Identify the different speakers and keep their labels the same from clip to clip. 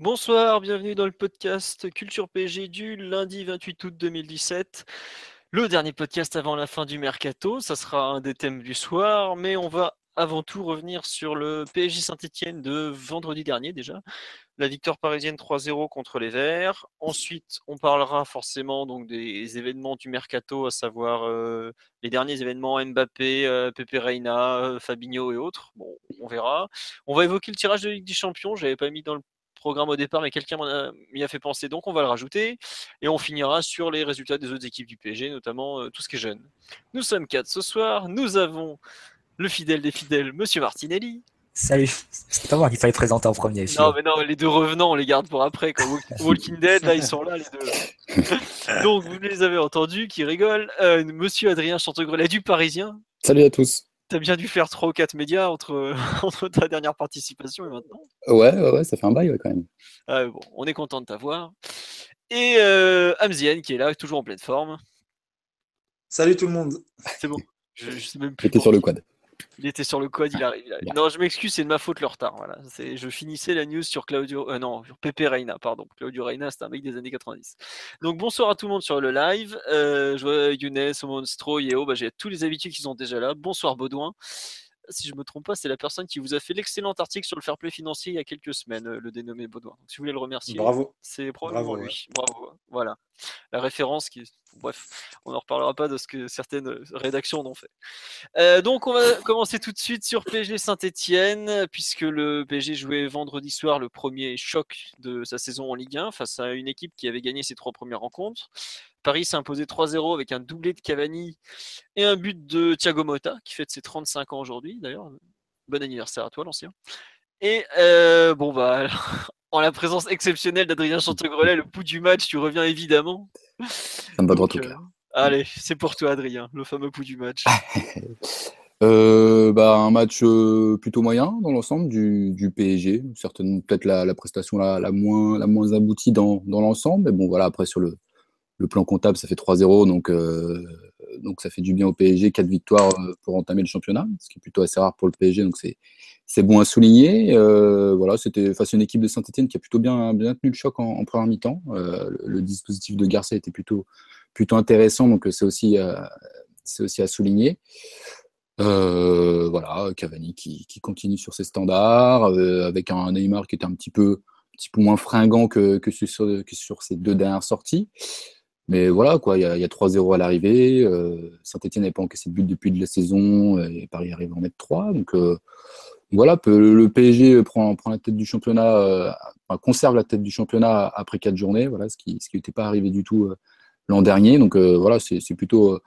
Speaker 1: Bonsoir, bienvenue dans le podcast Culture PSG du lundi 28 août 2017. Le dernier podcast avant la fin du mercato, ça sera un des thèmes du soir, mais on va avant tout revenir sur le PSG Saint-Etienne de vendredi dernier déjà. La victoire parisienne 3-0 contre les Verts. Ensuite, on parlera forcément donc des événements du mercato, à savoir euh, les derniers événements Mbappé, euh, Pepe Reina, euh, Fabinho et autres. Bon, on verra. On va évoquer le tirage de Ligue des Champions. J'avais pas mis dans le programme au départ, mais quelqu'un m'y a, a, fait penser, donc on va le rajouter. Et on finira sur les résultats des autres équipes du PSG, notamment euh, tout ce qui est jeune. Nous sommes quatre ce soir. Nous avons le fidèle des fidèles, Monsieur Martinelli.
Speaker 2: Salut, c'est pas moi qui fallait présenter en premier.
Speaker 1: Non, mais non, les deux revenants, on les garde pour après. Quand Walking Dead, là, ils sont là, les deux. Donc, vous les avez entendus, qui rigolent. Euh, Monsieur Adrien Chantegrelet du Parisien.
Speaker 3: Salut à tous.
Speaker 1: T'as bien dû faire 3 ou 4 médias entre, entre ta dernière participation et maintenant
Speaker 3: Ouais, ouais, ouais ça fait un bail ouais, quand même.
Speaker 1: Ah, bon, on est content de t'avoir. Et euh, Amzienne qui est là, toujours en pleine forme.
Speaker 4: Salut tout le monde.
Speaker 1: C'est bon. Je, je sais même plus.
Speaker 3: J'étais sur le quad.
Speaker 1: Il était sur le arrive. Il arrive. Non, je m'excuse, c'est de ma faute le retard. Voilà. Je finissais la news sur Claudio. Euh, non, sur Pepe Reina, pardon. Claudio Reina, c'est un mec des années 90. Donc bonsoir à tout le monde sur le live. Euh, je vois Younes, Monstro, Yeo, bah, j'ai tous les habitués qui sont déjà là. Bonsoir Baudouin. Si je me trompe pas, c'est la personne qui vous a fait l'excellent article sur le fair play financier il y a quelques semaines, euh, le dénommé Baudouin. Donc, si vous voulez le remercier,
Speaker 4: bravo.
Speaker 1: C'est probablement
Speaker 4: bravo,
Speaker 1: lui. Ouais. Bravo. Voilà. La référence qui Bref, on n'en reparlera pas de ce que certaines rédactions en ont fait. Euh, donc, on va commencer tout de suite sur PSG Saint-Etienne, puisque le PSG jouait vendredi soir le premier choc de sa saison en Ligue 1 face à une équipe qui avait gagné ses trois premières rencontres. Paris s'est imposé 3-0 avec un doublé de Cavani et un but de Thiago Motta, qui fête ses 35 ans aujourd'hui d'ailleurs. Bon anniversaire à toi, l'ancien. Et euh, bon, bah, en la présence exceptionnelle d'Adrien Chantegrelet, le pouls du match, tu reviens évidemment.
Speaker 3: Ça me va droit au cœur.
Speaker 1: Euh, allez, c'est pour toi, Adrien, le fameux pouls du match.
Speaker 3: euh, bah, un match euh, plutôt moyen dans l'ensemble du, du, PSG. Certainement, peut-être la, la, prestation la, la, moins, la moins aboutie dans, dans l'ensemble. Mais bon, voilà, après, sur le, le plan comptable, ça fait 3-0. Donc, euh, donc, ça fait du bien au PSG. 4 victoires euh, pour entamer le championnat, ce qui est plutôt assez rare pour le PSG. Donc, c'est bon à souligner. Euh, voilà, c'était face à une équipe de Saint-Etienne qui a plutôt bien, bien tenu le choc en, première mi-temps. Le, dispositif de Garcia était plutôt, plutôt intéressant, donc c'est aussi, aussi à souligner. Voilà, Cavani qui, qui, continue sur ses standards, avec un Neymar qui était un petit peu, petit peu moins fringant que, que, sur, que sur ses deux dernières sorties. Mais voilà, quoi, il y a, a 3-0 à l'arrivée. Euh, Saint-Etienne n'avait pas encaissé de but depuis de la saison et Paris arrive à en mettre 3. Donc, voilà, le PSG prend, la tête du championnat, euh, conserve la tête du championnat après quatre journées, voilà, ce qui n'était pas arrivé du tout euh, l'an dernier. Donc euh, voilà, c'est plutôt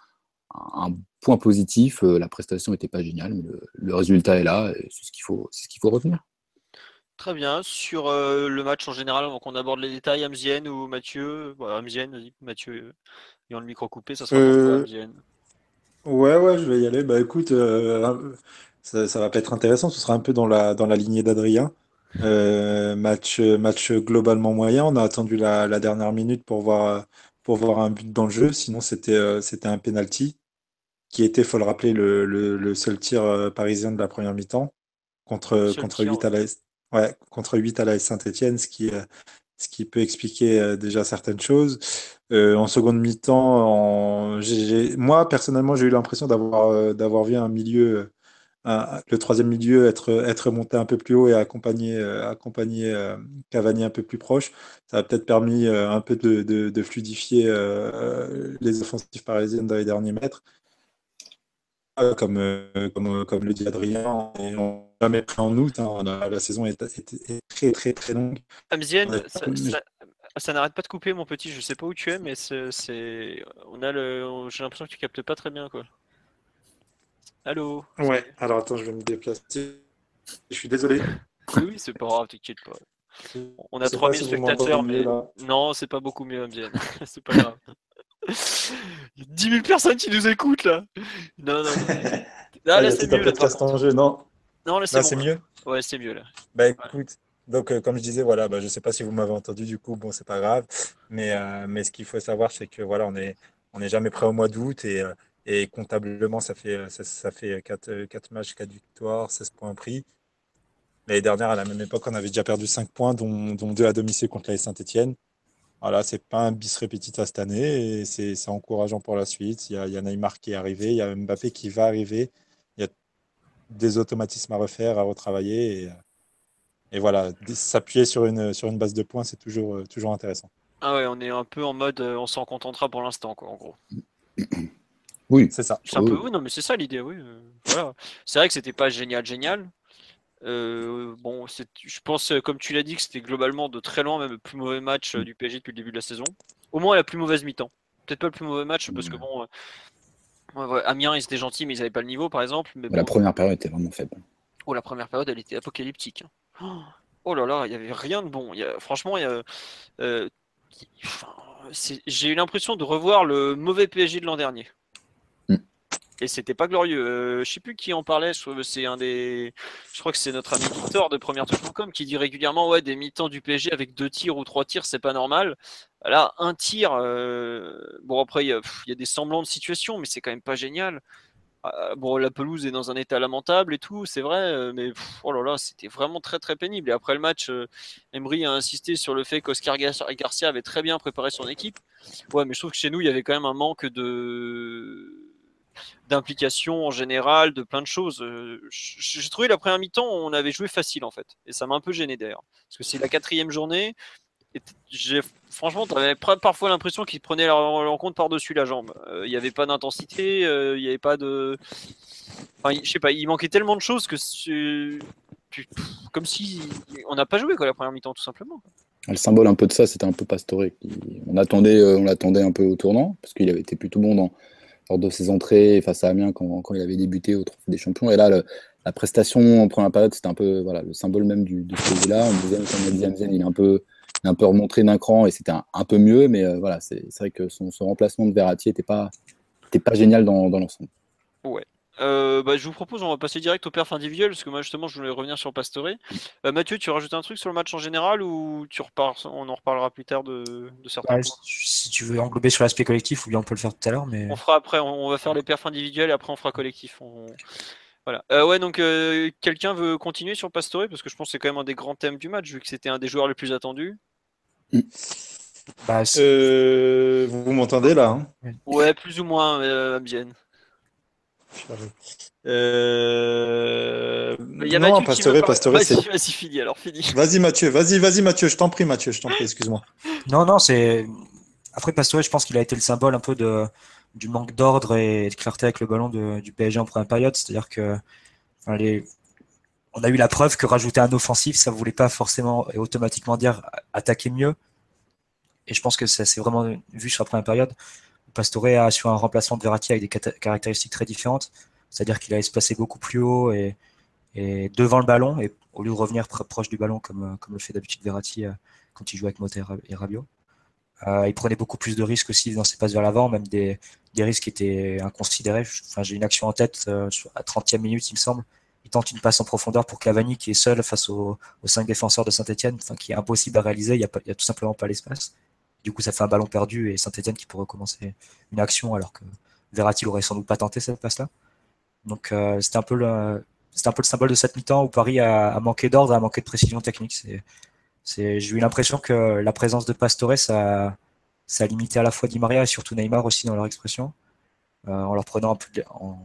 Speaker 3: un point positif. la prestation n'était pas géniale, mais le, résultat est là, c'est ce qu'il faut, c'est ce qu'il faut retenir.
Speaker 1: Très bien. Sur euh, le match en général, avant qu'on aborde les détails, Amzienne ou Mathieu voilà, Amzienne, vas-y, Mathieu, ayant le micro coupé, ça sera pour Amzienne.
Speaker 4: Ouais, ouais, je vais y aller. Bah écoute, euh, ça, ça, va pas être intéressant. Ce sera un peu dans la, dans la lignée d'Adrien. Euh, match, match globalement moyen. On a attendu la, la, dernière minute pour voir, pour voir un but dans le jeu. Sinon, c'était c'était un penalty qui était, faut le rappeler, le, le, le seul tir parisien de la première mi-temps contre, contre, 8 à la, ouais, contre 8 à la Saint-Etienne, ce qui, ce qui peut expliquer déjà certaines choses. Euh, en seconde mi-temps, moi personnellement, j'ai eu l'impression d'avoir vu un milieu le troisième milieu être, être monté un peu plus haut et accompagner, euh, accompagner euh, Cavani un peu plus proche. Ça a peut-être permis euh, un peu de, de, fluidifier les offensives parisiennes dans les derniers mètres. Comme, comme, comme le dit Adrien, on jamais pris en août. Hein, la, la, saison est, est, est, très très très longue.
Speaker 1: Amzienne, ça, ça, ça n'arrête pas de couper, mon petit. Je sais pas où tu es, mais c'est, on a le, j'ai l'impression que tu captes pas très bien, quoi. Allô?
Speaker 4: Ouais, alors attends, je vais me déplacer.
Speaker 5: Je suis désolé.
Speaker 1: Oui, oui, c'est pas grave, t'inquiète pas. On a
Speaker 5: Je sais
Speaker 1: 3000
Speaker 5: pas si vous m'entendez
Speaker 1: spectateurs, mais non, c'est pas beaucoup mieux, MGN. c'est pas grave. 10 000 personnes qui nous écoutent là. Non, non. non. Ah, là, c'est mieux. Là, par
Speaker 5: jeu, non?
Speaker 1: Non, là, c'est bon,
Speaker 5: mieux
Speaker 1: Ouais, c'est mieux là.
Speaker 5: Bah écoute, donc euh, comme je disais, voilà, bah, je sais pas si vous m'avez entendu, du coup, bon, c'est pas grave. Mais, euh, mais ce qu'il faut savoir, c'est que voilà, on est, on n'est jamais prêt au mois d'août et, euh, et comptablement, ça fait, ça, ça fait 4, matchs, 4 victoires, 16 points pris. L'année dernière, à la même époque, on avait déjà perdu 5 points, dont, dont 2 à domicile contre la Saint-Etienne. Voilà, c'est pas un bis repetita cette année et c'est c'est encourageant pour la suite. Il y, a, il y a Neymar qui est arrivé, il y a Mbappé qui va arriver. Des automatismes à refaire, à retravailler. Et, euh, et voilà, s'appuyer sur une, sur une base de points, c'est toujours, euh, toujours intéressant.
Speaker 1: Ah ouais, on est un peu en mode euh, on s'en contentera pour l'instant, quoi, en gros.
Speaker 3: Oui,
Speaker 5: C'est ça.
Speaker 1: C'est un
Speaker 3: Oui.
Speaker 1: peu, oui, non, mais c'est ça l'idée, oui. voilà. C'est vrai que c'était pas génial, génial. Euh, bon, c'est, je pense, comme tu l'as dit, que c'était globalement de très loin, même le plus mauvais match du PSG depuis le début de la saison. Au moins la plus mauvaise mi-temps. Peut-être pas le plus mauvais match, parce que bon, euh, ouais, ouais, Amiens, ils étaient gentils, mais ils avaient pas le niveau, par exemple. Mais
Speaker 3: la première période était vraiment faible.
Speaker 1: Oh, la première période, elle était apocalyptique. hein. Oh là là, il y avait rien de bon. Y a- franchement, il y a, euh, enfin, j'ai eu l'impression de revoir le mauvais PSG de l'an dernier. Et c'était pas glorieux. Euh, je sais plus qui en parlait. je- C'est un des. Je crois que c'est notre ami Victor de Première Touche.com qui dit régulièrement ouais des mi-temps du PSG avec deux tirs ou trois tirs, c'est pas normal. Là, un tir. euh, Bon après, il y, a, des semblants de situation, mais c'est quand même pas génial. Euh, bon, la pelouse est dans un état lamentable et tout, c'est vrai, euh, mais oh là là, c'était vraiment très très pénible. Et après le match, euh, Emery a insisté sur le fait qu'Oscar Gar- Garcia avait très bien préparé son équipe. Ouais, mais je trouve que chez nous, il y avait quand même un manque de d'implication en général, de plein de choses. Euh, J'ai trouvé la première mi-temps, on avait joué facile en fait, et ça m'a un peu gêné d'ailleurs, parce que c'est la quatrième journée. et Franchement, tu avais parfois l'impression qu'ils prenaient leur rencontre par-dessus la jambe. Euh, Il n'y avait pas d'intensité, euh, il n'y avait pas de. Je sais pas, il manquait tellement de choses que comme si on n'a pas joué quoi la première mi-temps tout simplement.
Speaker 3: Le symbole un peu de ça, c'était un peu Pastore. On attendait, on l'attendait un peu au tournant, parce qu'il avait été plutôt bon dans, lors de ses entrées face à Amiens quand, il avait débuté au Trophée des Champions. Et là, la prestation en première période, c'était un peu voilà, le symbole même du, de ce là En deuxième, comme il est un peu, il est un peu remonté d'un cran et c'était un, peu mieux, mais euh, voilà, c'est vrai que son, remplacement de Verratti n'était pas, était pas génial dans, dans l'ensemble.
Speaker 1: Euh, bah, je vous propose, on va passer direct au perf individuel, parce que moi justement je voulais revenir sur Pastore. Euh, Mathieu, tu rajoutes un truc sur le match en général ou tu repars, on en reparlera plus tard de, de certains points?
Speaker 2: si tu veux englober sur l'aspect collectif, ou bien on peut le faire tout à l'heure, mais
Speaker 1: On fera après, on, va faire les perfs individuels et après on fera collectif. On- Voilà. Euh, ouais, donc euh, quelqu'un veut continuer sur Pastore? Parce que je pense que c'est quand même un des grands thèmes du match vu que c'était un des joueurs les plus attendus.
Speaker 2: bah,
Speaker 5: Euh, vous m'entendez là hein?
Speaker 1: Ouais, plus ou moins, euh, Ambienne.
Speaker 5: Euh,
Speaker 1: Il y a
Speaker 5: Non,
Speaker 1: Mathieu Vas-y,
Speaker 5: c'est.
Speaker 1: vas-y, fini alors, fini.
Speaker 5: Vas-y Mathieu, vas-y, vas-y Mathieu, je t'en prie Mathieu, je t'en prie, excuse-moi.
Speaker 2: Non, non, c'est. Après, Pastore, je pense qu'il a été le symbole un peu de, du manque d'ordre et de clarté avec le ballon de- du PSG en première période. C'est-à-dire que enfin, les- on a eu la preuve que rajouter un offensif, ça ne voulait pas forcément et automatiquement dire attaquer mieux. Et je pense que ça s'est vraiment vu sur la première période. Pastore a sur un remplacement de Verratti avec des caractéristiques très différentes. C'est-à-dire qu'il allait se beaucoup plus haut et, devant le ballon, et au lieu de revenir pr- proche du ballon comme, le fait d'habitude Verratti euh, quand il joue avec Motta et Ra- et Rabiot. Euh, il prenait beaucoup plus de risques aussi dans ses passes vers l'avant, même des, risques qui étaient inconsidérés. J'ai une action en tête euh, à 30e minute, il me semble. Il tente une passe en profondeur pour Cavani qui est seul face aux, cinq défenseurs de Saint-Etienne, enfin, qui est impossible à réaliser. Il n'y a tout simplement pas l'espace. Du coup, ça fait un ballon perdu et Saint-Etienne qui pourrait recommencer une action alors que Verratti l'aurait sans doute pas tenté cette passe-là. Donc, euh, c'était un peu le, c'était un peu le symbole de cette mi-temps où Paris a, a manqué d'ordre, a manqué de précision technique. C'est, j'ai eu l'impression que la présence de Pastore, ça, ça a limité à la fois Di Maria et surtout Neymar aussi dans leur expression, euh, en leur prenant un peu en,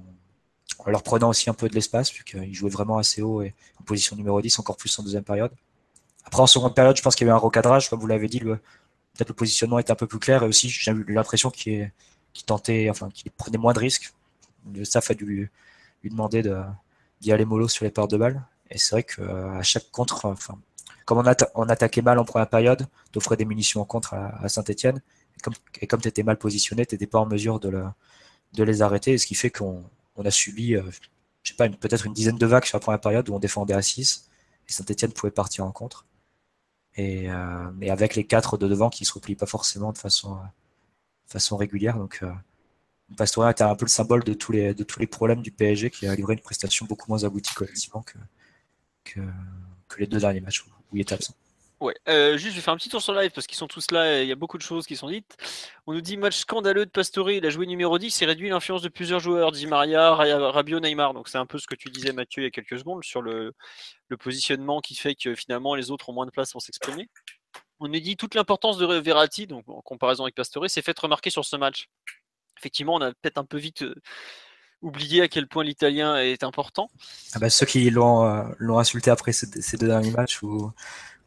Speaker 2: leur prenant aussi un peu de l'espace, vu qu'ils jouaient vraiment assez haut et en position numéro 10, encore plus en deuxième période. Après, en seconde période, je pense qu'il y avait un recadrage, comme vous l'avez dit, le, peut-être le positionnement était un peu plus clair, et aussi j'ai eu l'impression qu'il, enfin, prenait moins de risques. Le staff a dû lui, demander de, d'y aller mollo sur les pertes de balles. Et c'est vrai qu'à chaque contre, enfin, comme on, atta- on attaquait mal en première période, t'offrais des munitions en contre à, Saint-Etienne. Et comme, tu étais mal positionné, tu n'étais pas en mesure de, le- de les arrêter. Ce qui fait qu'on on a subi euh, je sais pas, peut-être une dizaine de vagues sur la première période où on défendait à 6 et Saint-Etienne pouvait partir en contre. Et, euh, mais avec les quatre de devant qui se replient pas forcément de façon, euh, façon régulière. Donc, euh, Pastore était un peu le symbole de tous les, de tous les problèmes du PSG qui a livré une prestation beaucoup moins aboutie collectivement que, que, les deux derniers matchs où il était absent.
Speaker 1: Ouais, euh, juste je vais faire un petit tour sur live parce qu'ils sont tous là il y a beaucoup de choses qui sont dites. On nous dit match scandaleux de Pastore, il a joué numéro 10 et réduit l'influence de plusieurs joueurs, dit Maria, Rabio, Neymar. Donc c'est un peu ce que tu disais Mathieu il y a quelques secondes sur le, positionnement qui fait que finalement les autres ont moins de place pour s'exprimer. On nous dit toute l'importance de Verratti, donc en comparaison avec Pastore, s'est fait remarquer sur ce match. Effectivement, on a peut-être un peu vite euh, oublié à quel point l'italien est important.
Speaker 2: Ah bah, ceux qui l'ont euh, insulté après ces, deux derniers matchs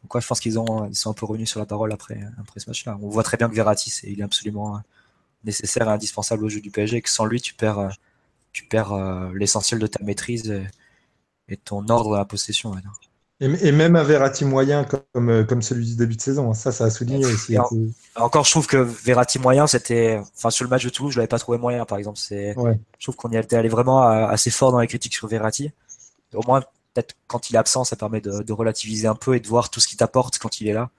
Speaker 2: quoi, je pense qu'ils ont ils sont un peu revenus sur la parole après, après ce match-là. On voit très bien que Verratti, c'est, il est absolument euh, nécessaire et indispensable au jeu du PSG et que sans lui, tu perds, euh, tu perds euh, l'essentiel de ta maîtrise et, et ton ordre à la possession.
Speaker 4: Et, et même un Verratti moyen comme, comme celui du début de saison, hein. ça, ça a souligné aussi.
Speaker 2: En- Encore, je trouve que Verratti moyen, c'était, enfin, sur le match de Toulouse, je l'avais pas trouvé moyen, par exemple.
Speaker 4: Ouais.
Speaker 2: je trouve qu'on y était allé vraiment assez fort dans les critiques sur Verratti. Au moins, peut-être quand il est absent, ça permet de, de relativiser un peu et de voir tout ce qu'il t'apporte quand il est là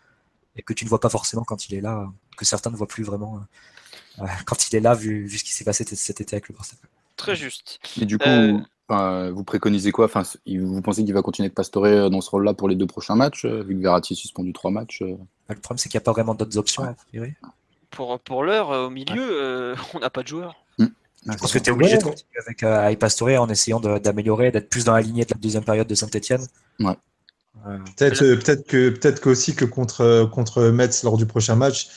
Speaker 2: et que tu ne vois pas forcément quand il est là, que certains ne voient plus vraiment euh, euh, quand il est là, vu, vu ce qui s'est passé cet été avec le Barça.
Speaker 1: Très juste.
Speaker 3: Et du coup,
Speaker 1: Euh,
Speaker 3: enfin, vous préconisez quoi? Enfin, Vous pensez qu'il va continuer de Pastore euh, dans ce rôle-là pour les deux prochains matchs, vu que Verratti est suspendu trois matchs
Speaker 2: Bah, Le problème, c'est qu'il n'y a pas vraiment d'autres options, a priori.
Speaker 1: Pour, pour l'heure, au milieu, euh, on n'a pas de joueurs.
Speaker 2: Je pense que tu es obligé de continuer avec, euh, en essayant d'améliorer, d'être plus dans la lignée de la deuxième période de Saint-Etienne.
Speaker 3: Ouais.
Speaker 4: Peut-être euh, peut-être que peut-être qu'aussi que contre contre Metz lors du prochain match,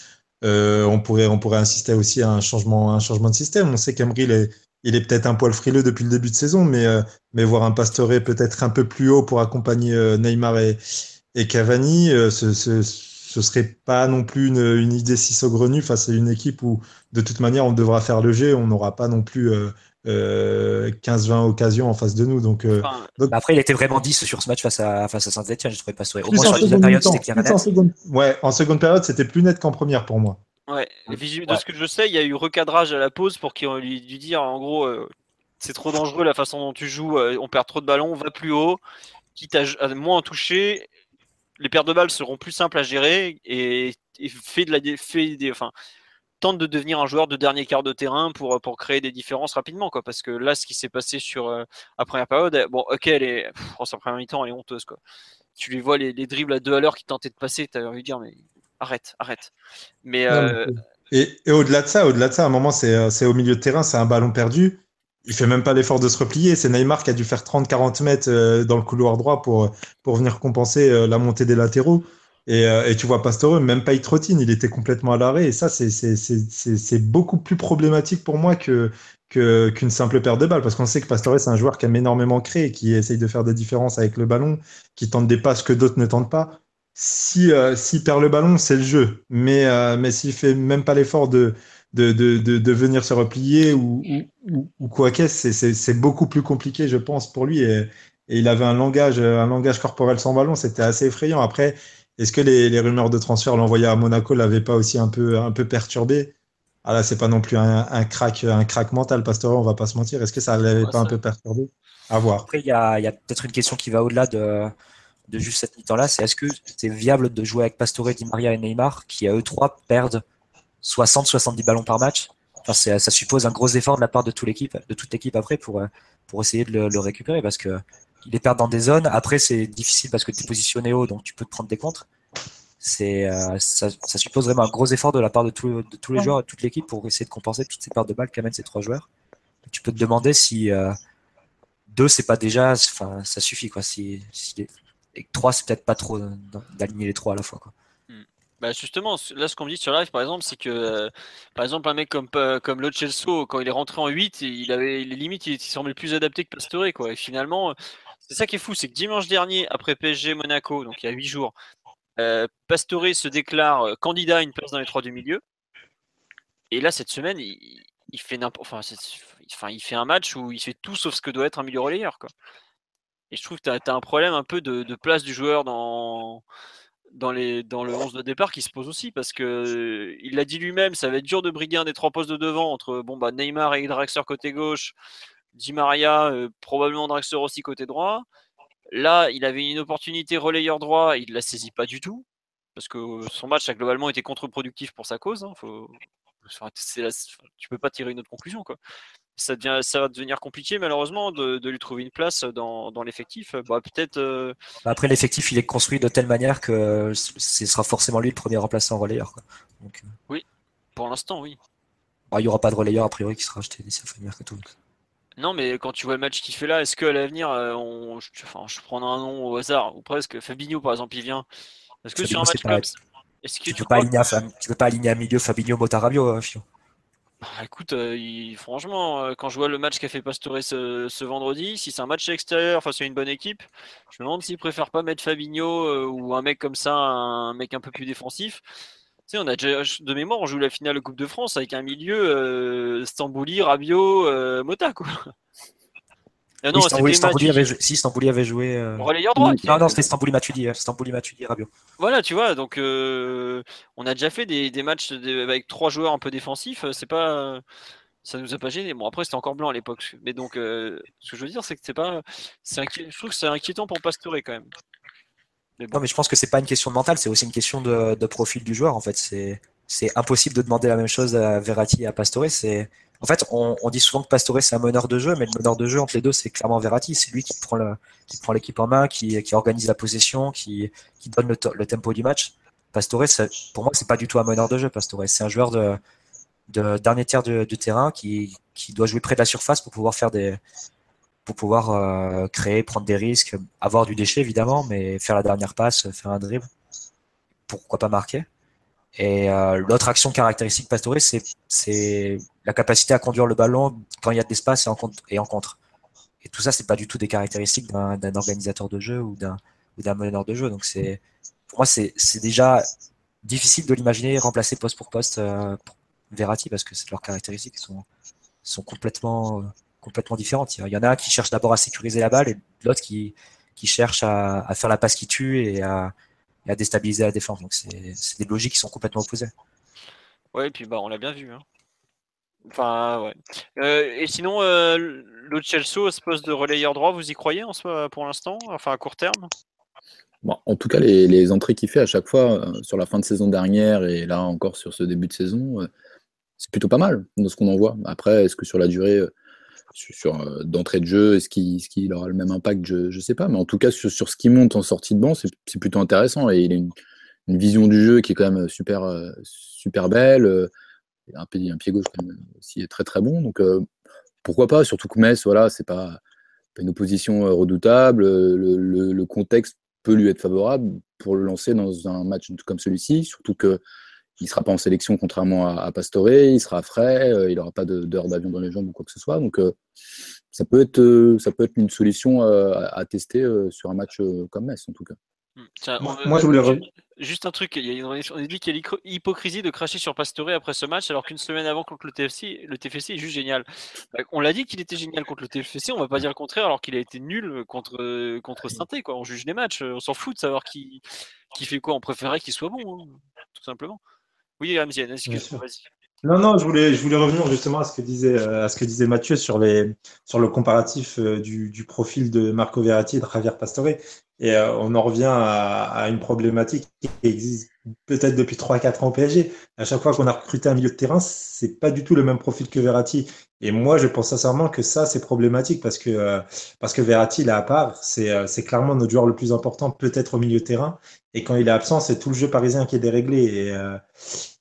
Speaker 4: euh, on pourrait on pourrait insister aussi à un changement un changement de système. On sait qu'Emery il est il est peut-être un poil frileux depuis le début de saison, mais euh, mais voir un Pastore peut-être un peu plus haut pour accompagner euh, Neymar et et Cavani, euh, ce, ce ce serait pas non plus une, une idée si saugrenue face à une équipe où de toute manière on devra faire le jeu, on n'aura pas non plus euh, euh, 15-20 occasions en face de nous. Donc euh,
Speaker 1: Enfin,
Speaker 2: Bah, après, il était vraiment 10 sur ce match face à, face à Saint-Etienne. Je trouvais Pastore. Au
Speaker 4: plus
Speaker 2: moins
Speaker 4: en
Speaker 2: sur la période, c'était clair
Speaker 4: en
Speaker 2: net.
Speaker 4: seconde- Ouais, en seconde période, c'était plus net qu'en première pour moi.
Speaker 1: ouais. De ce que je sais, il y a eu recadrage à la pause pour qu'ils lui, lui dire en gros, euh, c'est trop dangereux la façon dont tu joues, euh, on perd trop de ballons, va plus haut, quitte à, à moins toucher, les pertes de balles seront plus simples à gérer et, et fait de la, fait des, enfin, tente de devenir un joueur de dernier quart de terrain pour, pour créer des différences rapidement quoi. Parce que là ce qui s'est passé sur euh, la première période euh, bon ok elle est pff, sa première mi-temps elle est honteuse quoi. Tu les vois les, les dribbles à deux à l'heure qui tentaient de passer t'as envie de dire mais arrête arrête. Mais
Speaker 4: Non,
Speaker 1: euh,
Speaker 4: mais- Et, et au-delà de ça, au-delà de ça, à un moment, c'est euh, c'est au milieu de terrain, c'est un ballon perdu. Il fait même pas l'effort de se replier. C'est Neymar qui a dû faire 30-40 mètres euh, dans le couloir droit pour, pour venir compenser euh, la montée des latéraux. Et, euh, et tu vois Pastore, même pas il trottine, il était complètement à l'arrêt. Et ça, c'est beaucoup plus problématique pour moi que qu'une simple perte de balle. Parce qu'on sait que Pastore, c'est un joueur qui aime énormément créer, qui essaye de faire des différences avec le ballon, qui tente des passes que d'autres ne tentent pas si s'il perd le ballon, c'est le jeu. Mais, euh, mais s'il fait même pas l'effort de, de, de, de, de venir se replier ou, ou, ou, quoi qu'est-ce, c'est- beaucoup plus compliqué, je pense, pour lui. Et, et il avait un langage, un langage corporel sans ballon, c'était assez effrayant. Après, est-ce que les, les rumeurs de transfert l'envoyer à Monaco l'avaient pas aussi un peu, un peu perturbé? Ah là, c'est pas non plus un, un crack, un crack mental, Pastore, on va pas se mentir. Est-ce que ça l'avait
Speaker 1: Ouais,
Speaker 4: pas un peu perturbé? À voir.
Speaker 2: Après, il y a, il y a peut-être une question qui va au-delà de, de juste cette mi-temps-là. C'est est-ce que c'est viable de jouer avec Pastore, Di Maria et Neymar, qui à eux trois perdent 60-70 ballons par match enfin, Ça suppose un gros effort de la part de toute l'équipe, de toute l'équipe après pour, euh, pour essayer de le, le récupérer parce que ils les perdent dans des zones. Après, c'est difficile parce que tu es positionné haut, donc tu peux te prendre des contres. C'est, euh, ça, ça suppose vraiment un gros effort de la part de, tous- de tous les joueurs et de toute l'équipe pour essayer de compenser toutes ces pertes de balles qu'amènent ces trois joueurs. Tu peux te demander si euh, deux, c'est pas déjà, enfin, ça suffit quoi. Si, et trois, c'est peut-être pas trop d'aligner les trois à la fois quoi.
Speaker 1: Bah justement, là ce qu'on me dit sur live par exemple, c'est que euh, par exemple un mec comme euh, quand il est rentré en 8, il avait les limites, il, semblait plus adapté que Pastore. Et finalement, euh, c'est ça qui est fou, c'est que dimanche dernier, après PSG Monaco, donc il y a 8 jours, euh, Pastore se déclare euh, candidat à une place dans les trois du milieu. Et là cette semaine, il, fait un match où il fait tout sauf ce que doit être un milieu relayeur quoi. Et je trouve que tu as, un problème un peu de place du joueur dans dans, le 11 de départ qui se pose aussi parce que euh, il l'a dit lui-même, ça va être dur de briguer un des trois postes de devant entre bon bah Neymar et Draxler côté gauche, Di Maria, probablement Draxler aussi côté droit. Là, il avait une opportunité relayeur droit, il ne la saisit pas du tout, parce que son match a globalement été contre-productif pour sa cause. Hein. Faut... tu peux pas tirer une autre conclusion. Quoi. Ça, devient, ça va devenir compliqué malheureusement de, lui trouver une place dans, l'effectif. Bah, peut-être. Euh,
Speaker 2: après l'effectif, il est construit de telle manière que ce sera forcément lui le premier remplaçant relayeur. Quoi. Donc,
Speaker 1: euh, Oui, pour l'instant, oui.
Speaker 2: Bah, il n'y aura pas de relayeur a priori qui sera acheté d'ici la fin mercato.
Speaker 1: Non, mais quand tu vois le match qu'il fait là, est-ce qu'à l'avenir, euh, on... je, enfin, je prends un nom au hasard, ou presque, Fabinho par exemple, il vient. Est-ce que sur un match comme
Speaker 2: est-ce que tu, peux pas aligner tu peux pas aligner à milieu Fabinho Motarabio, hein, Fio
Speaker 1: bah, écoute, euh, franchement, euh, quand je vois le match qu'a fait Pastore ce, vendredi, si c'est un match extérieur face à une bonne équipe, je me demande s'il préfère pas mettre Fabinho ou un mec comme ça, un mec un peu plus défensif on a déjà, de mémoire, on joue la finale de Coupe de France avec un milieu euh, Stambouli, Rabiot, euh, Mota, quoi.
Speaker 2: Ah non, oui, Stambouli, avait, si, Stambouli avait joué. Euh...
Speaker 1: Relayeur droit.
Speaker 2: Non, non, c'était Stambouli Matuidi, Stambouli Matuidi, Rabiot.
Speaker 1: Voilà, tu vois, donc euh, on a déjà fait des, des matchs avec trois joueurs un peu défensifs. C'est pas, ça nous a pas gêné. Bon, après c'était encore blanc à l'époque, mais donc ce que je veux dire, c'est que c'est pas, c'est je trouve que c'est inquiétant pour Pastore quand même.
Speaker 2: Non, mais je pense que c'est pas une question de mental, c'est aussi une question de, de, profil du joueur. En fait, c'est impossible de demander la même chose à Verratti et à Pastore. C'est en fait, on, dit souvent que Pastore c'est un meneur de jeu, mais le meneur de jeu entre les deux, c'est clairement Verratti. C'est lui qui prend le, qui prend l'équipe en main, qui, organise la possession, qui, donne le, tempo du match. Pastore, pour moi, c'est pas du tout un meneur de jeu. Pastore, c'est un joueur de, de dernier tiers du terrain qui, doit jouer près de la surface pour pouvoir faire des, euh, créer, prendre des risques, avoir du déchet évidemment, mais faire la dernière passe, faire un dribble, pourquoi pas marquer? Et euh, l'autre action caractéristique Pastore, c'est la capacité à conduire le ballon quand il y a de l'espace et en, contre. Et tout ça, c'est pas du tout des caractéristiques d'un organisateur de jeu ou d'un meneur de jeu. Donc pour moi, c'est déjà difficile de l'imaginer remplacer poste pour poste euh, Verratti parce que leurs caractéristiques sont, sont complètement complètement différentes. Il y en a un qui cherche d'abord à sécuriser la balle et l'autre qui, qui cherche à, faire la passe qui tue et à, déstabiliser la défense. Donc c'est des logiques qui sont complètement opposées.
Speaker 1: Ouais, et puis bah on l'a bien vu. Hein. Enfin, ouais. Euh, et sinon, euh, le Chelsea, ce poste de relayeur droit, vous y croyez en ce, pour l'instant Enfin, à court terme?
Speaker 3: Bon, En tout cas, les, entrées qu'il fait à chaque fois, euh, sur la fin de saison dernière et là encore sur ce début de saison, euh, c'est plutôt pas mal dans ce qu'on en voit. Après, est-ce que sur la durée, sur, euh, d'entrée de jeu, est-ce qu'il aura le même impact? Je ne sais pas. Mais en tout cas, sur, ce qui monte en sortie de banc, c'est plutôt intéressant. Et il a une, vision du jeu qui est quand même super, euh, super belle. Euh, un pied, un pied gauche quand même aussi très très bon. Donc pourquoi pas Surtout que Metz, voilà, c'est pas, pas une opposition redoutable. Le, contexte peut lui être favorable pour le lancer dans un match comme celui-ci. Surtout que il ne sera pas en sélection contrairement à, Pastore, il sera frais, euh, il n'aura pas d'heure d'avion dans les jambes ou quoi que ce soit. Donc euh, ça, peut être, euh, ça peut être une solution à, tester sur un match comme Metz en tout cas.
Speaker 1: Moi, je voulais juste un truc. Il y a, on dit qu'il y a l'hypocrisie de cracher sur Pastore après ce match, alors qu'une semaine avant contre le TFC, le TFC est juste génial. Bah, on l'a dit qu'il était génial contre le TFC, on va pas dire le contraire, alors qu'il a été nul contre contre Sainté. Quoi. On juge les matchs, on s'en fout de savoir qui qui fait quoi. On préférait qu'il soit bon, hein, tout simplement. Oui, Amzienne, excuse-moi, vas-y.
Speaker 4: Non, non, je voulais, je voulais revenir justement à ce que disait, euh, à ce que disait Mathieu sur, les, sur le comparatif euh, du, du profil de Marco Verratti et de Javier Pastore. Et euh, on en revient à, à, une problématique qui existe peut-être depuis 3-4 ans au PSG. À chaque fois qu'on a recruté un milieu de terrain, c'est pas du tout le même profil que Verratti. Et moi, je pense sincèrement que ça, c'est problématique parce que, parce que Verratti, est à part. C'est, c'est clairement notre joueur le plus important, peut-être au milieu de terrain. Et quand il est absent, c'est tout le jeu parisien qui est déréglé. Et,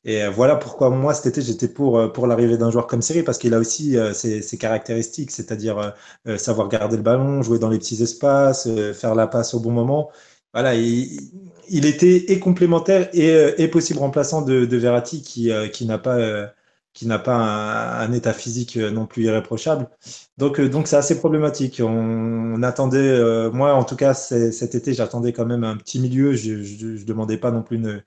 Speaker 4: et euh, voilà pourquoi moi cet été j'étais pour euh, pour l'arrivée d'un joueur comme Seri parce qu'il a aussi euh, ses, caractéristiques, c'est-à-dire savoir garder le ballon, jouer dans les petits espaces, faire la passe au bon moment. Voilà, il, était et complémentaire et, et possible remplaçant de, de Verratti qui qui n'a pas qui n'a pas un, état physique non plus irréprochable. Donc donc c'est assez problématique. On, attendait, moi en tout cas cet été j'attendais quand même un petit milieu. Je, je, je demandais pas non plus une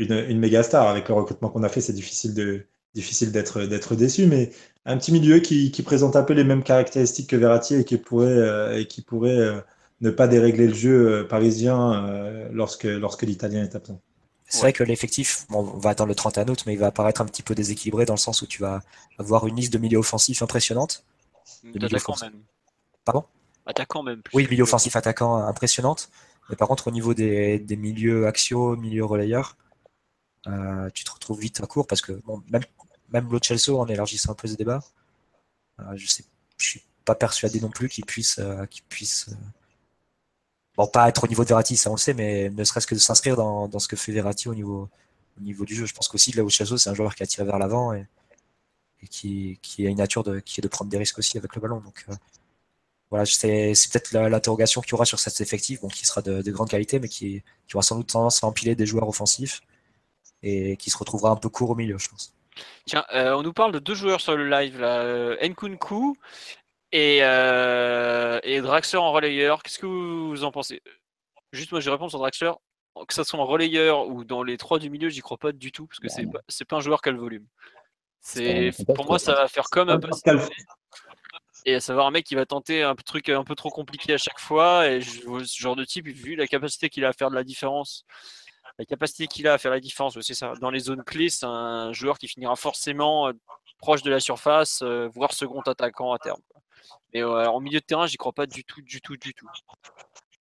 Speaker 4: une, une méga star. Avec le recrutement qu'on a fait, c'est difficile de difficile d'être d'être déçu, mais un petit milieu qui, qui, présente un peu les mêmes caractéristiques que Verratti et qui pourrait euh, et qui pourrait euh, ne pas dérégler le jeu euh, parisien lorsque lorsque l'Italien est absent.
Speaker 2: C'est vrai que l'effectif, on va attendre le 31 août, mais il va apparaître un petit peu déséquilibré dans le sens où tu vas avoir une liste de milieux offensifs impressionnante.
Speaker 1: D'attaquant
Speaker 2: offensif.
Speaker 1: même.
Speaker 2: Pardon?
Speaker 1: Attaquant même. plus
Speaker 2: Oui, milieu offensif attaquant impressionnante. Mais par contre, au niveau des, des milieux axiaux, milieux relayeurs, tu te retrouves vite à court parce que même, même Lo Celso, en élargissant un peu ce débat, euh, je je suis pas persuadé non plus qu'il puisse, euh, puisse euh, bon, pas être au niveau de Verratti, ça on le sait, mais ne serait-ce que de s'inscrire dans, dans ce que fait Verratti au niveau, au niveau du jeu. Je pense qu'aussi, Lo Celso, c'est un joueur qui a tiré vers l'avant et, qui, a une nature qui est de prendre des risques aussi avec le ballon. Donc, euh, voilà, c'est peut-être l'interrogation qu'il y aura sur cet effectif, qui sera de, de grande qualité, mais qui, qui aura sans doute tendance à empiler des joueurs offensifs et qui se retrouvera un peu court au milieu, je pense.
Speaker 1: Tiens, euh, on nous parle de deux joueurs sur le live là, euh, Nkunku et, euh, et Draxler en relayeur. Qu'est-ce que vous en pensez? Juste moi, je réponds sur Draxler. Que ça soit en relayeur ou dans les trois du milieu, j'y crois pas du tout parce que c'est pas, pas un joueur qui a le volume.
Speaker 3: C'est
Speaker 1: pour moi, ça va faire comme un peu
Speaker 6: Pascal-
Speaker 1: et à savoir un mec qui va tenter un truc un peu trop compliqué à chaque fois. Et ce genre de type, vu la capacité qu'il a à faire de la différence, la capacité qu'il a à faire la différence, c'est ça. Dans les zones clés, c'est un joueur qui finira forcément euh, proche de la surface, euh, voire second attaquant à terme. Mais euh, en milieu de terrain, j'y crois pas du tout, du tout, du tout.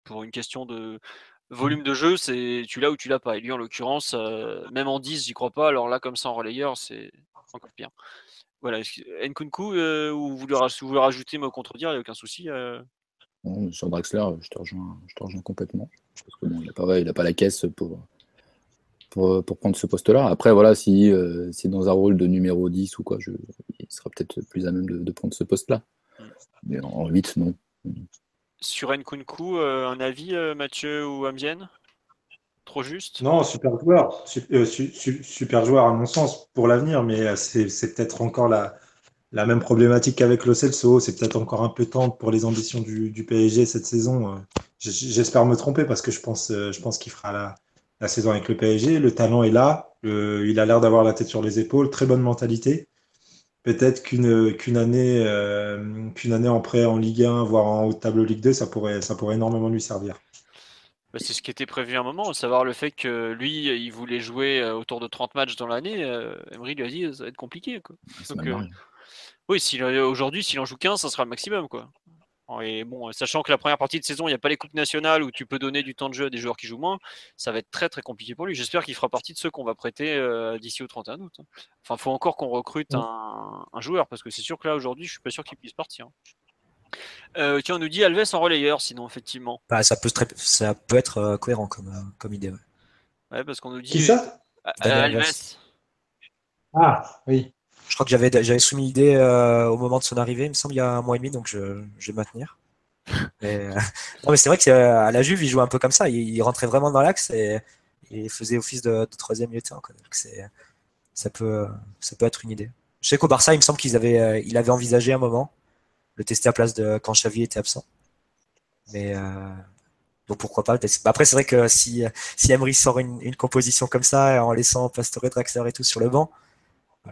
Speaker 1: Pour une question de volume de jeu, c'est tu l'as ou tu l'as pas. Et lui, en l'occurrence, euh, même en 10, j'y crois pas. Alors là, comme ça, en relayeur, c'est encore pire. Voilà, Nkunku, ou vous voulez, rajouter, me contredire, il n'y a aucun souci. euh?
Speaker 3: Sur Draxler, je te rejoins, je te rejoins complètement. Parce que bon, il n'a pas, pas la caisse pour, pour, pour prendre ce poste-là. Après, voilà, si euh, c'est dans un rôle de numéro 10 ou quoi, je, il sera peut-être plus à même de, de prendre ce poste-là. Mais en 8, non.
Speaker 1: Sur Nkunku, euh, un avis, euh, Mathieu ou Amzienne Trop juste?
Speaker 5: Non, super joueur. Su- euh, su- su- super joueur à mon sens pour l'avenir, mais euh, c'est c'est peut-être encore la, la même problématique qu'avec Lo Celso. C'est peut-être encore un peu tendre pour les ambitions du, du PSG cette saison. Euh, J'espère me tromper parce que je pense, euh, je pense qu'il fera la, la saison avec le PSG. Le talent est là. Euh, il a l'air d'avoir la tête sur les épaules. Très bonne mentalité. Peut-être qu'une qu'une année, euh, qu'une année en prêt en Ligue 1, voire en haut de tableau Ligue 2, ça pourrait, ça pourrait énormément lui servir.
Speaker 1: Bah, C'est ce qui était prévu à un moment, savoir le fait que lui, il voulait jouer euh, autour de 30 matchs dans l'année. euh, Emery lui a dit ça va être compliqué. Quoi. Donc, euh. Oui, aujourd'hui, s'il en joue 15, ça sera le maximum. Quoi. Et bon, sachant que la première partie de saison, il n'y a pas les coupes nationales où tu peux donner du temps de jeu à des joueurs qui jouent moins, ça va être très très compliqué pour lui. J'espère qu'il fera partie de ceux qu'on va prêter euh, d'ici au 31 août. hein. Enfin, il faut encore qu'on recrute un, un joueur parce que c'est sûr que là aujourd'hui, je suis pas sûr qu'il puisse partir. Euh, tiens, on nous dit Alves en relayeur, sinon effectivement.
Speaker 2: Bah, ça, peut, se très- ça peut être euh, cohérent comme, euh, comme idée. ouais.
Speaker 1: Ouais, parce qu'on nous dit
Speaker 6: Qui ça?
Speaker 1: Alves.
Speaker 6: Ah, oui.
Speaker 2: Je crois que j'avais j'avais soumis l'idée euh, au moment de son arrivée, il me semble, il y a un mois et demi, donc je, je vais maintenir. Mais, euh, non, mais c'est vrai qu'à la Juve, il jouait un peu comme ça. Il, il rentrait vraiment dans l'axe et il faisait office de, de troisième milieu de terrain. quoi. Donc c'est, ça, peut, ça peut être une idée. Je sais qu'au Barça, il me semble qu'ils avaient, euh, il avait envisagé un moment le tester à place de quand Xavi était absent. Mais euh, donc pourquoi pas peut-être- bah, Après, c'est vrai que si, si Emery sort une, une composition comme ça en laissant Pastore, Draxler et tout sur le banc,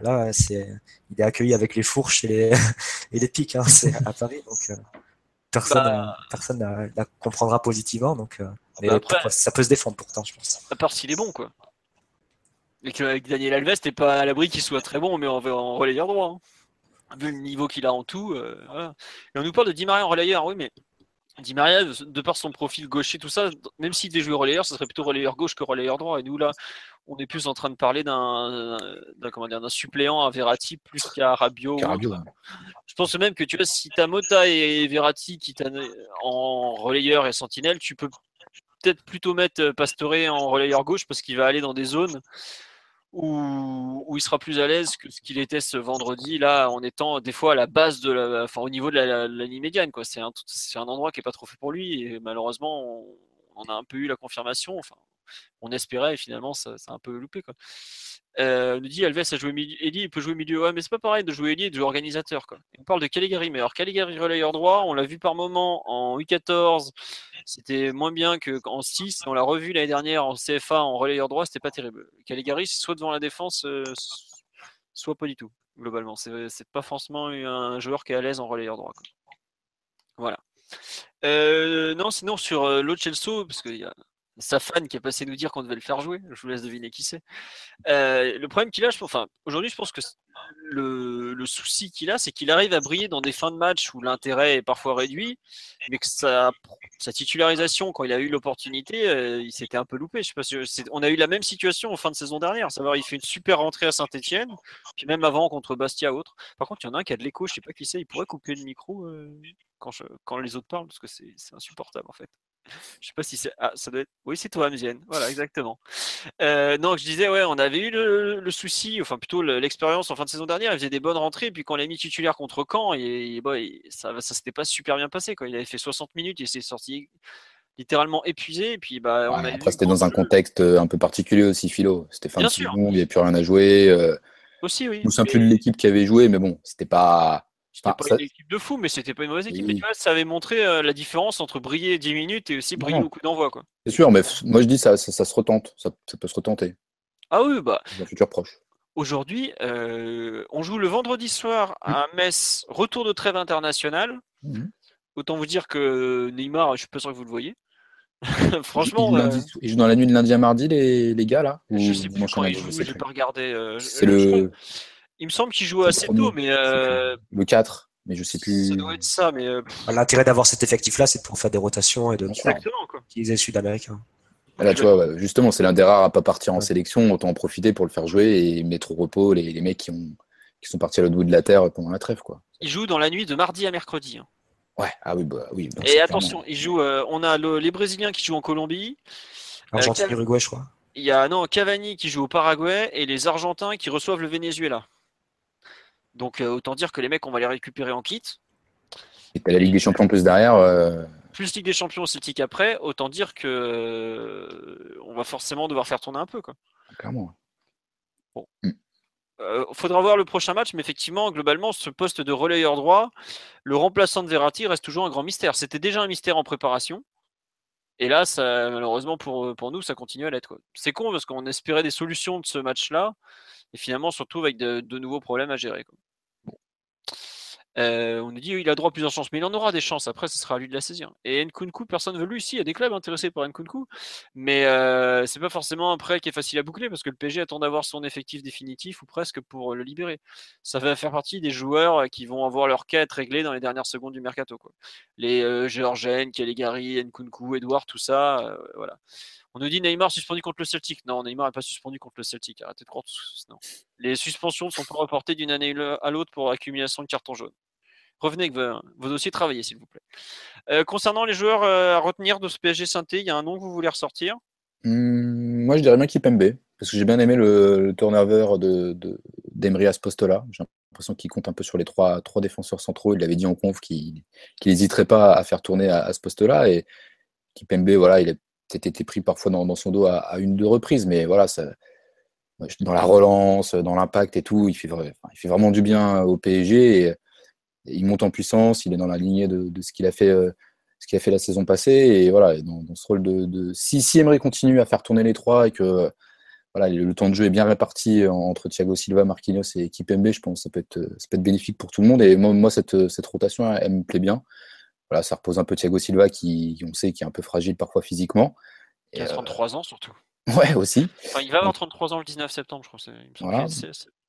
Speaker 2: voilà, c'est, il est accueilli avec les fourches et les, et les pics, hein, c'est à Paris, donc euh, personne,
Speaker 1: Bah.
Speaker 2: personne la, la comprendra positivement, donc euh, mais
Speaker 1: Bah, après-
Speaker 2: ça peut se défendre pourtant, je pense.
Speaker 1: À part s'il est bon, quoi. Et qu'avec Daniel Alves, t'es pas à l'abri qu'il soit très bon, mais en, en relayeur droit. hein. Vu le niveau qu'il a en tout. euh, voilà. Et on nous parle de Di Maria en relayeur, oui, mais Di Maria, de par son profil gaucher, tout ça, même s'il jouer relayeur, ce serait plutôt relayeur gauche que relayeur droit. Et nous, là, on est plus en train de parler d'un suppléant à Verratti plus qu'à Rabiot.
Speaker 3: Rabiot.
Speaker 1: Je pense même que tu vois, si t'as Mota et Verratti qui en relayeur et sentinelle, tu peux peut-être plutôt mettre euh, Pastore en relayeur gauche parce qu'il va aller dans des zones où, où il sera plus à l'aise que ce qu'il était ce vendredi, là, en étant des fois à la base de la, enfin, au niveau de la, la- médiane, quoi. C'est un, un endroit qui est pas trop fait pour lui et malheureusement, on, on a un peu eu la confirmation. Enfin, on espérait et finalement, ça, a un peu loupé, quoi. Euh, on nous dit Alves a joué milieu, Eli, il peut jouer milieu. Ouais, mais c'est pas pareil de jouer Eli et de jouer organisateur. Quoi. On parle de Caligari, mais alors Caligari relayeur droit, on l'a vu par moment en U14, c'était moins bien qu'en 6. On l'a revu l'année dernière en CFA en relayeur droit, c'était pas terrible. Caligari, c'est soit devant la défense, euh, soit pas du tout, globalement. C'est pas forcément un joueur qui est à l'aise en relayeur droit. Voilà. Euh, non, sinon sur euh, Lo Celso, parce qu'il y a sa fan qui est passé nous dire qu'on devait le faire jouer. Je vous laisse deviner qui c'est. Euh, le problème qu'il a, enfin, aujourd'hui, je pense que le, souci qu'il a, c'est qu'il arrive à briller dans des fins de match où l'intérêt est parfois réduit, mais que sa, sa titularisation, quand il a eu l'opportunité, euh, il s'était un peu loupé. On a eu la même situation en fin de saison dernière, savoir il fait une super rentrée à Saint-Etienne, puis même avant contre Bastia autre. Par contre, il y en a un qui a de l'écho, je sais pas qui c'est, il pourrait couper le micro euh, quand, les autres parlent, parce que c'est insupportable en fait. Je sais pas si c'est. Ah, ça doit être. Oui, c'est toi, Amzienne. Voilà, exactement. Euh, non, je disais, ouais, on avait eu le, le souci, enfin plutôt le- l'expérience en fin de saison dernière. Il faisait des bonnes rentrées, puis quand on l'a mis titulaire contre Caen, et, ça, ça s'était pas super bien passé. Quoi. Il avait fait 60 minutes, il s'est sorti littéralement épuisé. Et puis, bah, on
Speaker 3: Ouais, après, c'était dans un contexte euh, un peu particulier aussi, Philo. C'était fin de saison, il n'y avait plus rien à jouer. euh,
Speaker 1: Aussi, oui. Mais
Speaker 3: plus de l'équipe qui avait joué, mais bon, c'était pas.
Speaker 1: C'était
Speaker 3: enfin,
Speaker 1: pas
Speaker 3: ça-
Speaker 1: une équipe de fou, mais c'était pas une mauvaise équipe.
Speaker 3: Oui.
Speaker 1: Mais tu vois, ça avait montré euh, la différence entre briller 10 minutes et aussi briller
Speaker 3: non.
Speaker 1: au coup d'envoi. Quoi.
Speaker 3: C'est sûr, mais f- moi je dis ça, ça, ça se retente. Ça, ça peut se retenter
Speaker 1: Ah oui, bah,
Speaker 3: dans futur proche.
Speaker 1: Aujourd'hui, euh, on joue le vendredi soir à Metz, retour de trêve internationale.
Speaker 3: Mhm.
Speaker 1: Autant vous dire que Neymar, je suis pas sûr que vous le voyez. Franchement,
Speaker 3: ils,
Speaker 1: euh,
Speaker 3: lundi- ils jouent dans la nuit de lundi à mardi, les, les gars, là
Speaker 1: je sais plus quand il
Speaker 3: lundi,
Speaker 1: joue,
Speaker 3: je sais
Speaker 1: j'ai pas regardé.
Speaker 3: C'est
Speaker 1: je
Speaker 3: le,
Speaker 1: Il me semble qu'il joue assez
Speaker 3: premier,
Speaker 1: tôt, mais euh,
Speaker 3: le 4, mais je sais plus.
Speaker 1: ça doit être ça. Mais euh,
Speaker 2: L'intérêt d'avoir cet effectif-là, c'est pour faire des rotations et de utiliser le Sud-Américain.
Speaker 3: Là, tu vois, ouais, justement, c'est l'un des rares à pas partir en sélection. Autant en profiter pour le faire jouer et mettre au repos les, les mecs qui, ont, qui sont partis à l'autre bout de la terre pendant la trêve. Quoi.
Speaker 1: Il joue dans la nuit de mardi à mercredi. hein.
Speaker 3: Ouais, ah oui, bah oui. donc
Speaker 1: Et attention,
Speaker 3: clairement-
Speaker 1: il joue. euh, on a le- les Brésiliens qui jouent en Colombie. Euh,
Speaker 2: Argentine,
Speaker 1: Cav-
Speaker 2: Uruguay, je crois.
Speaker 1: Il y a non Cavani qui joue au Paraguay et les Argentins qui reçoivent le Venezuela. Donc euh, autant dire que les mecs, on va les récupérer en kit.
Speaker 3: Et t'as la Ligue des Champions plus derrière. euh,
Speaker 1: Plus Ligue des Champions Celtic après, autant dire que euh, on va forcément devoir faire tourner un peu. Quoi.
Speaker 3: clairement.
Speaker 1: Euh, faudra voir le prochain match, mais effectivement, globalement, ce poste de relayeur droit, le remplaçant de Verratti reste toujours un grand mystère. C'était déjà un mystère en préparation. Et là, ça, malheureusement pour, pour nous, ça continue à l'être. C'est con parce qu'on espérait des solutions de ce match-là, et finalement, surtout avec de, de nouveaux problèmes à gérer. quoi. Euh, on nous dit il a droit à plusieurs chances, mais il en aura des chances. Après, ce sera à lui de la saisir. Et Nkunku, personne ne veut lui. Ici, il y a des clubs intéressés par Nkunku, mais euh, c'est pas forcément un prêt qui est facile à boucler parce que le PSG attend d'avoir son effectif définitif ou presque pour le libérer. Ça va faire partie des joueurs qui vont avoir leur quête réglée dans les dernières secondes du mercato. Les euh, Georgen, Caligari, Nkunku, Edouard, tout ça, euh, voilà. On nous dit Neymar suspendu contre le Celtic. Non, Neymar n'est pas suspendu contre le Celtic. Arrêtez de croire tout ça. Les suspensions ne sont pas reportées d'une année à l'autre pour accumulation de cartons jaunes. Revenez avec vos, vos dossiers s'il vous plaît. Euh, concernant les joueurs euh, à retenir de ce PSG synthé, il y a un nom que vous voulez ressortir?
Speaker 3: Hum, moi, je dirais bien Kipembe, parce que j'ai bien aimé le, turnover de, de, d'Emery à ce poste-là. J'ai l'impression qu'il compte un peu sur les trois, trois défenseurs centraux. Il l'avait dit en conf qu'il n'hésiterait pas à faire tourner à, ce poste-là. Et Kipembe, voilà, il a peut-être été pris parfois dans, son dos à, une ou deux reprises, mais voilà, ça, dans la relance, dans l'impact et tout, il fait, vraiment du bien au PSG. Il monte en puissance, il est dans la lignée de, de ce qu'il a fait. Euh, ce qu'il a fait la saison passée. Et voilà, dans, dans ce rôle de, de, si, si Emery continue à faire tourner les trois et que voilà, le, le temps de jeu est bien réparti entre Thiago Silva, Marquinhos et Kipembe, je pense que ça peut être, ça peut être bénéfique pour tout le monde. Et moi, moi cette, cette rotation, elle, elle, me plaît bien. Voilà, ça repose un peu Thiago Silva qui, on sait, qui est un peu fragile parfois physiquement.
Speaker 1: Qui a 33 euh, ans surtout.
Speaker 3: Ouais, aussi.
Speaker 1: Enfin, il va avoir 33 ans le 19 septembre, je crois.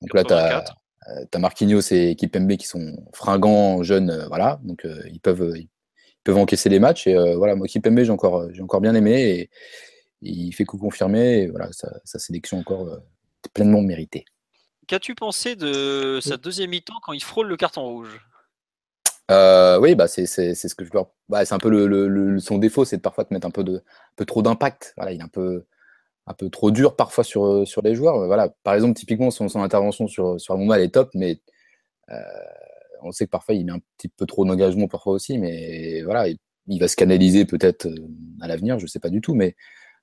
Speaker 3: Donc là, tu as, as, Marquinhos et Kipembe qui sont fringants, jeunes, euh, voilà. Donc euh, ils peuvent, ils peuvent encaisser les matchs. Et euh, voilà, moi, Kipembe, j'ai encore, j'ai encore bien aimé. Et, et, il fait coup confirmé. Et voilà, sa, sa sélection encore euh, pleinement méritée.
Speaker 1: Qu'as-tu pensé de sa deuxième mi-temps quand il frôle le carton rouge?
Speaker 3: Euh, Oui, bah, c'est ce que je leur. Bah, c'est un peu le, le, le, son défaut, c'est de parfois de mettre un peu, de, un peu trop d'impact. Voilà, il est un peu, un peu trop dur parfois sur, sur les joueurs. Voilà, par exemple, typiquement, son, intervention sur, sur Amouma, elle est top, mais euh, on sait que parfois il met un petit peu trop d'engagement parfois aussi, mais voilà, il, va se canaliser peut-être euh, à l'avenir, je ne sais pas du tout, mais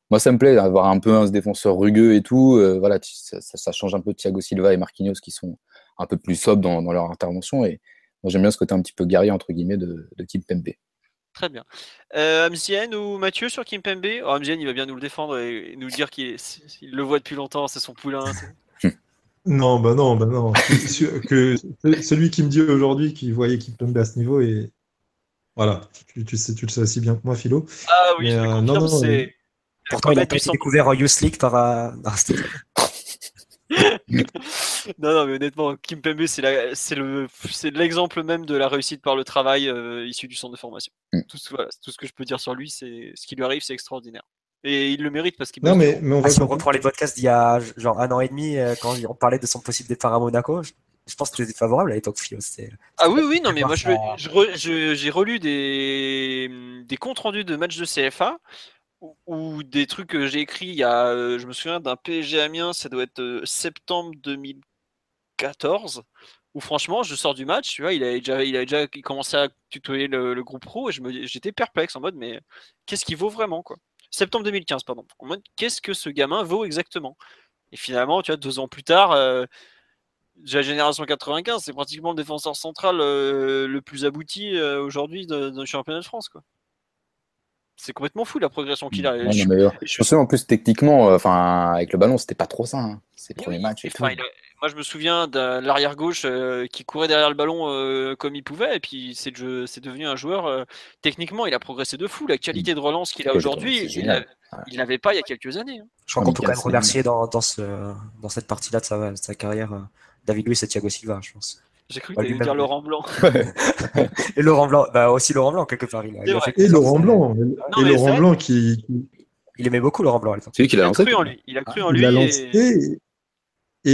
Speaker 3: moi ça me plaît d'avoir un peu un défenseur rugueux et tout. Euh, voilà, ça, change un peu Thiago Silva et Marquinhos qui sont un peu plus sobres dans, leur intervention et moi j'aime bien ce côté un petit peu guerrier entre guillemets de, de Kim.
Speaker 1: Très bien. Euh, Amzien ou Mathieu sur Kim Pembe? Oh, Amzien, il va bien nous le défendre et nous dire qu'il le voit depuis longtemps, c'est son poulain.
Speaker 4: Non, bah non, bah non. que, celui qui me dit aujourd'hui qu'il voyait tombait à ce niveau et voilà, tu, tu, sais, tu le sais aussi bien que moi, Philo.
Speaker 1: Ah oui, Mais, je euh, non, non,
Speaker 4: c'est
Speaker 2: Pourtant, il a été découvert en Youth League par. euh, non, c'était-
Speaker 1: non, non, mais honnêtement, Kim Pembe, c'est l'exemple le, même de la réussite par le travail euh, issu du centre de formation.
Speaker 3: Mm.
Speaker 1: Tout, ce que je peux dire sur lui, c'est ce qui lui arrive, c'est extraordinaire. Et il le mérite parce qu'il.
Speaker 4: Non, mais, mais on va ah,
Speaker 2: si on reprend les podcasts d'il y a genre un an et demi, euh, quand on parlait de son possible départ à Monaco, je, pense que tu favorable à l'époque,
Speaker 1: Ah oui, oui, non, mais moi, j'ai je, je, relu des, des comptes rendus de matchs de CFA ou des trucs que j'ai écrits il y a, euh, je me souviens d'un PSG Amiens, ça doit être septembre 2015 14 où franchement je sors du match, tu vois, il avait déjà, il avait déjà commencé à tutoyer le, groupe pro et j'étais perplexe en mode mais qu'est-ce qu'il vaut vraiment quoi? Septembre 2015 pardon. En mode qu'est-ce que ce gamin vaut exactement? Et finalement tu vois deux ans plus tard, euh, de la génération 95, c'est pratiquement le défenseur central euh, le plus abouti euh, aujourd'hui du championnat de France quoi. C'est complètement fou la progression qu'il a. Je,
Speaker 3: non, mais, euh, en plus techniquement, euh, enfin avec le ballon c'était pas trop ça. Hein,
Speaker 1: oui,
Speaker 3: premiers matchs et tout.
Speaker 1: Moi, je me souviens de l'arrière gauche euh, qui courait derrière le ballon euh, comme il pouvait, et puis c'est de- c'est devenu un joueur. euh, techniquement, il a progressé de fou. La qualité de relance qu'il a aujourd'hui, il n'avait pas il y a quelques années. hein.
Speaker 2: Je crois
Speaker 3: En
Speaker 2: qu'on peut quand même remercier dans, dans, ce, dans cette partie-là de sa, de sa carrière David Luiz et Thiago Silva, je pense.
Speaker 1: J'ai cru que
Speaker 2: Bah,
Speaker 1: tu allais
Speaker 2: lui-même,
Speaker 1: dire. Laurent Blanc.
Speaker 2: Et Laurent Blanc, bah aussi Laurent Blanc, quelque part. Il, a-
Speaker 1: C'est
Speaker 2: il a
Speaker 1: vrai.
Speaker 2: fait
Speaker 4: Et Laurent Blanc. Et,
Speaker 1: Non,
Speaker 4: et
Speaker 1: mais
Speaker 4: Laurent Blanc qui,
Speaker 2: Il aimait beaucoup Laurent Blanc à l'époque.
Speaker 3: C'est lui qui
Speaker 1: Il
Speaker 3: l'a
Speaker 1: a
Speaker 3: lancé.
Speaker 1: cru en lui. Il a cru en
Speaker 4: il
Speaker 1: lui.
Speaker 4: lancé. Et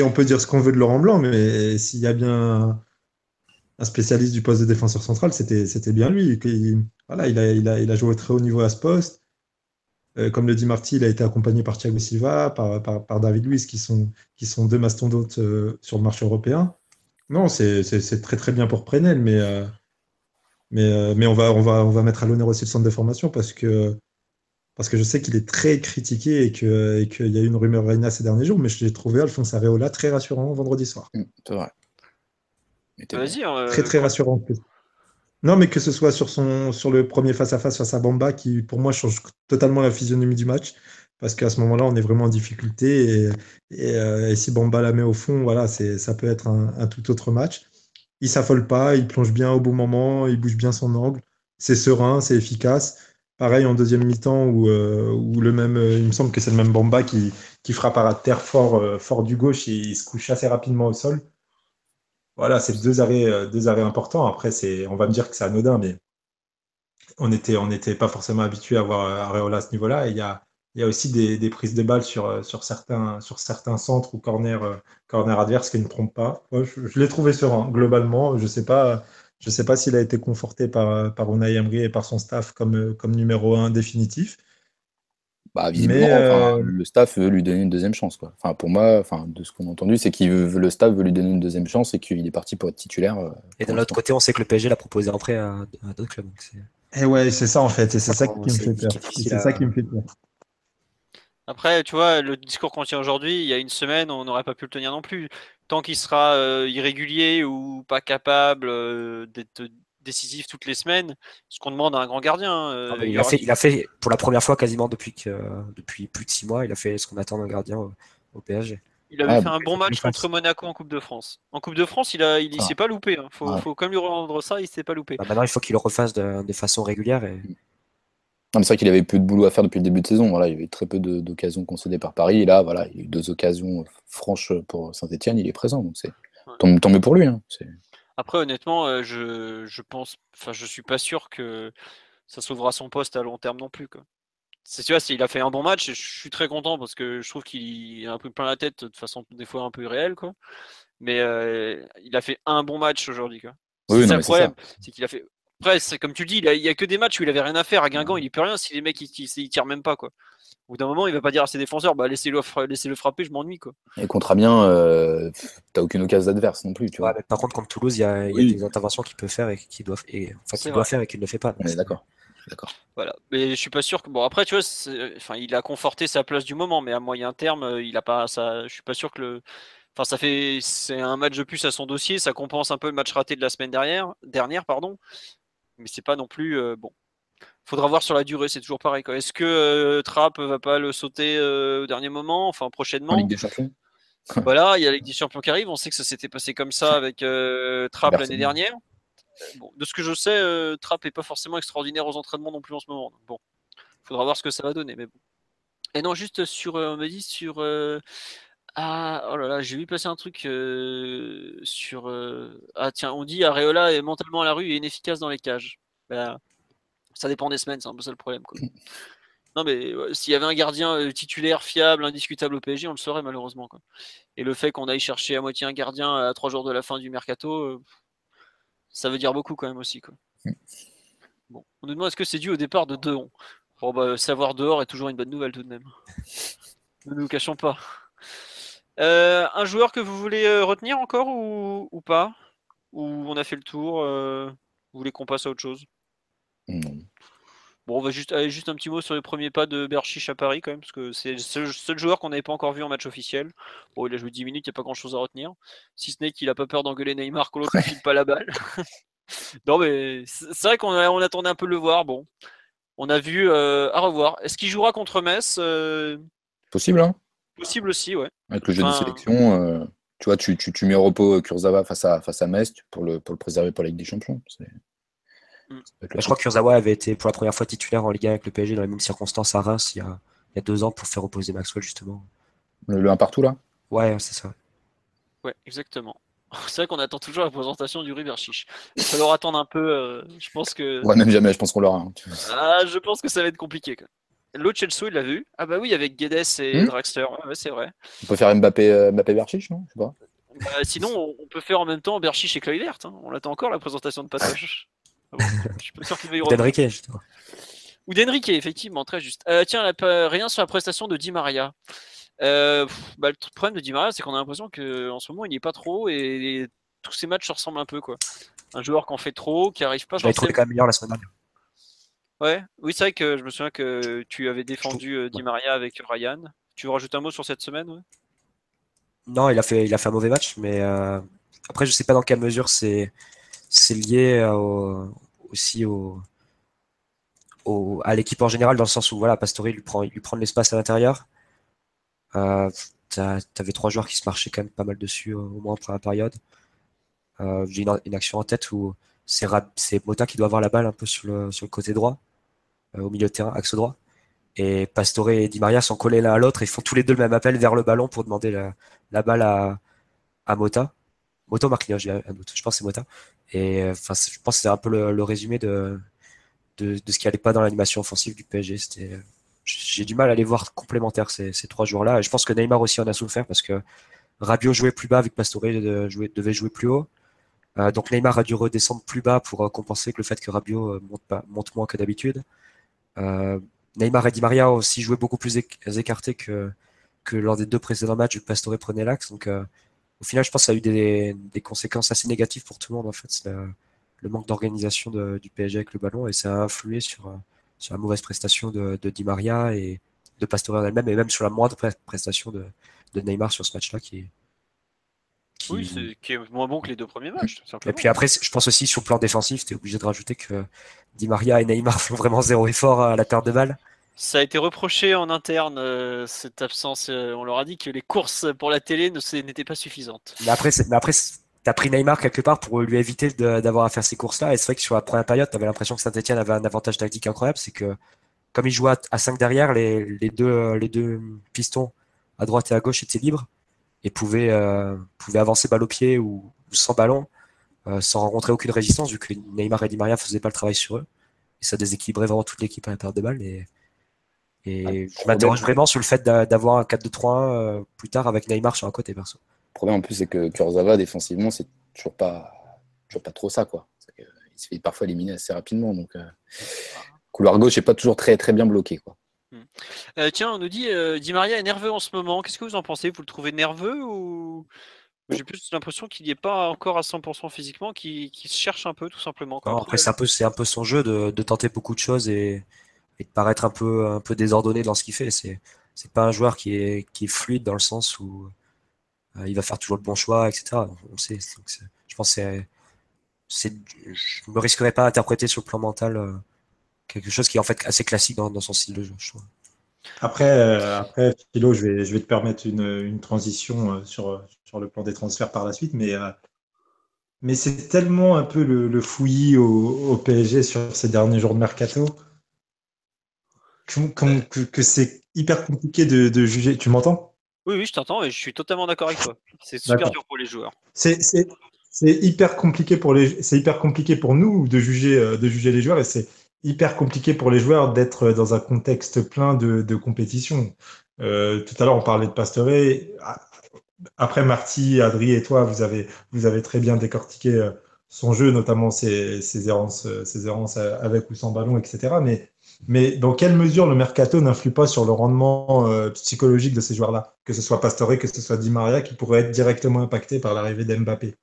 Speaker 4: on peut dire ce qu'on veut de Laurent Blanc, mais s'il y a bien un spécialiste du poste de défenseur central, c'était bien lui. Il, voilà, il, a, il, a, il a joué très haut niveau à ce poste. Euh, comme le dit Marty, il a été accompagné par Thiago Silva, par, par, David Luiz, qui sont, qui sont deux mastodontes euh, sur le marché européen. Non, c'est très très bien pour Prenel, mais, euh, mais, mais on, va, on, va, on va mettre à l'honneur aussi le centre de formation parce que, parce que je sais qu'il est très critiqué et que- qu'il y a eu une rumeur Reina ces derniers jours, mais je l'ai trouvé, Alphonse Areola, très rassurant vendredi soir.
Speaker 3: Mm, C'est vrai.
Speaker 1: Vas-y. hein,
Speaker 4: Très très rassurant. Non, mais que ce soit sur, son, sur le premier face-à-face face à Bamba, qui pour moi change totalement la physionomie du match, parce qu'à ce moment-là, on est vraiment en difficulté. Et, et, euh, et si Bamba la met au fond, voilà, c'est, ça peut être un, un tout autre match. Il s'affole pas, il plonge bien au bon moment, il bouge bien son angle, c'est serein, c'est efficace. Pareil en deuxième mi-temps où, euh, le même, euh, il me semble que c'est le même Bamba qui, qui frappe à terre fort, euh, fort du gauche et il se couche assez rapidement au sol. Voilà, c'est deux arrêts, deux arrêts importants. Après, c'est, on va me dire que c'est anodin, mais on était, on n'était pas forcément habitué à voir Areola à ce niveau-là. Et il y a, y a aussi des, des prises de balles sur, sur, certains, sur certains centres ou corners, corners adverses qui ne trompent pas. Je, je l'ai trouvé serein, globalement. Je sais pas, je sais pas s'il a été conforté par, par Unai Emery et par son staff comme, comme numéro un définitif.
Speaker 3: Bah, visiblement,
Speaker 4: Mais,
Speaker 3: enfin,
Speaker 4: euh,
Speaker 3: le staff veut lui donner une deuxième chance. Quoi. Enfin, pour moi, enfin, de ce qu'on a entendu, c'est que le staff veut lui donner une deuxième chance et qu'il est parti pour être titulaire. euh,
Speaker 2: Et d'un autre côté, on sait que le PSG l'a proposé après à, à d'autres clubs. donc
Speaker 4: Et ouais, c'est ça en fait, et c'est ça
Speaker 2: Ça,
Speaker 4: qui me fait peur. C'est ça qui me fait peur.
Speaker 1: Après, tu vois, le discours qu'on tient aujourd'hui, il y a une semaine, on n'aurait pas pu le tenir non plus. Tant qu'il sera euh, irrégulier ou pas capable euh, d'être décisif toutes les semaines, ce qu'on demande à un grand gardien. euh,
Speaker 2: Ah,
Speaker 1: il
Speaker 2: il, a fait, il a fait pour la première fois quasiment depuis, que, depuis plus de six mois, il a fait ce qu'on attend d'un gardien au, au PSG.
Speaker 1: il avait
Speaker 3: Ah,
Speaker 1: fait un bon match contre Monaco en Coupe de France. En Coupe de France, il a, il, il
Speaker 3: Ah.
Speaker 1: s'est pas loupé. hein. Faut,
Speaker 3: Ouais.
Speaker 1: faut quand même lui rendre ça, il s'est pas loupé.
Speaker 2: Bah, maintenant, il faut qu'il le refasse de, de façon régulière. Et...
Speaker 3: C'est vrai qu'il avait peu de boulot à faire depuis le début de saison. Voilà, il y avait très peu d'occasions concédées par Paris. Et là, voilà, il y a eu deux occasions franches pour Saint-Etienne. Il est présent. Donc c'est
Speaker 1: Ouais.
Speaker 3: tant, mieux pour lui. hein.
Speaker 1: Après, honnêtement, euh, je, je pense, enfin, je suis pas sûr que ça sauvera son poste à long terme non plus. Quoi. C'est tu vois, c'est- il a fait un bon match et je suis très content parce que je trouve qu'il a un peu plein la tête de façon des fois un peu irréelle, quoi. Mais euh, il a fait un bon match aujourd'hui, quoi.
Speaker 3: Oui,
Speaker 1: c'est ça le problème, c'est qu'il a fait. Après, c'est comme tu le dis, il a- il y a que des matchs où il avait rien à faire. À Guingamp, il est plus rien si les mecs ils, ils, ils tirent même pas, quoi. Au bout d'un moment, il va pas dire à ses défenseurs, bah laissez-le fra- laissez-le frapper, je m'ennuie, quoi.
Speaker 3: Et contre Amiens, euh, t'as aucune occasion adverse non plus. Tu vois.
Speaker 2: Ouais, par contre, contre Toulouse, il y a, y des interventions qu'il peut faire et qu'il doit, et, enfin, doit faire et qu'il ne fait pas.
Speaker 3: D'accord. D'accord.
Speaker 1: Voilà. Mais je suis pas sûr que. Bon, après, tu vois, enfin, il a conforté sa place du moment, mais à moyen terme, euh, il a pas ça. Je suis pas sûr que le. Enfin, ça fait. C'est un match de plus à son dossier, ça compense un peu le match raté de la semaine dernière, dernière pardon. Mais c'est pas non plus. euh, bon. Faudra voir sur la durée, c'est toujours pareil. Est-ce que euh, Trapp va pas le sauter euh, au dernier moment, enfin
Speaker 3: En
Speaker 1: prochainement
Speaker 3: Ligue des Champions.
Speaker 1: Voilà, il y a la Ligue des Champions qui arrive. On sait que ça s'était passé comme ça avec Trapp l'année dernière. Bon, de ce que je sais, euh, Trapp est pas forcément extraordinaire aux entraînements non plus en ce moment. Donc, bon, faudra voir ce que ça va donner. Mais bon. Et non, juste sur, euh, on me dit sur. euh, ah, oh là là, j'ai vu passer un truc euh, sur. euh, ah, tiens, on dit Areola est mentalement à la rue et inefficace dans les cages. Ben, ça dépend des semaines, c'est un peu ça le problème. Quoi. Non, mais ouais, s'il y avait un gardien euh, titulaire, fiable, indiscutable au PSG, on le saurait malheureusement. Quoi. Et le fait qu'on aille chercher à moitié un gardien à trois jours de la fin du mercato, euh, ça veut dire beaucoup quand même aussi. Quoi. Bon. On nous demande est-ce que c'est dû au départ de Deon Bon, bah, savoir dehors est toujours une bonne nouvelle tout de même. ne nous cachons pas. Euh, un joueur que vous voulez euh, retenir encore ou, ou pas? Ou on a fait le tour euh, Vous voulez qu'on passe à autre chose?
Speaker 3: Non.
Speaker 1: Bon, on va juste, aller juste un petit mot sur les premiers pas de Berchiche à Paris quand même, parce que c'est le seul, seul joueur qu'on n'avait pas encore vu en match officiel. Bon, il a joué 10 minutes, il n'y a pas grand chose à retenir. Si ce n'est qu'il a pas peur d'engueuler Neymar l'autre ne file pas la balle. non, mais c'est vrai qu'on on attendait un peu de le voir. Bon, on a vu à revoir. Est-ce qu'il jouera contre Metz
Speaker 3: Possible, hein
Speaker 1: Possible aussi, ouais.
Speaker 3: Avec le jeu
Speaker 1: Enfin-
Speaker 3: de sélection, euh, tu vois, tu, tu, tu mets au repos euh, Kurzawa face à, face à Metz pour le, pour le préserver pour la Ligue des Champions.
Speaker 1: Mm.
Speaker 2: je crois que Kurzawa avait été pour la première fois titulaire en Ligue 1 avec le PSG dans les mêmes circonstances à Reims il y a, il y a deux ans pour faire opposer Maxwell justement.
Speaker 3: le, le un partout là?
Speaker 2: Ouais, c'est ça.
Speaker 1: Ouais, exactement. C'est vrai qu'on attend toujours la présentation du Riberchiche. Il va falloir attendre un peu. euh, je pense que.
Speaker 3: Ouais, même jamais, je pense qu'on l'aura. hein.
Speaker 1: Ah, je pense que ça va être compliqué. quoi. L'autre Chelsea, il l'a vu. Ah bah oui, avec Guedes et
Speaker 3: Hmm.
Speaker 1: Draxler. Ouais, c'est vrai.
Speaker 3: On peut faire Mbappé, euh, Mbappé Berchiche, non? Je sais pas.
Speaker 1: Bah, sinon, on- peut faire en même temps Berchiche et Kluivert. hein. On attend encore la présentation de Patoche. Ah bon, je suis pas sûr qu'il va y revenir.
Speaker 2: D'Enrique, justement.
Speaker 1: Ou d'Enrique, effectivement, très juste. Euh, tiens, rien sur la prestation de Di Maria. Euh, pff, bah, le problème de Di Maria, c'est qu'on a l'impression qu'en ce moment, il n'y est pas trop et, tous ces matchs se ressemblent un peu. quoi. Un joueur qui en fait trop, qui arrive pas
Speaker 2: Je l'avais trouvé quand même meilleur la semaine dernière.
Speaker 1: Ouais, oui, c'est vrai que je me souviens que tu avais défendu euh, Di Maria avec Ryan. Tu veux rajouter un mot sur cette semaine ouais?
Speaker 2: Non, il a fait, il a fait un mauvais match, mais euh, après, je sais pas dans quelle mesure c'est lié euh, au- aussi au, au- à l'équipe en général, dans le sens où voilà, Pastore lui prend, il lui prend de l'espace à l'intérieur. Euh, T'avais trois joueurs qui se marchaient quand même pas mal dessus, au moins pour la période. J'ai une, une action en tête où c'est Mota qui doit avoir la balle un peu sur le, sur le côté droit, au milieu de terrain, axe droit. Et Pastore et Di Maria sont collés l'un à l'autre et font tous les deux le même appel vers le ballon pour demander la, la balle à, à Mota. Mota ou Marquinhos, doute. Je pense que c'est Mota. Et euh, enfin, je pense que c'est un peu le, le résumé de, de, de ce qui allait pas dans l'animation offensive du PSG. C'était, euh, j'ai du mal à les voir complémentaires ces, ces trois joueurs-là. Et je pense que Neymar aussi en a souffert parce que Rabiot jouait plus bas que Pastore jouait- devait jouer plus haut. Euh, donc Neymar a dû redescendre plus bas pour euh, compenser que le fait que Rabiot euh, monte, monte moins que d'habitude. Euh, Neymar et Di Maria ont aussi joué beaucoup plus éc- écartés que, lors des deux précédents matchs où Pastore prenait l'axe. Donc euh, au final, je pense que ça a eu des, conséquences assez négatives pour tout le monde. En fait, le, manque d'organisation du PSG avec le ballon et ça a influé sur, euh, sur la mauvaise prestation de, Di Maria et de Pastore en elle-même et même sur la moindre pre- prestation de, de Neymar sur ce match-là qui, qui-
Speaker 1: Oui, c'est qui est moins bon que les deux premiers matchs,
Speaker 2: et puis après, je pense aussi sur le plan défensif, tu es obligé de rajouter que Di Maria et Neymar font vraiment zéro effort à la perte de balle.
Speaker 1: Ça a été reproché en interne, euh, cette absence. euh, on leur a dit que les courses pour la télé n'étaient pas suffisantes.
Speaker 2: Mais après, mais après, t'as pris Neymar quelque part pour lui éviter d'avoir à faire ces courses-là. Et c'est vrai que sur la première période, t'avais l'impression que Saint-Etienne avait un avantage tactique incroyable. C'est que, comme il jouait à, à 5 derrière, les, les deux, les deux pistons à droite et à gauche étaient libres et pouvaient, euh, pouvaient avancer balle au pied ou, ou sans ballon, euh, sans rencontrer aucune résistance, vu que Neymar et Di Maria faisaient pas le travail sur eux. Et ça déséquilibrait vraiment toute l'équipe à la perte de balle. Et, et je m'interroge vraiment sur le fait d'a- d'avoir un 4-2-3-1 euh, plus tard avec Neymar sur un côté perso.
Speaker 3: Le problème en plus, c'est que Kurzawa, défensivement, c'est toujours pas, toujours pas trop ça. Quoi. Il se fait parfois éliminer assez rapidement. Donc, euh, couloir gauche n'est pas toujours très, très bien bloqué. Quoi.
Speaker 1: Euh, tiens, on nous dit euh, Di Maria est nerveux en ce moment. Qu'est-ce que vous en pensez? Vous le trouvez nerveux ou j'ai plus l'impression qu'il n'y est pas encore à 100% physiquement, qu'il se cherche un peu tout simplement.
Speaker 2: Non, après, c'est un peu, c'est un peu son jeu de, de tenter beaucoup de choses et, et de paraître un peu, un peu désordonné dans ce qu'il fait. C'est, c'est pas un joueur qui est, qui est fluide dans le sens où euh, il va faire toujours le bon choix, etc. On le sait. Donc, c'est- je pense que je me risquerais pas à interpréter sur le plan mental quelque chose qui est en fait assez classique dans, dans son style de jeu, je trouve.
Speaker 4: Après, euh, après Philo, je vais, je vais te permettre une, une transition euh, sur, sur le plan des transferts par la suite, mais, euh, mais c'est tellement un peu le, le fouillis au, au PSG sur ces derniers jours de mercato que, que, que- que c'est hyper compliqué de, de juger. Tu m'entends?
Speaker 1: Oui, oui, je t'entends et je suis totalement d'accord avec toi. C'est super dur pour les joueurs.
Speaker 4: C'est c'est- c'est hyper compliqué pour les, c'est hyper compliqué pour nous de juger, de juger les joueurs et c'est hyper compliqué pour les joueurs d'être dans un contexte plein de, compétition. Euh, tout à l'heure, on parlait de Pastore. Après, Marty, Adri et toi, vous avez, très bien décortiqué euh, son jeu, notamment ses, ses errances, euh, ses errances avec ou sans ballon, etc. Mais, dans quelle mesure le mercato n'influe pas sur le rendement psychologique de ces joueurs-là? Que ce soit Pastore, que ce soit Di Maria, qui pourrait être directement impacté par l'arrivée d'Mbappé?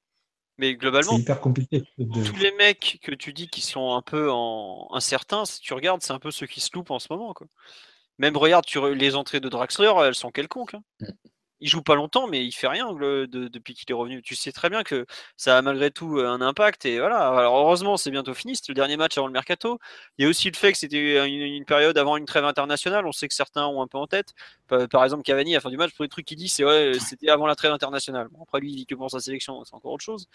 Speaker 1: Mais globalement,
Speaker 4: hyper compliqué. de-
Speaker 1: tous les mecs que tu dis qui sont un peu en incertains, si tu regardes, c'est un peu ceux qui se loupent en ce moment. Quoi. Même regarde, tu les entrées de Draxler, elles sont quelconques. hein. Il joue pas longtemps, mais il fait rien le- de- depuis qu'il est revenu. Tu sais très bien que ça a malgré tout euh, un impact. Et voilà. Alors heureusement, c'est bientôt fini. C'était le dernier match avant le mercato. Il y a aussi le fait que c'était une, une période avant une trêve internationale. On sait que certains ont un peu en tête. Par, par exemple, Cavani, à la fin du match, pour les trucs qu'il dit, c'est ouais, c'était avant la trêve internationale. Bon, après, lui, il dit que pour sa sélection, c'est encore autre chose.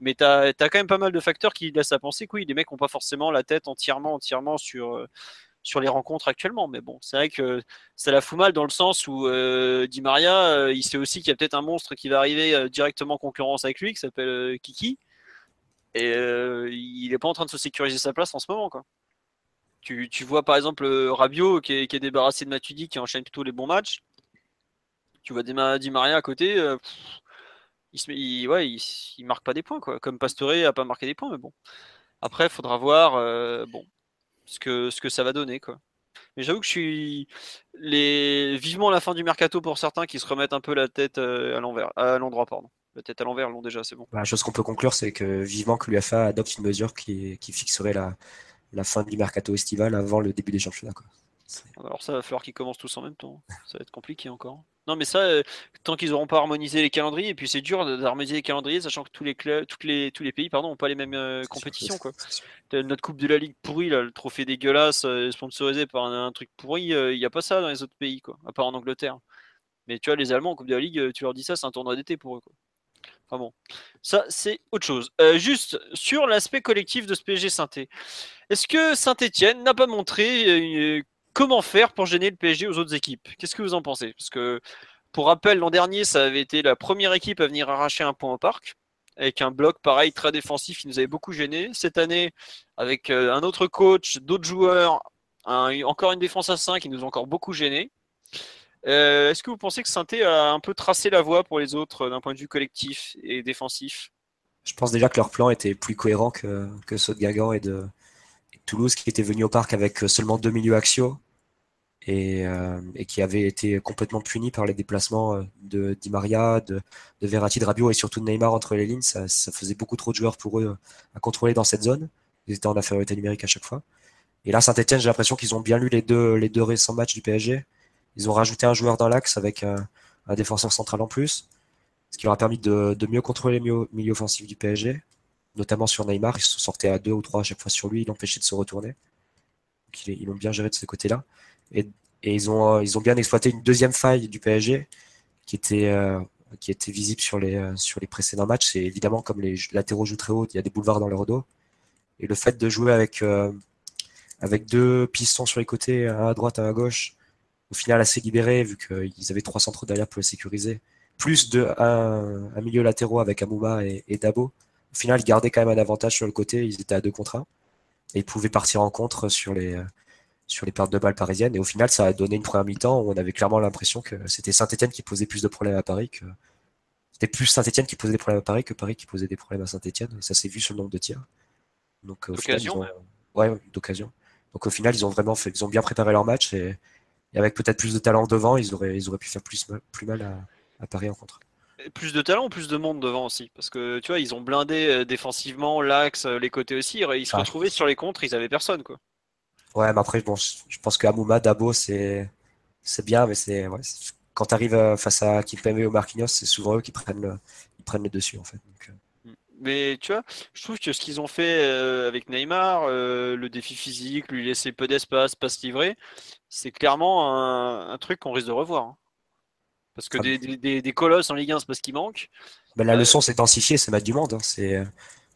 Speaker 1: Mais tu as, quand même pas mal de facteurs qui laissent à penser que oui, les mecs n'ont pas forcément la tête entièrement, entièrement sur, euh, sur les rencontres actuellement. Mais bon, c'est vrai que ça la fout mal dans le sens où euh, Di Maria, euh, il sait aussi qu'il y a peut-être un monstre qui va arriver euh, directement en concurrence avec lui, qui s'appelle Kiki. Et il n'est pas en train de se sécuriser sa place en ce moment. Quoi. Tu, tu vois par exemple Rabiot qui est, débarrassé de Matuidi, qui enchaîne plutôt les bons matchs. Tu vois Di Ma- Di Maria à côté. il, se ouais, il, marque pas des points, quoi. Comme Pastore a pas marqué des points, mais bon. Après, il faudra voir bon, ce, que, ce que ça va donner, quoi. Mais j'avoue que je suis les... vivement la fin du mercato pour certains qui se remettent un peu la tête euh, à l'envers, à l'endroit, pardon. La tête à l'envers, l'ont déjà, c'est bon.
Speaker 2: Bah, La chose qu'on peut conclure, c'est que vivement que l'UFA adopte une mesure qui, qui fixerait la, la fin du mercato estival avant le début des championnats. Quoi.
Speaker 1: Alors ça va falloir qu'ils commencent tous en même temps. Ça va être compliqué encore. Non mais ça, euh, tant qu'ils n'auront pas harmonisé les calendriers, et puis c'est dur d'harmoniser les calendriers, sachant que tous les clubs, toutes les, tous les pays pardon, n'ont pas les mêmes euh,
Speaker 2: sûr,
Speaker 1: compétitions. Quoi. Notre Coupe de la Ligue pourrie, là, le trophée dégueulasse, euh, sponsorisé par un, un truc pourri, il n'y a pas ça dans les autres pays, quoi, à part en Angleterre. Mais tu vois, les Allemands en Coupe de la Ligue, tu leur dis ça, c'est un tournoi d'été pour eux. Quoi. Enfin bon, ça c'est autre chose. Euh, juste sur l'aspect collectif de ce PSG Saint-Étienne, est-ce que Saint-Étienne n'a pas montré euh, comment faire pour gêner le PSG aux autres équipes? Qu'est-ce que vous en pensez? Parce que pour rappel, l'an dernier, ça avait été la première équipe à venir arracher un point au parc, avec un bloc pareil très défensif qui nous avait beaucoup gêné. Cette année, avec euh, un autre coach, d'autres joueurs, encore une défense à 5 qui nous ont encore beaucoup gêné. Euh, Est-ce que vous pensez que Saint-Étienne a un peu tracé la voie pour les autres euh, d'un point de vue collectif et défensif?
Speaker 2: Je pense déjà que leur plan était plus cohérent que, ceux de de, et de Toulouse, qui étaient venus au parc avec seulement deux milieux axiaux et, euh, et qui avaient été complètement punis par les déplacements euh, de Di Maria, de, de Verratti, de Rabiot et surtout de Neymar entre les lignes. Ça, ça faisait beaucoup trop de joueurs pour eux euh, à contrôler dans cette zone. Ils étaient en infériorité numérique à chaque fois. Et là, Saint-Etienne, j'ai l'impression qu'ils ont bien lu les deux, les deux récents matchs du PSG. Ils ont rajouté un joueur dans l'axe avec un, un défenseur central en plus, ce qui leur a permis de, de mieux contrôler le milieu, offensif du PSG, notamment sur Neymar. Ils se sortaient à deux ou trois à chaque fois sur lui, ils l'empêchaient de se retourner. Donc, ils l'ont bien géré de ce côté-là. Et, et ils, ont, euh, ils ont bien exploité une deuxième faille du PSG qui était, euh, qui était visible sur les, euh, précédents matchs. C'est évidemment comme les latéraux jouent très haut, il y a des boulevards dans leur dos. Et le fait de jouer avec, deux pistons sur les côtés, un à droite, un à gauche, au final assez libéré, vu qu'ils avaient trois centraux derrière pour les sécuriser, plus de un, milieu latéraux avec Amouma et, Dabo. Au final, ils gardaient quand même un avantage sur le côté, ils étaient à deux contre un, et ils pouvaient partir en contre sur les, sur les pertes de balles parisiennes. Et au final, ça a donné une première mi-temps où on avait clairement l'impression que c'était Saint-Etienne qui posait plus de problèmes à Paris que. C'était plus Saint-Etienne qui posait des problèmes à Paris que Paris qui posait des problèmes à Saint-Etienne. Et ça s'est vu sur le nombre de tirs. Donc, au final, ils
Speaker 1: D'occasion,
Speaker 2: ont... ouais, d'occasion. Donc au final, ils ont vraiment fait, ils ont bien préparé leur match et, et avec peut-être plus de talent devant, ils auraient, ils auraient pu faire plus, mal- plus mal à, à Paris en contre.
Speaker 1: Plus de talent, plus de monde devant aussi? Parce que tu vois, ils ont blindé euh, défensivement l'axe, euh, les côtés aussi. Ils se
Speaker 2: Ah.
Speaker 1: retrouvaient sur les contres, ils avaient personne. quoi.
Speaker 2: Ouais, mais après, bon, je je pense que Amouma, Dabo, c'est, c'est bien, mais c'est, ouais, quand tu arrives face à Kimpembe ou Marquinhos, c'est souvent eux qui prennent le, ils prennent le dessus, en fait. Donc, euh,
Speaker 1: Mais tu vois, je trouve que ce qu'ils ont fait euh, avec Neymar, euh, le défi physique, lui laisser peu d'espace, pas se livrer, c'est clairement un, un truc qu'on risque de revoir. hein. Parce que
Speaker 2: Ah,
Speaker 1: des, des- des- colosses en Ligue 1, c'est parce qu'il manque.
Speaker 2: Ben, la
Speaker 1: Euh,
Speaker 2: leçon, c'est densifier, c'est mettre du monde. hein. C'est,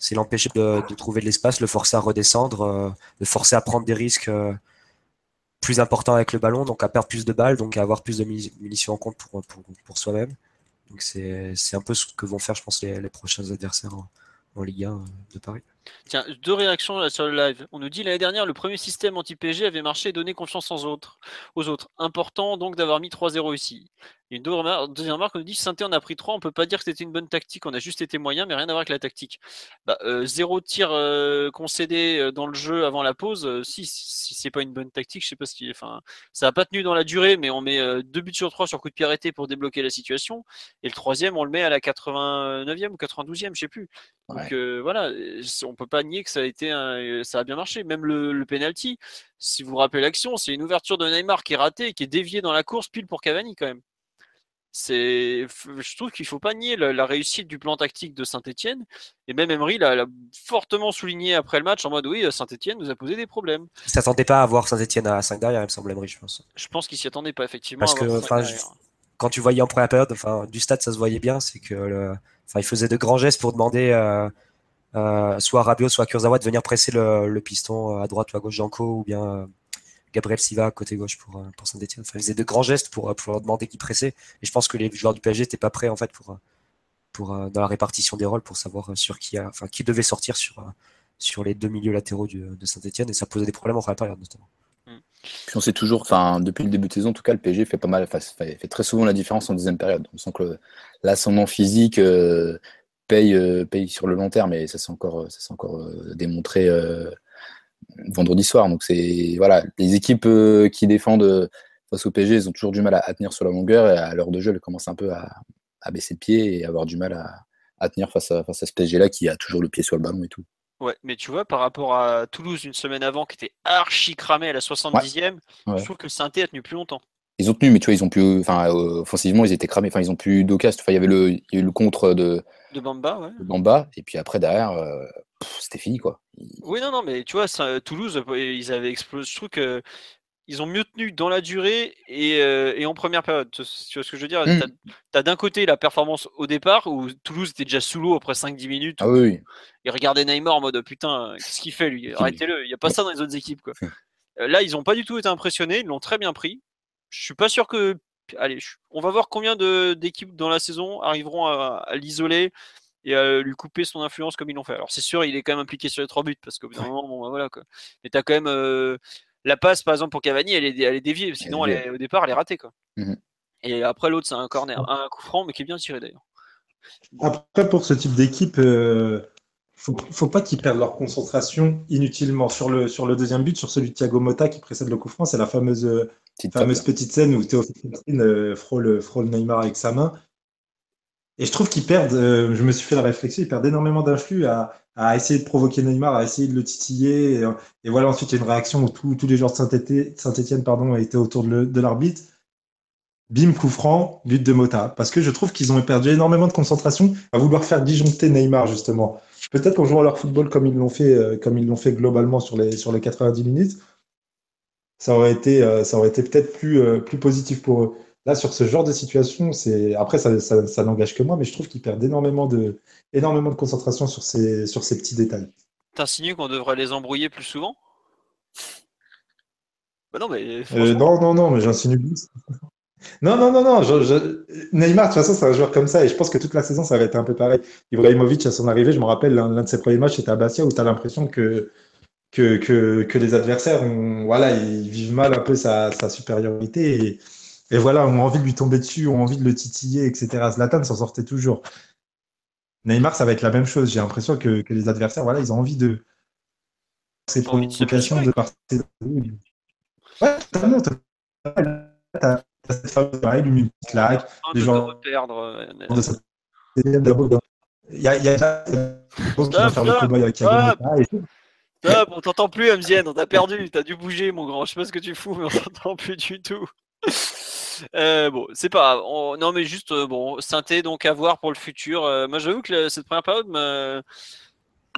Speaker 2: c'est l'empêcher de, trouver de l'espace, le forcer à redescendre, euh, le forcer à prendre des risques, euh, plus important avec le ballon, donc à perdre plus de balles, donc à avoir plus de munitions en compte pour, pour, pour soi-même. Donc c'est un peu ce que vont faire, je pense, les, prochains adversaires en, Ligue 1 de Paris.
Speaker 1: Tiens, deux réactions sur le live. On nous dit l'année dernière, le premier système anti-PG avait marché et donné confiance aux autres. Aux autres. Important donc d'avoir mis 3-0 ici. Et une deuxième remarque, on nous dit Sainté en a pris 3, on peut pas dire que c'était une bonne tactique, on a juste été moyen, mais rien à voir avec la tactique. Bah, euh, zéro tir euh, concédé euh, dans le jeu avant la pause, si, si c'est pas une bonne tactique, je sais pas ce qui Enfin, ça a pas tenu dans la durée, mais on met deux buts sur trois sur coup de pied arrêté pour débloquer la situation. Et le troisième, on le met à la 89e ou 92e, je sais plus. Donc voilà, on peut pas nier que ça a été ça a bien marché. Même le, le penalty, si vous vous rappelez l'action, c'est une ouverture de Neymar qui est ratée, qui est déviée dans la course pile pour Cavani quand même c'est, je trouve qu'il faut pas nier la, réussite du plan tactique de Saint-Etienne. Et même Emery l'a fortement souligné après le match en mode oui, Saint-Etienne nous a posé des problèmes.
Speaker 2: Il s'attendait pas à voir Saint-Etienne à 5 derrière, il me semble, Emery, je pense.
Speaker 1: Je pense qu'il s'y attendait pas, effectivement.
Speaker 2: Parce que quand tu voyais en première période, enfin, du stade, ça se voyait bien, c'est que enfin, il faisait de grands gestes pour demander euh, euh, soit à Rabiot, soit à Kurzawa de venir presser le, piston à droite ou à gauche d'Anko, ou bien euh, Gabriel Siva côté gauche pour, euh, pour Saint-Etienne. Enfin, ils faisaient de grands gestes pour, euh, pour leur demander qui pressait. Et je pense que les joueurs du PSG n'étaient pas prêts en fait pour, euh, pour, dans la répartition des rôles pour savoir sur qui, a, enfin, qui devait sortir sur, sur les deux milieux latéraux de Saint-Etienne. Et ça posait des problèmes en période notamment.
Speaker 3: Mm. On sait toujours, enfin depuis le début de saison, en tout cas, le PSG fait pas mal, fait, fait très souvent la différence en deuxième période. On sent que l'ascendant physique paye, paye sur le long terme, et ça s'est encore, ça encore démontré vendredi soir. Donc c'est voilà, les équipes euh, qui défendent euh, face au PSG, ils ont toujours du mal à, tenir sur la longueur et à l'heure de jeu, elles commencent un peu à, baisser de pied et avoir du mal à, tenir face à, face à ce PSG-là qui a toujours le pied sur le ballon et tout.
Speaker 1: Ouais, mais tu vois, par rapport à Toulouse une semaine avant qui était archi cramé à la 70e, je trouve que saint a tenu plus longtemps.
Speaker 3: Ils ont tenu, mais tu vois, ils ont pu, enfin, euh, offensivement, ils étaient cramés. Enfin, ils ont pu d'occasion. Enfin, il y avait le, il y a eu le contre de,
Speaker 1: de Bamba, ouais.
Speaker 3: De Bamba, et puis après derrière, c'était fini quoi.
Speaker 1: Oui, non, non, mais tu vois, Toulouse, ils avaient explosé. Je trouve que ils ont mieux tenu dans la durée et, euh, en première période. Tu, vois ce que je veux dire? Mmh. Tu as, d'un côté la performance au départ où Toulouse était déjà sous l'eau après 5-10 minutes.
Speaker 3: Ah oui,
Speaker 1: Et regardait Neymar en mode putain, qu'est-ce qu'il fait lui? Arrêtez-le, il n'y a pas ça dans les autres équipes. Quoi. Euh, là, ils n'ont pas du tout été impressionnés, ils l'ont très bien pris. Je suis pas sûr que. Allez, on va voir combien d'équipes dans la saison arriveront à l'isoler et à lui couper son influence comme ils l'ont fait. Alors c'est sûr, il est quand même impliqué sur les trois buts parce qu'au bout d'un moment, bon, bah, voilà quoi. Mais t'as quand même euh, la passe par exemple pour Cavani, elle est, elle est déviée, sinon elle est, au départ elle est ratée quoi. Mmh et après l'autre c'est un corner, un coup franc mais qui est bien tiré d'ailleurs.
Speaker 4: Après pour ce type d'équipe, euh, faut, faut pas qu'ils perdent leur concentration inutilement sur le sur le deuxième but, sur celui de Thiago Motta qui précède le coup franc, c'est la fameuse petite fameuse petite scène où Théo euh, frôle, frôle Neymar avec sa main. Et je trouve qu'ils perdent, euh, je me suis fait la réflexion, ils perdent énormément d'influx à, essayer de provoquer Neymar, à essayer de le titiller. Et, voilà, ensuite, il y a une réaction où tous les joueurs de Saint-Etienne pardon, étaient autour de l'arbitre. Bim, coup franc, but de Mota. Parce que je trouve qu'ils ont perdu énormément de concentration à vouloir faire disjoncter Neymar, justement. Peut-être qu'en jouant leur football comme ils l'ont fait, euh, fait globalement sur les, sur les 90 minutes, ça aurait été, euh, été peut-être plus positif pour eux. Là, sur ce genre de situation, c'est après ça, ça, n'engage que moi, mais je trouve qu'ils perdent énormément de, énormément de concentration sur ces, sur ces petits détails.
Speaker 1: T'insinues qu'on devrait les embrouiller plus souvent? Bah non, mais
Speaker 4: euh, non, non, non, mais j'insinue plus. non, non, non, non. Neymar, de toute façon, c'est un joueur comme ça, et je pense que toute la saison, ça va être un peu pareil. Ibrahimovic, à son arrivée, je me rappelle, l'un de ses premiers matchs, c'était à Bastia, où tu as l'impression que que, que, que, les adversaires voilà, ils vivent mal un peu sa, sa supériorité. Et, et voilà, on a envie de lui tomber dessus, on a envie de le titiller, etc. Zlatan s'en sortait toujours. Neymar, ça va être la même chose. J'ai l'impression que, les adversaires, voilà, ils ont envie de ces provocations de partir. Ouais, totalement. T'as cette phase pareil, une petite claque, les gens.
Speaker 1: Perdre.
Speaker 4: Il y a, il y a qui vont faire le cowboy avec
Speaker 1: Stop, on t'entend plus, Amzien, on t'a perdu, t'as dû bouger, mon grand. Je sais pas ce que tu fous, mais on t'entend plus du tout. Euh, bon, c'est pas grave. Non, mais juste, euh, bon, synthé, donc à voir pour le futur. Euh, moi, j'avoue que cette première période m'a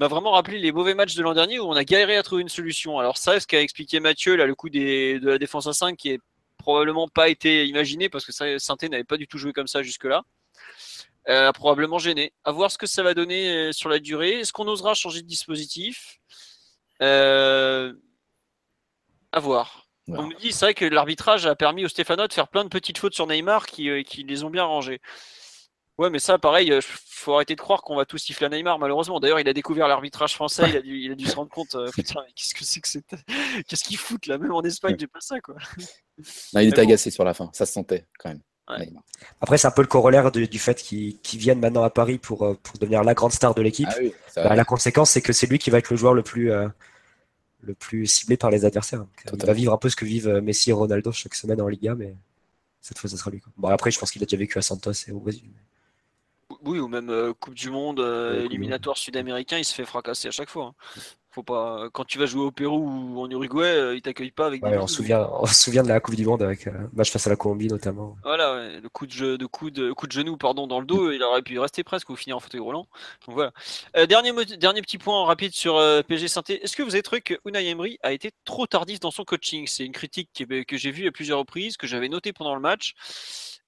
Speaker 1: vraiment rappelé les mauvais matchs de l'an dernier où on a galéré à trouver une solution. Alors, ça, ce qu'a expliqué Mathieu, là, le coup de la défense à 5 qui est probablement pas été imaginé parce que Synthé n'avait pas du tout joué comme ça jusque-là. a probablement gêné. À voir ce que ça va donner sur la durée. Est-ce qu'on osera changer de dispositif? À voir
Speaker 3: Voilà.
Speaker 1: On me dit, c'est vrai que l'arbitrage a permis au Stéphano de faire plein de petites fautes sur Neymar qui, euh, qui les ont bien rangées. Ouais, mais ça, pareil, euh, faut arrêter de croire qu'on va tous siffler à Neymar, malheureusement. D'ailleurs, il a découvert l'arbitrage français, il a, dû, il a dû se rendre compte, euh, putain, mais qu'est-ce que c'est que c'est Qu'est-ce qu'ils foutent là Même en Espagne, j'ai pas ça, quoi.
Speaker 3: Non, il était
Speaker 1: bon.
Speaker 3: agacé sur la fin, ça se sentait quand même.
Speaker 1: Ouais.
Speaker 2: Après, c'est un peu le corollaire de- du fait qu'il qu'il vienne maintenant à Paris pour, euh, pour devenir la grande star de l'équipe.
Speaker 3: Ah oui,
Speaker 2: Bah, la conséquence, c'est que c'est lui qui va être le joueur le plus, euh, le plus ciblé par les adversaires. Donc, euh, il va vivre un peu ce que vivent euh, Messi et Ronaldo chaque semaine en Liga, mais cette fois, ça sera lui. quoi. Bon, après, je pense qu'il a déjà vécu à Santos et au Brésil.
Speaker 1: Oui, ou même euh, Coupe du Monde, euh, éliminatoire sud-américain, il se fait fracasser à chaque fois. hein. Faut pas... Quand tu vas jouer au Pérou ou en Uruguay, euh, ils t'accueillent pas avec
Speaker 2: Ouais,
Speaker 1: des
Speaker 2: on, se souvient, on se souvient de la Coupe du Monde avec euh, match face à la Colombie notamment.
Speaker 1: Voilà, ouais, le coup de, jeu, de, coup de, coup de genou pardon, dans le dos, il aurait pu rester presque ou finir en fauteuil roulant. Donc voilà. Euh, dernier, petit point rapide sur euh, PSG Sainté. Est-ce que vous avez trouvé que Unai Emery a été trop tardif dans son coaching? C'est une critique qui- que j'ai vue à plusieurs reprises, que j'avais notée pendant le match.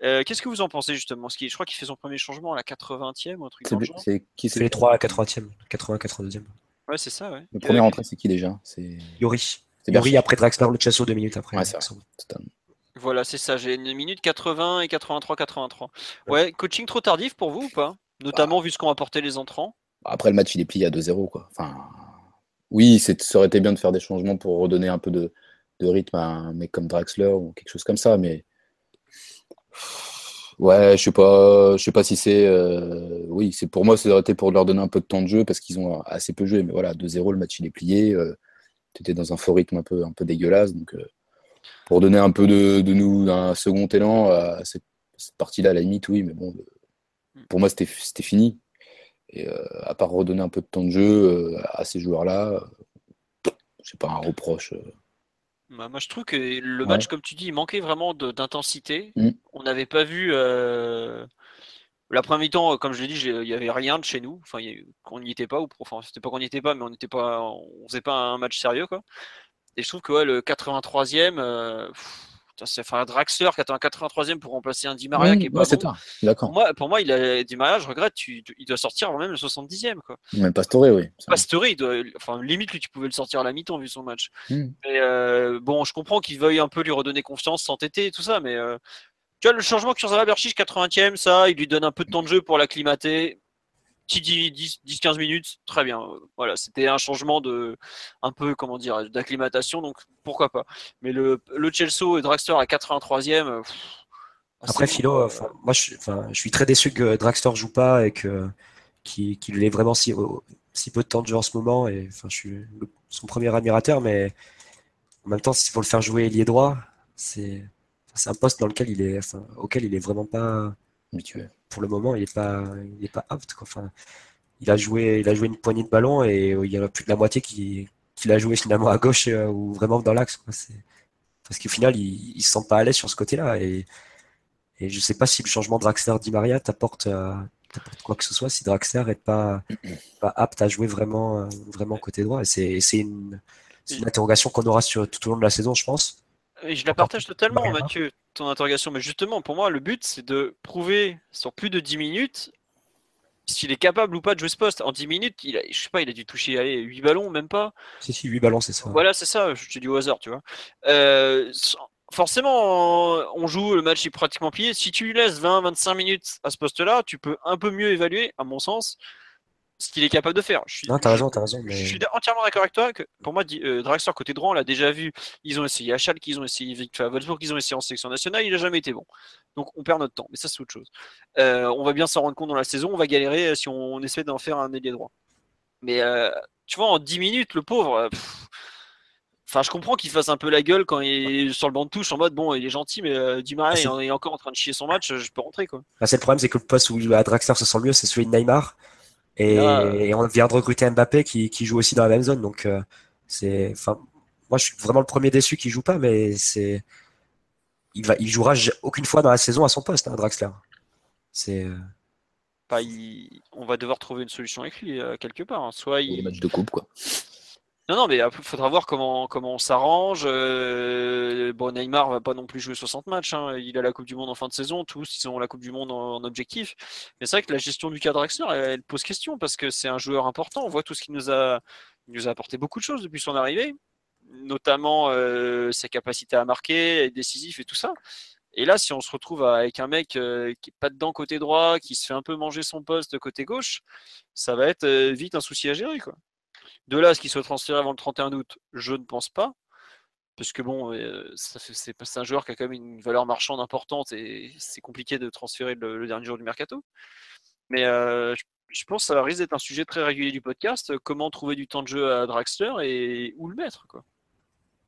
Speaker 1: Euh, Qu'est-ce que vous en pensez justement? Parce qu'il- Je crois qu'il fait son premier changement à la 80e ou un truc le
Speaker 3: qui
Speaker 2: c'est les 3 à 80e, 80 82e.
Speaker 1: Ouais, c'est ça, ouais.
Speaker 3: Le premier
Speaker 1: Euh,
Speaker 3: entrée, c'est qui déjà? C'est
Speaker 2: Yuri. Yuri après Draxler, le Chesso deux minutes après.
Speaker 3: Ouais. Totalement.
Speaker 1: Voilà, c'est ça. J'ai une minute 80 et 83, 83. Ouais, coaching trop tardif pour vous ou pas? Notamment vu ce qu'ont apporté les entrants.
Speaker 3: Après, le match, il est plié à 2-0. Quoi. Enfin, oui, c'est- ça aurait été bien de faire des changements pour redonner un peu de, de rythme à un mec comme Draxler ou quelque chose comme ça, mais ouais, je sais pas, je sais pas si c'est, euh, oui, c'est pour moi, ça aurait été pour leur donner un peu de temps de jeu parce qu'ils ont assez peu joué, mais voilà, 2-0, le match il est plié, tu étais dans un faux rythme un peu, un peu dégueulasse, donc euh, pour donner un peu de, de nous un second élan à cette, cette partie-là, à la limite, oui, mais bon, pour moi c'était fini. Et euh, à part redonner un peu de temps de jeu euh, à ces joueurs-là, euh, c'est pas un reproche. Euh.
Speaker 1: Bah, moi, je trouve que le
Speaker 3: Ouais.
Speaker 1: match, comme tu dis, il manquait vraiment d'intensité.
Speaker 3: Mm.
Speaker 1: On n'avait pas vu. euh, La première mi-temps, comme je l'ai dit, il n'y avait rien de chez nous. Enfin, il y a- on n'y était pas, ou enfin, c'était pas qu'on n'y était pas, mais on n'était pas, on faisait pas un match sérieux, quoi. Et je trouve que ouais, le 83e, euh, pff, c'est enfin Draxler qui attend un 83e pour remplacer un Di Maria qui est pas bon. Pour moi, pour moi, il a Di Maria, je regrette, tu- il doit sortir avant même le 70e, quoi.
Speaker 3: Même Pastore, oui.
Speaker 1: Pastore, il doit, enfin, limite, lui, tu pouvais le sortir à la mi-temps vu son match.
Speaker 3: Mm.
Speaker 1: Mais euh, bon, je comprends qu'il veuille un peu lui redonner confiance, s'entêter et tout ça, mais euh, tu vois, le changement Zala Berchiche, 80e, ça, il lui donne un peu de temps de jeu pour l'acclimater. Petit 10-15 minutes, très bien. Voilà, c'était un changement de, un peu, comment dire, d'acclimatation, donc pourquoi pas. Mais le, le Chelsea et Draxler à 83e. euh, pff, ah,
Speaker 2: Après, Philo, euh, moi, je, suis- enfin, je suis très déçu que Draxler joue pas et que qu'il ait vraiment si, si peu de temps de jeu en ce moment. Et enfin, je suis son premier admirateur, mais en même temps, s'il faut le faire jouer ailier droit, c'est c'est un poste dans lequel il est, enfin, auquel il est vraiment pas, pour le moment, il est pas, il est pas apte. quoi. Enfin, il a joué, il a joué une poignée de ballon et euh, il y en a plus de la moitié qui, qu'il a joué finalement à gauche euh, ou vraiment dans l'axe. Parce qu'au final, il, il se sent pas à l'aise sur ce côté-là et et je sais pas si le changement Draxler-Di Maria t'apporte euh, t'apporte quoi que ce soit si Draxler est pas, pas apte à jouer vraiment, euh, vraiment côté droit. Et c'est une, une interrogation qu'on aura sur, tout au long de la saison, je pense.
Speaker 1: Et je la partage totalement. Mathieu, ton interrogation. Mais justement, pour moi, le but, c'est de prouver sur plus de 10 minutes s'il est capable ou pas de jouer ce poste. En 10 minutes, il a, je sais pas, il a dû toucher allez, 8 ballons, même pas.
Speaker 2: Si, si, 8 ballons, c'est ça.
Speaker 1: Voilà, c'est ça, je te dis au hasard, tu vois. Euh, forcément, on joue, le match est pratiquement plié. Si tu lui laisses 20-25 minutes à ce poste-là, tu peux un peu mieux évaluer, à mon sens, ce qu'il est capable de faire. Je suis,
Speaker 2: Non, t'as raison, t'as raison.
Speaker 1: je suis entièrement d'accord avec toi que pour moi, euh, Draxler côté droit, on l'a déjà vu. Ils ont essayé à Schalke, ils ont essayé à Wolfsburg, ils ont essayé en sélection nationale, il n'a jamais été bon. Donc on perd notre temps, mais ça c'est autre chose. Euh, on va bien s'en rendre compte dans la saison, on va galérer euh, si on, on essaie d'en faire un ailier droit. Mais euh, tu vois, en 10 minutes, le pauvre. pff, Enfin, je comprends qu'il fasse un peu la gueule quand il est sur le banc de touche en mode bon, il est gentil, mais euh, Di Maria
Speaker 2: Ah, c'est-
Speaker 1: il il est encore en train de chier son match, je peux rentrer quoi.
Speaker 2: Bah, c'est le problème, c'est que le poste où à Draxler se sent mieux, c'est celui de Neymar. Et, on vient de recruter Mbappé qui, qui joue aussi dans la même zone. Donc, euh, c'est, enfin, moi, je suis vraiment le premier déçu qui joue pas, mais c'est, il va, il jouera aucune fois dans la saison à son poste, hein, Draxler. C'est, euh,
Speaker 1: il- on va devoir trouver une solution avec lui euh, quelque part. hein. Soit
Speaker 3: Les
Speaker 1: il,
Speaker 3: matchs de coupe, quoi.
Speaker 1: Non, non, mais il faudra voir comment, comment on s'arrange. Euh, bon, Neymar va pas non plus jouer 60 matchs. hein. Il a la Coupe du Monde en fin de saison. Tous, ils ont la Coupe du Monde en, objectif. Mais c'est vrai que la gestion du cadre Draxler, elle, pose question parce que c'est un joueur important. On voit tout ce qu'il nous a, apporté beaucoup de choses depuis son arrivée. notamment sa capacité à marquer, être décisif et tout ça. Et là, si on se retrouve avec un mec qui n'est pas dedans côté droit, qui se fait un peu manger son poste côté gauche, ça va être vite un souci à gérer. Quoi. De là, ce qu'il soit transféré avant le 31 août, je ne pense pas. Parce que bon, c'est un joueur qui a quand même une valeur marchande importante et c'est compliqué de transférer le, dernier jour du mercato. Mais je, pense que ça risque d'être un sujet très régulier du podcast. Comment trouver du temps de jeu à Draxler et où le mettre quoi.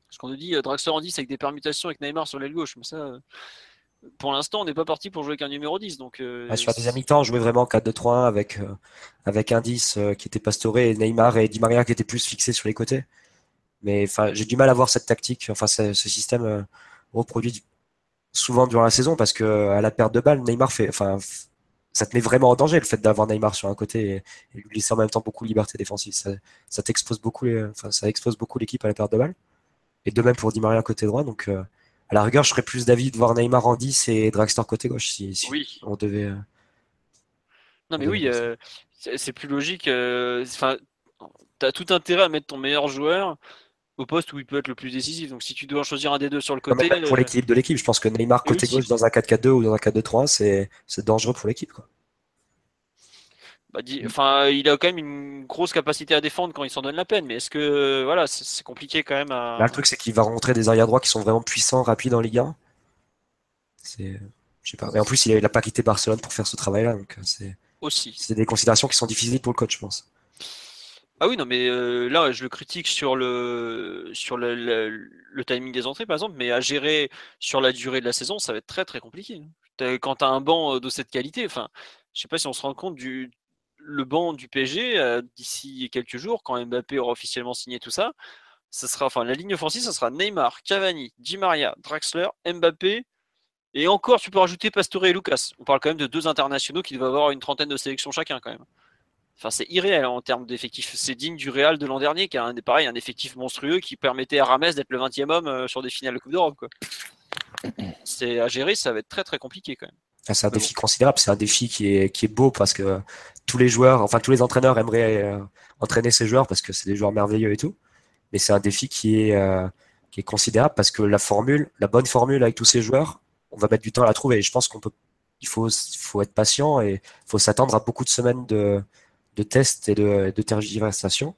Speaker 1: Parce qu'on nous dit Draxler en 10 avec des permutations avec Neymar sur l'aile gauche. Pour l'instant, on n'est pas parti pour jouer avec un numéro 10. Donc,
Speaker 2: sur des mi-temps, on jouait vraiment 4-2-3-1 avec, avec un 10 qui était pastoré, Neymar et Di Maria qui étaient plus fixés sur les côtés. Mais j'ai du mal à voir cette tactique, enfin ce, système euh, reproduit souvent durant la saison parce que à la perte de balle, Neymar fait, ça te met vraiment en danger le fait d'avoir Neymar sur un côté et, lui laisser en même temps beaucoup de liberté défensive. Ça, ça beaucoup, expose beaucoup l'équipe à la perte de balle. Et de même pour Di Maria côté droit. Donc, euh, à la rigueur, je serais plus d'avis de voir Neymar en 10 et Dragster côté gauche si,
Speaker 1: oui.
Speaker 2: on devait. Euh,
Speaker 1: non, mais oui, c'est plus logique. Enfin, tu as tout intérêt à mettre ton meilleur joueur au poste où il peut être le plus décisif. Donc si tu dois choisir un des deux sur le côté.
Speaker 2: pour euh, l'équilibre de l'équipe, je pense que Neymar côté gauche dans un 4-4-2 ou dans un 4-2-3, c'est dangereux pour l'équipe.
Speaker 1: Bah, enfin, il a quand même une grosse capacité à défendre quand il s'en donne la peine, mais est-ce que voilà, c'est compliqué quand même à.
Speaker 2: le truc, c'est qu'il va rencontrer des arrière droits qui sont vraiment puissants, rapides en Ligue 1. C'est, je sais pas. Mais en plus, il n'a pas quitté Barcelone pour faire ce travail-là, donc c'est.
Speaker 1: Aussi.
Speaker 2: C'est des considérations qui sont difficiles pour le coach, je pense.
Speaker 1: Ah oui, non, mais euh, là, je le critique sur le sur le, timing des entrées, par exemple, mais à gérer sur la durée de la saison, ça va être très très compliqué. Quand tu as un banc euh, de cette qualité, enfin, je sais pas si on se rend compte du le banc du PSG euh, d'ici quelques jours, quand Mbappé aura officiellement signé tout ça, ça sera, enfin, la ligne offensive, ça sera Neymar, Cavani, Di Maria, Draxler, Mbappé, et encore, tu peux rajouter Pastore et Lucas. On parle quand même de deux internationaux qui doivent avoir une trentaine de sélections chacun, quand même. Enfin, c'est irréel en termes d'effectifs. C'est digne du Real de l'an dernier, qui a un, pareil, un effectif monstrueux qui permettait à Rames d'être le 20e homme euh, sur des finales de Coupe d'Europe. C'est à gérer, ça va être très très compliqué quand même.
Speaker 2: C'est un défi considérable, c'est un défi qui est, qui est beau parce que tous les joueurs, enfin tous les entraîneurs aimeraient euh, entraîner ces joueurs parce que c'est des joueurs merveilleux et tout. Mais c'est un défi qui est, euh, qui est considérable parce que la formule, la bonne formule avec tous ces joueurs, on va mettre du temps à la trouver. Et je pense qu'on peut, il faut, il faut être patient et il faut s'attendre à beaucoup de semaines de, de tests et de, de tergiversation.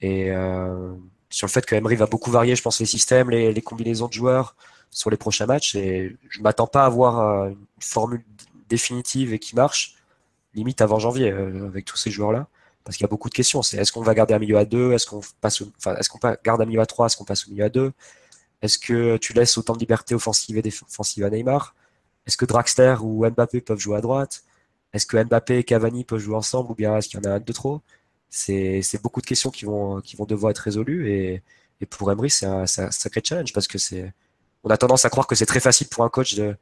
Speaker 2: Et euh, sur le fait que Emery va beaucoup varier, je pense, les systèmes, les, les combinaisons de joueurs sur les prochains matchs. Et je m'attends pas à avoir euh, une formule définitive et qui marche, limite avant janvier, euh, avec tous ces joueurs-là. Parce qu'il y a beaucoup de questions. C'est est-ce qu'on va garder un milieu à 2 Est-ce qu'on passe, enfin, est-ce qu'on garde un milieu à 3 Est-ce qu'on passe au milieu à 2 Est-ce que tu laisses autant de liberté offensive et défensive à Neymar? Est-ce que Draxler ou Mbappé peuvent jouer à droite? Est-ce que Mbappé et Cavani peuvent jouer ensemble ou bien est-ce qu'il y en a un de trop? C'est, beaucoup de questions qui vont, qui vont devoir être résolues et, pour Emery, c'est un, sacré challenge parce que c'est, on a tendance à croire que c'est très facile pour un coach de,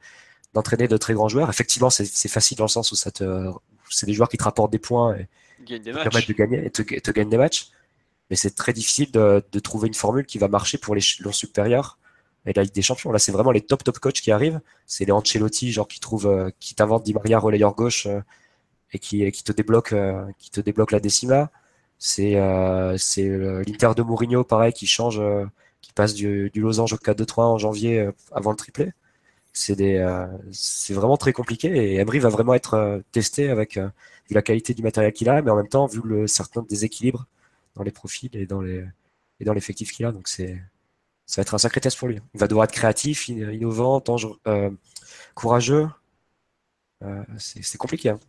Speaker 2: d'entraîner de très grands joueurs. Effectivement, c'est, facile dans le sens où ça te, c'est des joueurs qui te rapportent des points et
Speaker 1: qui
Speaker 2: permettent de gagner et te, te gagnent des matchs. Mais c'est très difficile de, de, trouver une formule qui va marcher pour les l'échelon supérieurs et la Ligue des Champions. Là, c'est vraiment les top top coachs qui arrivent. C'est les Ancelotti, genre qui trouvent, euh, qui t'inventent Di Maria relayeur gauche euh, et qui, qui te débloque, euh, qui te débloque la décima. C'est c'est l'Inter de Mourinho, pareil, qui change, qui passe du, du Losange au 4-2-3 en janvier avant le triplé. C'est c'est vraiment très compliqué et Emery va vraiment être testé avec la qualité du matériel qu'il a, mais en même temps vu le certain déséquilibre dans les profils et dans l'effectif qu'il a. Donc ça va être un sacré test pour lui. Il va devoir être créatif, innovant, euh, courageux. Euh, c'est compliqué. Hein.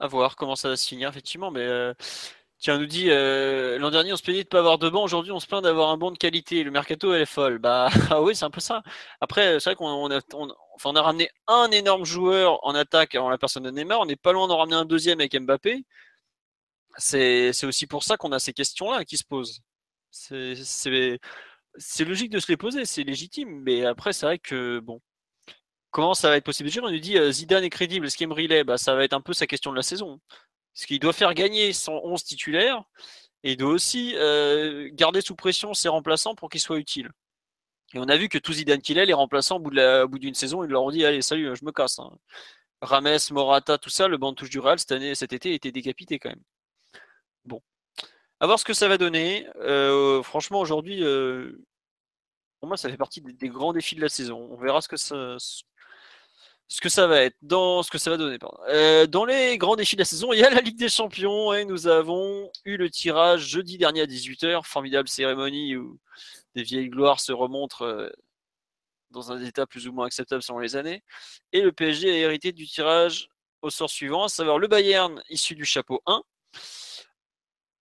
Speaker 1: À voir comment ça va se finir, effectivement. Mais euh, tiens, on nous dit l'an dernier, on se plaignait de ne pas avoir de banc. Aujourd'hui, on se plaint d'avoir un banc de qualité. Le mercato, elle est folle. Bah ah oui, c'est un peu ça. Après, c'est vrai qu'on a, on, a ramené un énorme joueur en attaque en la personne de Neymar. On n'est pas loin d'en ramener un deuxième avec Mbappé. C'est aussi pour ça qu'on a ces questions-là qui se posent. C'est logique de se les poser, c'est légitime, mais après, c'est vrai que, bon, comment ça va être possible? On nous dit euh, Zidane est crédible, ce qu'Emery l'est, bah, ça va être un peu sa question de la saison. Parce qu'il doit faire gagner son 11 titulaire et il doit aussi euh, garder sous pression ses remplaçants pour qu'ils soient utiles. Et on a vu que tout Zidane qu'il est, les remplaçants, au bout d'une saison, ils leur ont dit Allez, salut, je me casse. Hein. Rames, Morata, tout ça, le banc de touche du Real cette année, cet été était décapité quand même. Bon, À voir ce que ça va donner. Euh, franchement, aujourd'hui, euh, pour moi, ça fait partie des, des grands défis de la saison. On verra ce que ça, ce que ça va dans donner. Euh, dans les grands défis de la saison, il y a la Ligue des Champions et nous avons eu le tirage jeudi dernier à 18h. Formidable cérémonie où des vieilles gloires se remontrent euh, dans un état plus ou moins acceptable selon les années. Et le PSG a hérité du tirage au sort suivant, à savoir le Bayern issu du chapeau 1,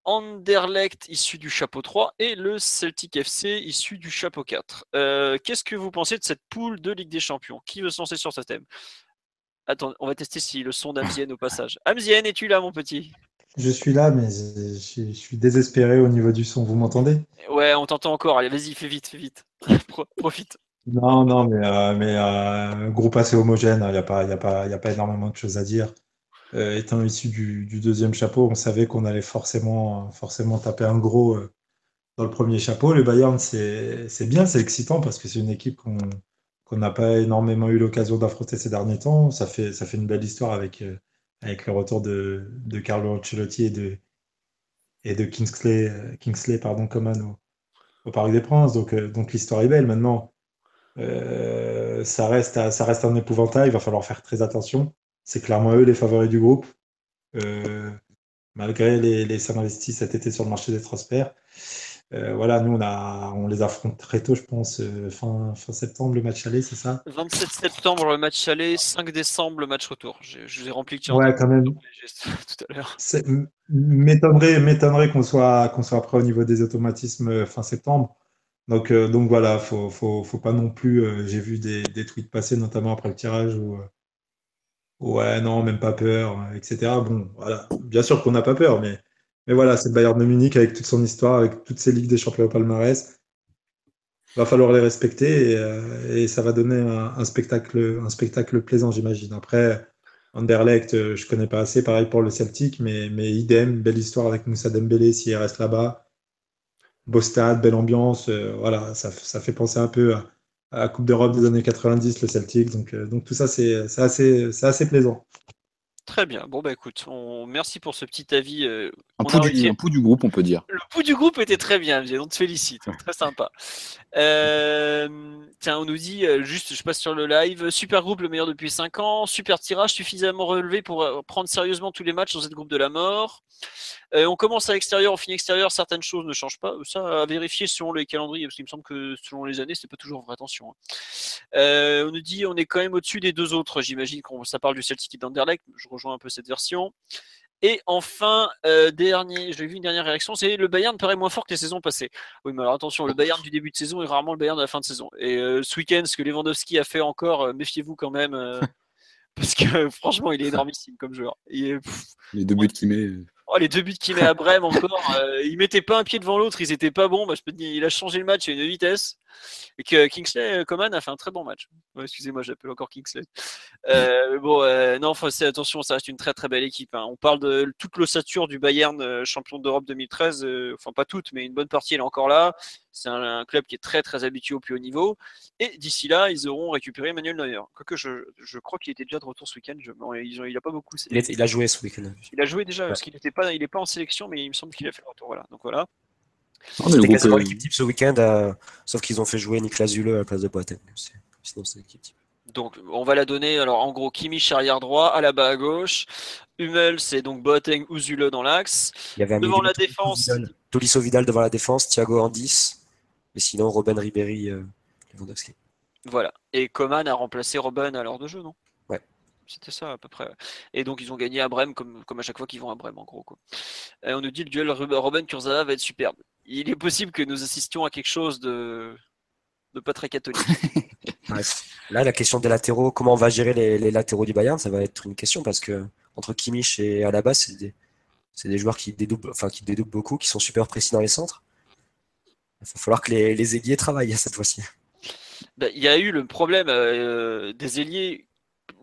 Speaker 1: Anderlecht issu du chapeau 3 et le Celtic FC issu du chapeau 4. Euh, Qu'est-ce que vous pensez de cette poule de Ligue des Champions? Qui veut se lancer sur ce thème? Attends, on va tester si le son d'Amzien au passage. Amzien, es-tu là, mon petit?
Speaker 4: Je suis là, mais je, je- je suis désespéré au niveau du son. Vous m'entendez?
Speaker 1: Ouais, on t'entend encore. Allez, vas-y, fais vite, fais vite. Pro- Profite.
Speaker 4: Non, non, mais, euh, mais euh, groupe assez homogène, il n'y a pas, y a pas, y a pas énormément de choses à dire. Euh, étant issu du, deuxième chapeau, on savait qu'on allait forcément, forcément taper un gros euh, dans le premier chapeau. Le Bayern, c'est, bien, c'est excitant parce que c'est une équipe qu'on n'a pas énormément eu l'occasion d'affronter ces derniers temps. Ça fait, ça fait une belle histoire avec, euh, avec le retour de, de Carlo Ancelotti et de, et de Kingsley, Kingsley pardon, Coman au, Parc des Princes. Donc, donc l'histoire est belle maintenant. Ça reste, ça reste un épouvantail, il va falloir faire très attention. C'est clairement eux les favoris du groupe, Euh, malgré les, les sommes investies cet été sur le marché des transferts. Euh, voilà, nous on, a, on les affronte très tôt, je pense, euh, fin, fin septembre, le match aller, c'est ça?
Speaker 1: 27 septembre, le match aller. 5 décembre, le match retour. J'ai- Je vous ai rempli le
Speaker 4: Ouais, quand même.
Speaker 1: tout à l'heure.
Speaker 4: M'étonnerait, qu'on soit, qu'on soit prêt au niveau des automatismes fin septembre. Donc, euh, donc voilà, faut, faut, faut pas non plus. j'ai vu des, des tweets passer, notamment après le tirage, où ouais, non, même pas peur, etc. Bon, voilà, bien sûr qu'on n'a pas peur, mais, voilà, c'est Bayern de Munich avec toute son histoire, avec toutes ses ligues des champions au palmarès. Va falloir les respecter et, euh, ça va donner un, spectacle, un spectacle plaisant, j'imagine. Après. Anderlecht, euh, je connais pas assez, pareil pour le Celtic, mais, mais idem, belle histoire avec Moussa Dembélé s'il reste là-bas. Beau stade, belle ambiance, euh, voilà, ça, ça fait penser un peu à, à la Coupe d'Europe des années 90, le Celtic, donc, euh, donc tout ça, c'est assez, plaisant.
Speaker 1: Très bien. Bon, bah écoute, on... merci pour ce petit avis. euh,
Speaker 3: Un pouls du,
Speaker 1: réussi.
Speaker 3: un pouls du groupe, on peut dire.
Speaker 1: Le pouls du groupe était très bien, Viens, on te félicite, très sympa. Euh, tiens, on nous dit, juste, je passe sur le live, super groupe le meilleur depuis 5 ans, super tirage suffisamment relevé pour prendre sérieusement tous les matchs dans cette groupe de la mort. Euh, on commence à l'extérieur, on finit extérieur, certaines choses ne changent pas. Ça à vérifier selon les calendriers, parce qu'il me semble que selon les années, c'est pas toujours vrai, attention. hein. Euh, on nous dit, on est quand même au-dessus des deux autres, j'imagine, quand ça parle du Celtic et d'Anderlecht, je rejoins un peu cette version. Et enfin, euh, dernier, j'ai vu une dernière réaction, c'est le Bayern paraît moins fort que les saisons passées. Oui, mais alors attention, le Bayern du début de saison est rarement le Bayern de la fin de saison. Et euh, ce week-end, ce que Lewandowski a fait encore, euh, méfiez-vous quand même, parce que franchement, il est énormissime comme joueur. Il est- pff,
Speaker 3: Les deux buts qu'il met.
Speaker 1: Oh, les deux buts qu'il met à Brême encore, euh, il mettait pas un pied devant l'autre, ils étaient pas bons. Bah, je peux te dire, il a changé le match à une vitesse. Et que Kingsley euh, Coman a fait un très bon match. Excusez-moi, j'appelle encore Kingsley. Euh, bon, euh, non, faut, attention, ça reste une très très belle équipe. hein. On parle de toute l'ossature du Bayern, champion d'Europe 2013. euh, enfin, pas toute, mais une bonne partie, elle est encore là. C'est un, un club qui est très très habitué au plus haut niveau. Et d'ici là, ils auront récupéré Manuel Neuer. Quoique je, je crois qu'il était déjà de retour ce week-end. Je- il a pas beaucoup.
Speaker 2: Il, est- il a joué ce week-end.
Speaker 1: Il a joué déjà,
Speaker 2: Ouais.
Speaker 1: parce qu'il pas, il est pas en sélection, mais il me semble qu'il a fait le retour. Voilà. Donc voilà.
Speaker 2: C'était quasiment
Speaker 3: euh,
Speaker 2: l'équipe type ce week-end, euh, sauf qu'ils ont fait jouer Niklas Zule à la place de Boateng. Sinon, c'est l'équipe type.
Speaker 1: Donc on va la donner. Alors en gros, Kimmich arrière droit, Alaba à gauche, Hummel c'est donc Boateng ou Zule dans l'axe.
Speaker 2: Il y avait un
Speaker 1: Devant la
Speaker 2: Tolisso
Speaker 1: défense,
Speaker 2: Vidal, Tolisso Vidal devant la défense, Thiago en 10. Et sinon, Robben Ribéry, euh, Lewandowski.
Speaker 1: voilà. Et Coman a remplacé Robben à l'heure de jeu, non? C'était ça à peu près. Et donc ils ont gagné à Brême comme, comme à chaque fois qu'ils vont à Brême en gros. Quoi. Et on nous dit le duel Robben Kurzawa va être superbe. Il est possible que nous assistions à quelque chose de, de pas très catholique.
Speaker 2: Là, la question des latéraux, comment on va gérer les, les latéraux du Bayern, ça va être une question parce que entre Kimmich et Alaba, c'est des, c'est des joueurs qui dédoublent, enfin, qui dédoublent beaucoup, qui sont super précis dans les centres. Il va falloir que les, les ailiers travaillent cette fois-ci.
Speaker 1: Ben, il y a eu le problème euh, des ailiers.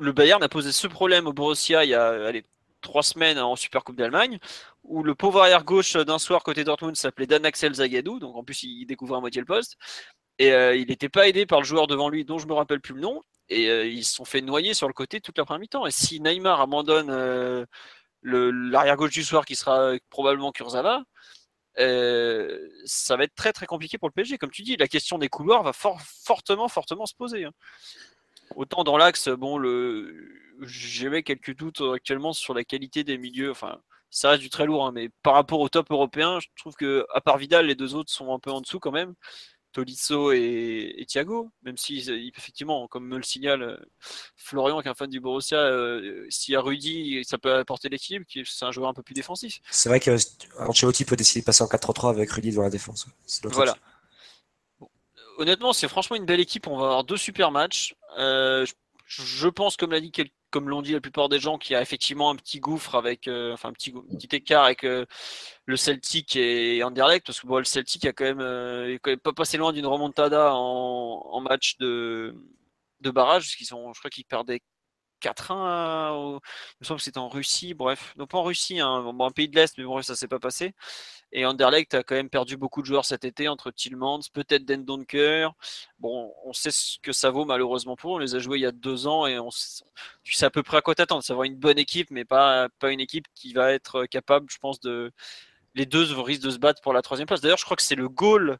Speaker 1: Le Bayern a posé ce problème au Borussia il y a allez, trois semaines en Super Coupe d'Allemagne, où le pauvre arrière gauche d'un soir côté Dortmund s'appelait Dan Axel Zagadou, donc en plus il découvrait à moitié le poste, et euh, il n'était pas aidé par le joueur devant lui, dont je me rappelle plus le nom, et euh, ils se sont fait noyer sur le côté toute la première mi-temps. Et si Neymar abandonne euh, l'arrière gauche du soir, qui sera probablement Kurzawa, ça va être très très compliqué pour le PSG. Comme tu dis, la question des couloirs va fortement, fortement se poser. Hein. Autant dans l'axe, bon, le... j'avais quelques doutes actuellement sur la qualité des milieux. Enfin, ça reste du très lourd, hein, mais par rapport au top européen, je trouve que à part Vidal, les deux autres sont un peu en dessous quand même. Tolisso et, Thiago, même si effectivement, comme me le signale euh, Florian, qui est un fan du Borussia, euh, s'il y a Rudy, ça peut apporter l'équilibre, c'est un joueur un peu plus défensif.
Speaker 2: C'est vrai que Ancelotti peut décider de passer en 4-3-3 avec Rudy devant la défense.
Speaker 1: Voilà. Honnêtement, c'est franchement une belle équipe. On va avoir deux super matchs. Euh, je pense, comme l'a dit l'ont dit la plupart des gens, qu'il y a effectivement un petit gouffre avec, euh, enfin un petit, écart avec euh, le Celtic et Anderlecht, parce que le Celtic a quand même, pas passé loin d'une remontada en, match de, barrage, parce sont, je crois qu'ils perdaient 4-1, il me semble que c'était en Russie, bref, non pas en Russie, hein, un pays de l'Est, mais bon, ça s'est pas passé. Et Anderlecht a quand même perdu beaucoup de joueurs cet été entre Tillmans, peut-être Den Donker. Bon, on sait ce que ça vaut malheureusement pour. On les a joués il y a deux ans et on, tu sais à peu près à quoi t'attendre. Va une bonne équipe, mais pas, pas une équipe qui va être capable, je pense, de. Les deux risquent de se battre pour la troisième place. D'ailleurs, je crois que c'est le goal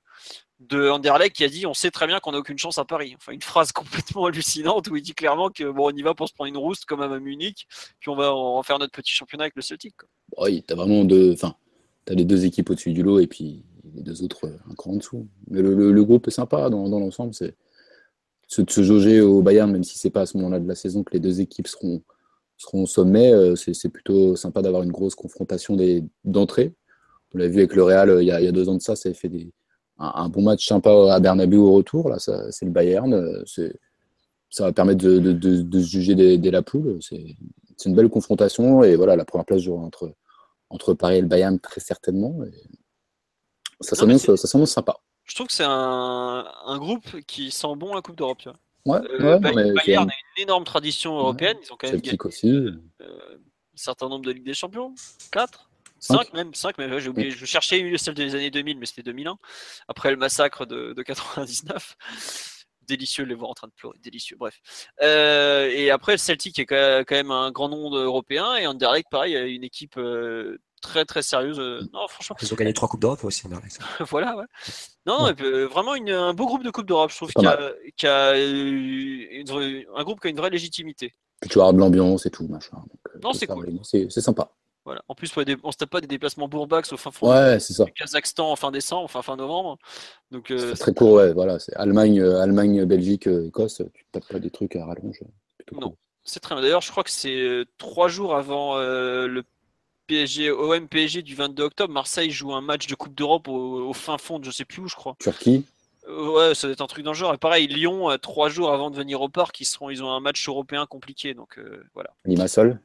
Speaker 1: de Anderlecht qui a dit on sait très bien qu'on n'a aucune chance à Paris. Enfin, une phrase complètement hallucinante où il dit clairement que bon, on y va pour se prendre une rouste comme à Munich, puis on va en faire notre petit championnat avec le Celtic.
Speaker 3: Oui, t'as vraiment. Enfin, tu les deux équipes au-dessus du lot et puis les deux autres euh, un cran en dessous. Mais le, groupe est sympa dans, l'ensemble. C'est de se jauger au Bayern, même si c'est pas à ce moment-là de la saison que les deux équipes seront, seront au sommet. Euh, c'est plutôt sympa d'avoir une grosse confrontation d'entrée. On l'a vu avec le Real euh, il y, a, deux ans de ça, ça a fait des, un, bon match sympa à Bernabeu au retour. Là, c'est le Bayern. Ça va permettre de, se juger dès, la poule. C'est une belle confrontation. Et voilà, la première place jouera entre, entre Paris et le Bayern très certainement. ça s'annonce sympa.
Speaker 1: Je trouve que c'est un, un, groupe qui sent bon la Coupe d'Europe.
Speaker 3: Ouais, euh,
Speaker 1: Bayern, a une énorme tradition européenne. Ils ont quand même
Speaker 3: gagné aussi.
Speaker 1: Euh, un certain nombre de Ligues des Champions. 4 5 même, 5 même, j'ai oublié, je cherchais celle des années 2000, mais c'était 2001, après le massacre de, de 99 délicieux de les voir en train de pleurer, délicieux, bref. Euh, et après, le Celtic est quand même un grand nom européen, et Anderlecht, pareil, une équipe euh, très très sérieuse. Euh, non, franchement.
Speaker 2: Ils ont gagné trois Coupes d'Europe aussi, Anderlecht.
Speaker 1: voilà, ouais. Non, vraiment une, un beau groupe de Coupes d'Europe, je trouve, qu'il y a, un groupe qui a une vraie légitimité.
Speaker 3: Puis tu vois l'ambiance et tout, machin.
Speaker 1: non, c'est cool.
Speaker 3: C'est sympa.
Speaker 1: En plus, on ne se tape pas des déplacements bourbax au fin fond
Speaker 3: du
Speaker 1: Kazakhstan en fin décembre, enfin fin novembre. Donc,
Speaker 3: euh, c'est très court, ouais. Voilà, c'est Allemagne, euh, Allemagne, Belgique, euh, Écosse. Tu ne tapes pas des trucs à rallonge.
Speaker 1: Non, c'est très bien. D'ailleurs, je crois que c'est trois jours avant le PSG, OM PSG du 22 octobre. Marseille joue un match de Coupe d'Europe au, fin fond de je sais plus où, je crois.
Speaker 3: Turquie.
Speaker 1: Ouais, ça doit être un truc dans le genre. Et pareil, Lyon, trois jours avant de venir au parc, ils, seront, ils ont un match européen compliqué. Donc voilà.
Speaker 3: Limassol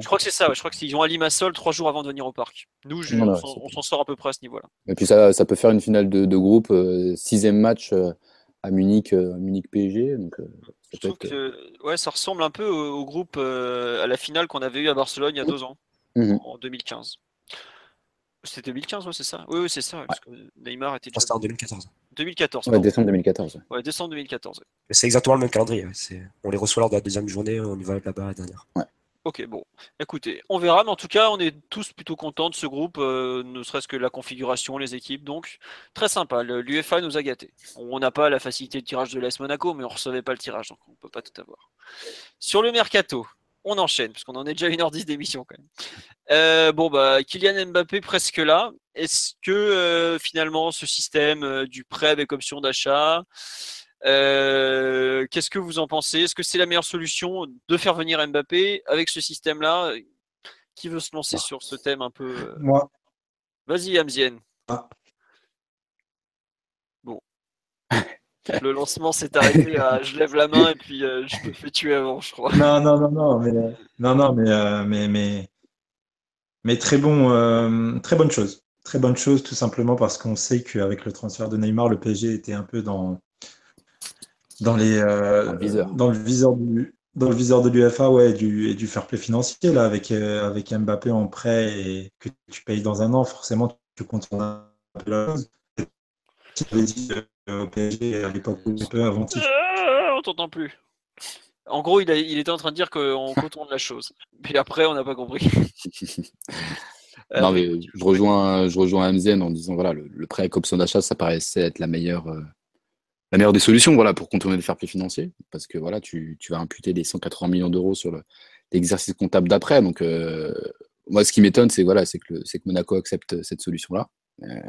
Speaker 1: je crois que c'est ça, je crois qu'ils ont à Limassol trois jours avant de venir au parc. Nous, on s'en sort à peu près à ce niveau-là.
Speaker 3: Et puis ça, ça peut faire une finale de, groupe, euh, sixième match euh, à Munich, euh, Munich PSG. Donc,
Speaker 1: je trouve que ouais, ça ressemble un peu au, groupe, à la finale qu'on avait eu à Barcelone il y a deux ans, mhm. en 2015. C'était 2015, ouais, c'est ça. Oui, oui c'est ça. Parce que Neymar était
Speaker 2: déjà. C'était en 2014.
Speaker 1: 2014.
Speaker 3: Ouais, décembre 2014.
Speaker 1: Ouais, décembre 2014.
Speaker 2: C'est exactement le même calendrier. On les reçoit lors de la deuxième journée, on y va là-bas la dernière.
Speaker 3: Ouais.
Speaker 1: Ok, bon. Écoutez, on verra, mais en tout cas, on est tous plutôt contents de ce groupe, euh, ne serait-ce que la configuration, les équipes. Donc, très sympa. L'UFA nous a gâtés. On n'a pas la facilité de tirage de l'AS Monaco, mais on ne recevait pas le tirage, donc on ne peut pas tout avoir. Sur le mercato, on enchaîne, parce qu'on en est déjà 1h10 d'émission quand même. Euh, bon, bah, Kylian Mbappé presque là. Est-ce que euh, finalement, ce système du prêt avec option d'achat, euh, qu'est-ce que vous en pensez? Est-ce que c'est la meilleure solution de faire venir Mbappé avec ce système-là? Qui veut se lancer sur ce thème un peu euh?
Speaker 5: Moi.
Speaker 1: Vas-y, Amzien. Ah. Bon. Le lancement s'est arrêté à je lève la main et puis euh, je me fais tuer avant, je crois.
Speaker 5: Non, non, non, non, mais, non, non, mais, mais, mais, mais, très bon, très bonne chose. Très bonne chose, tout simplement parce qu'on sait qu'avec le transfert de Neymar, le PSG était un peu dans, dans, les, euh, dans, le viseur. dans le viseur du, dans le viseur de l'UFA ouais, et, du, et du fair play financier là, avec, euh, avec Mbappé en prêt et que tu payes dans un an, forcément tu comptes un peu la chose. Tu avais dit euh, au PSG à l'époque un peu avant
Speaker 1: euh, On t'entend plus. En gros, il, a, il, était en train de dire qu'on contourne la chose. Mais après, on n'a pas compris.
Speaker 3: Non, mais je rejoins, je rejoins MZN en disant voilà, le, le prêt avec option d'achat, ça paraissait être la meilleure, euh, la meilleure des solutions voilà, pour contourner le fair play financier. Parce que voilà, tu, tu vas imputer les 180 millions d'euros sur le- l'exercice comptable d'après. Donc, euh, moi, ce qui m'étonne, c'est voilà, que, que Monaco accepte cette solution-là. Euh,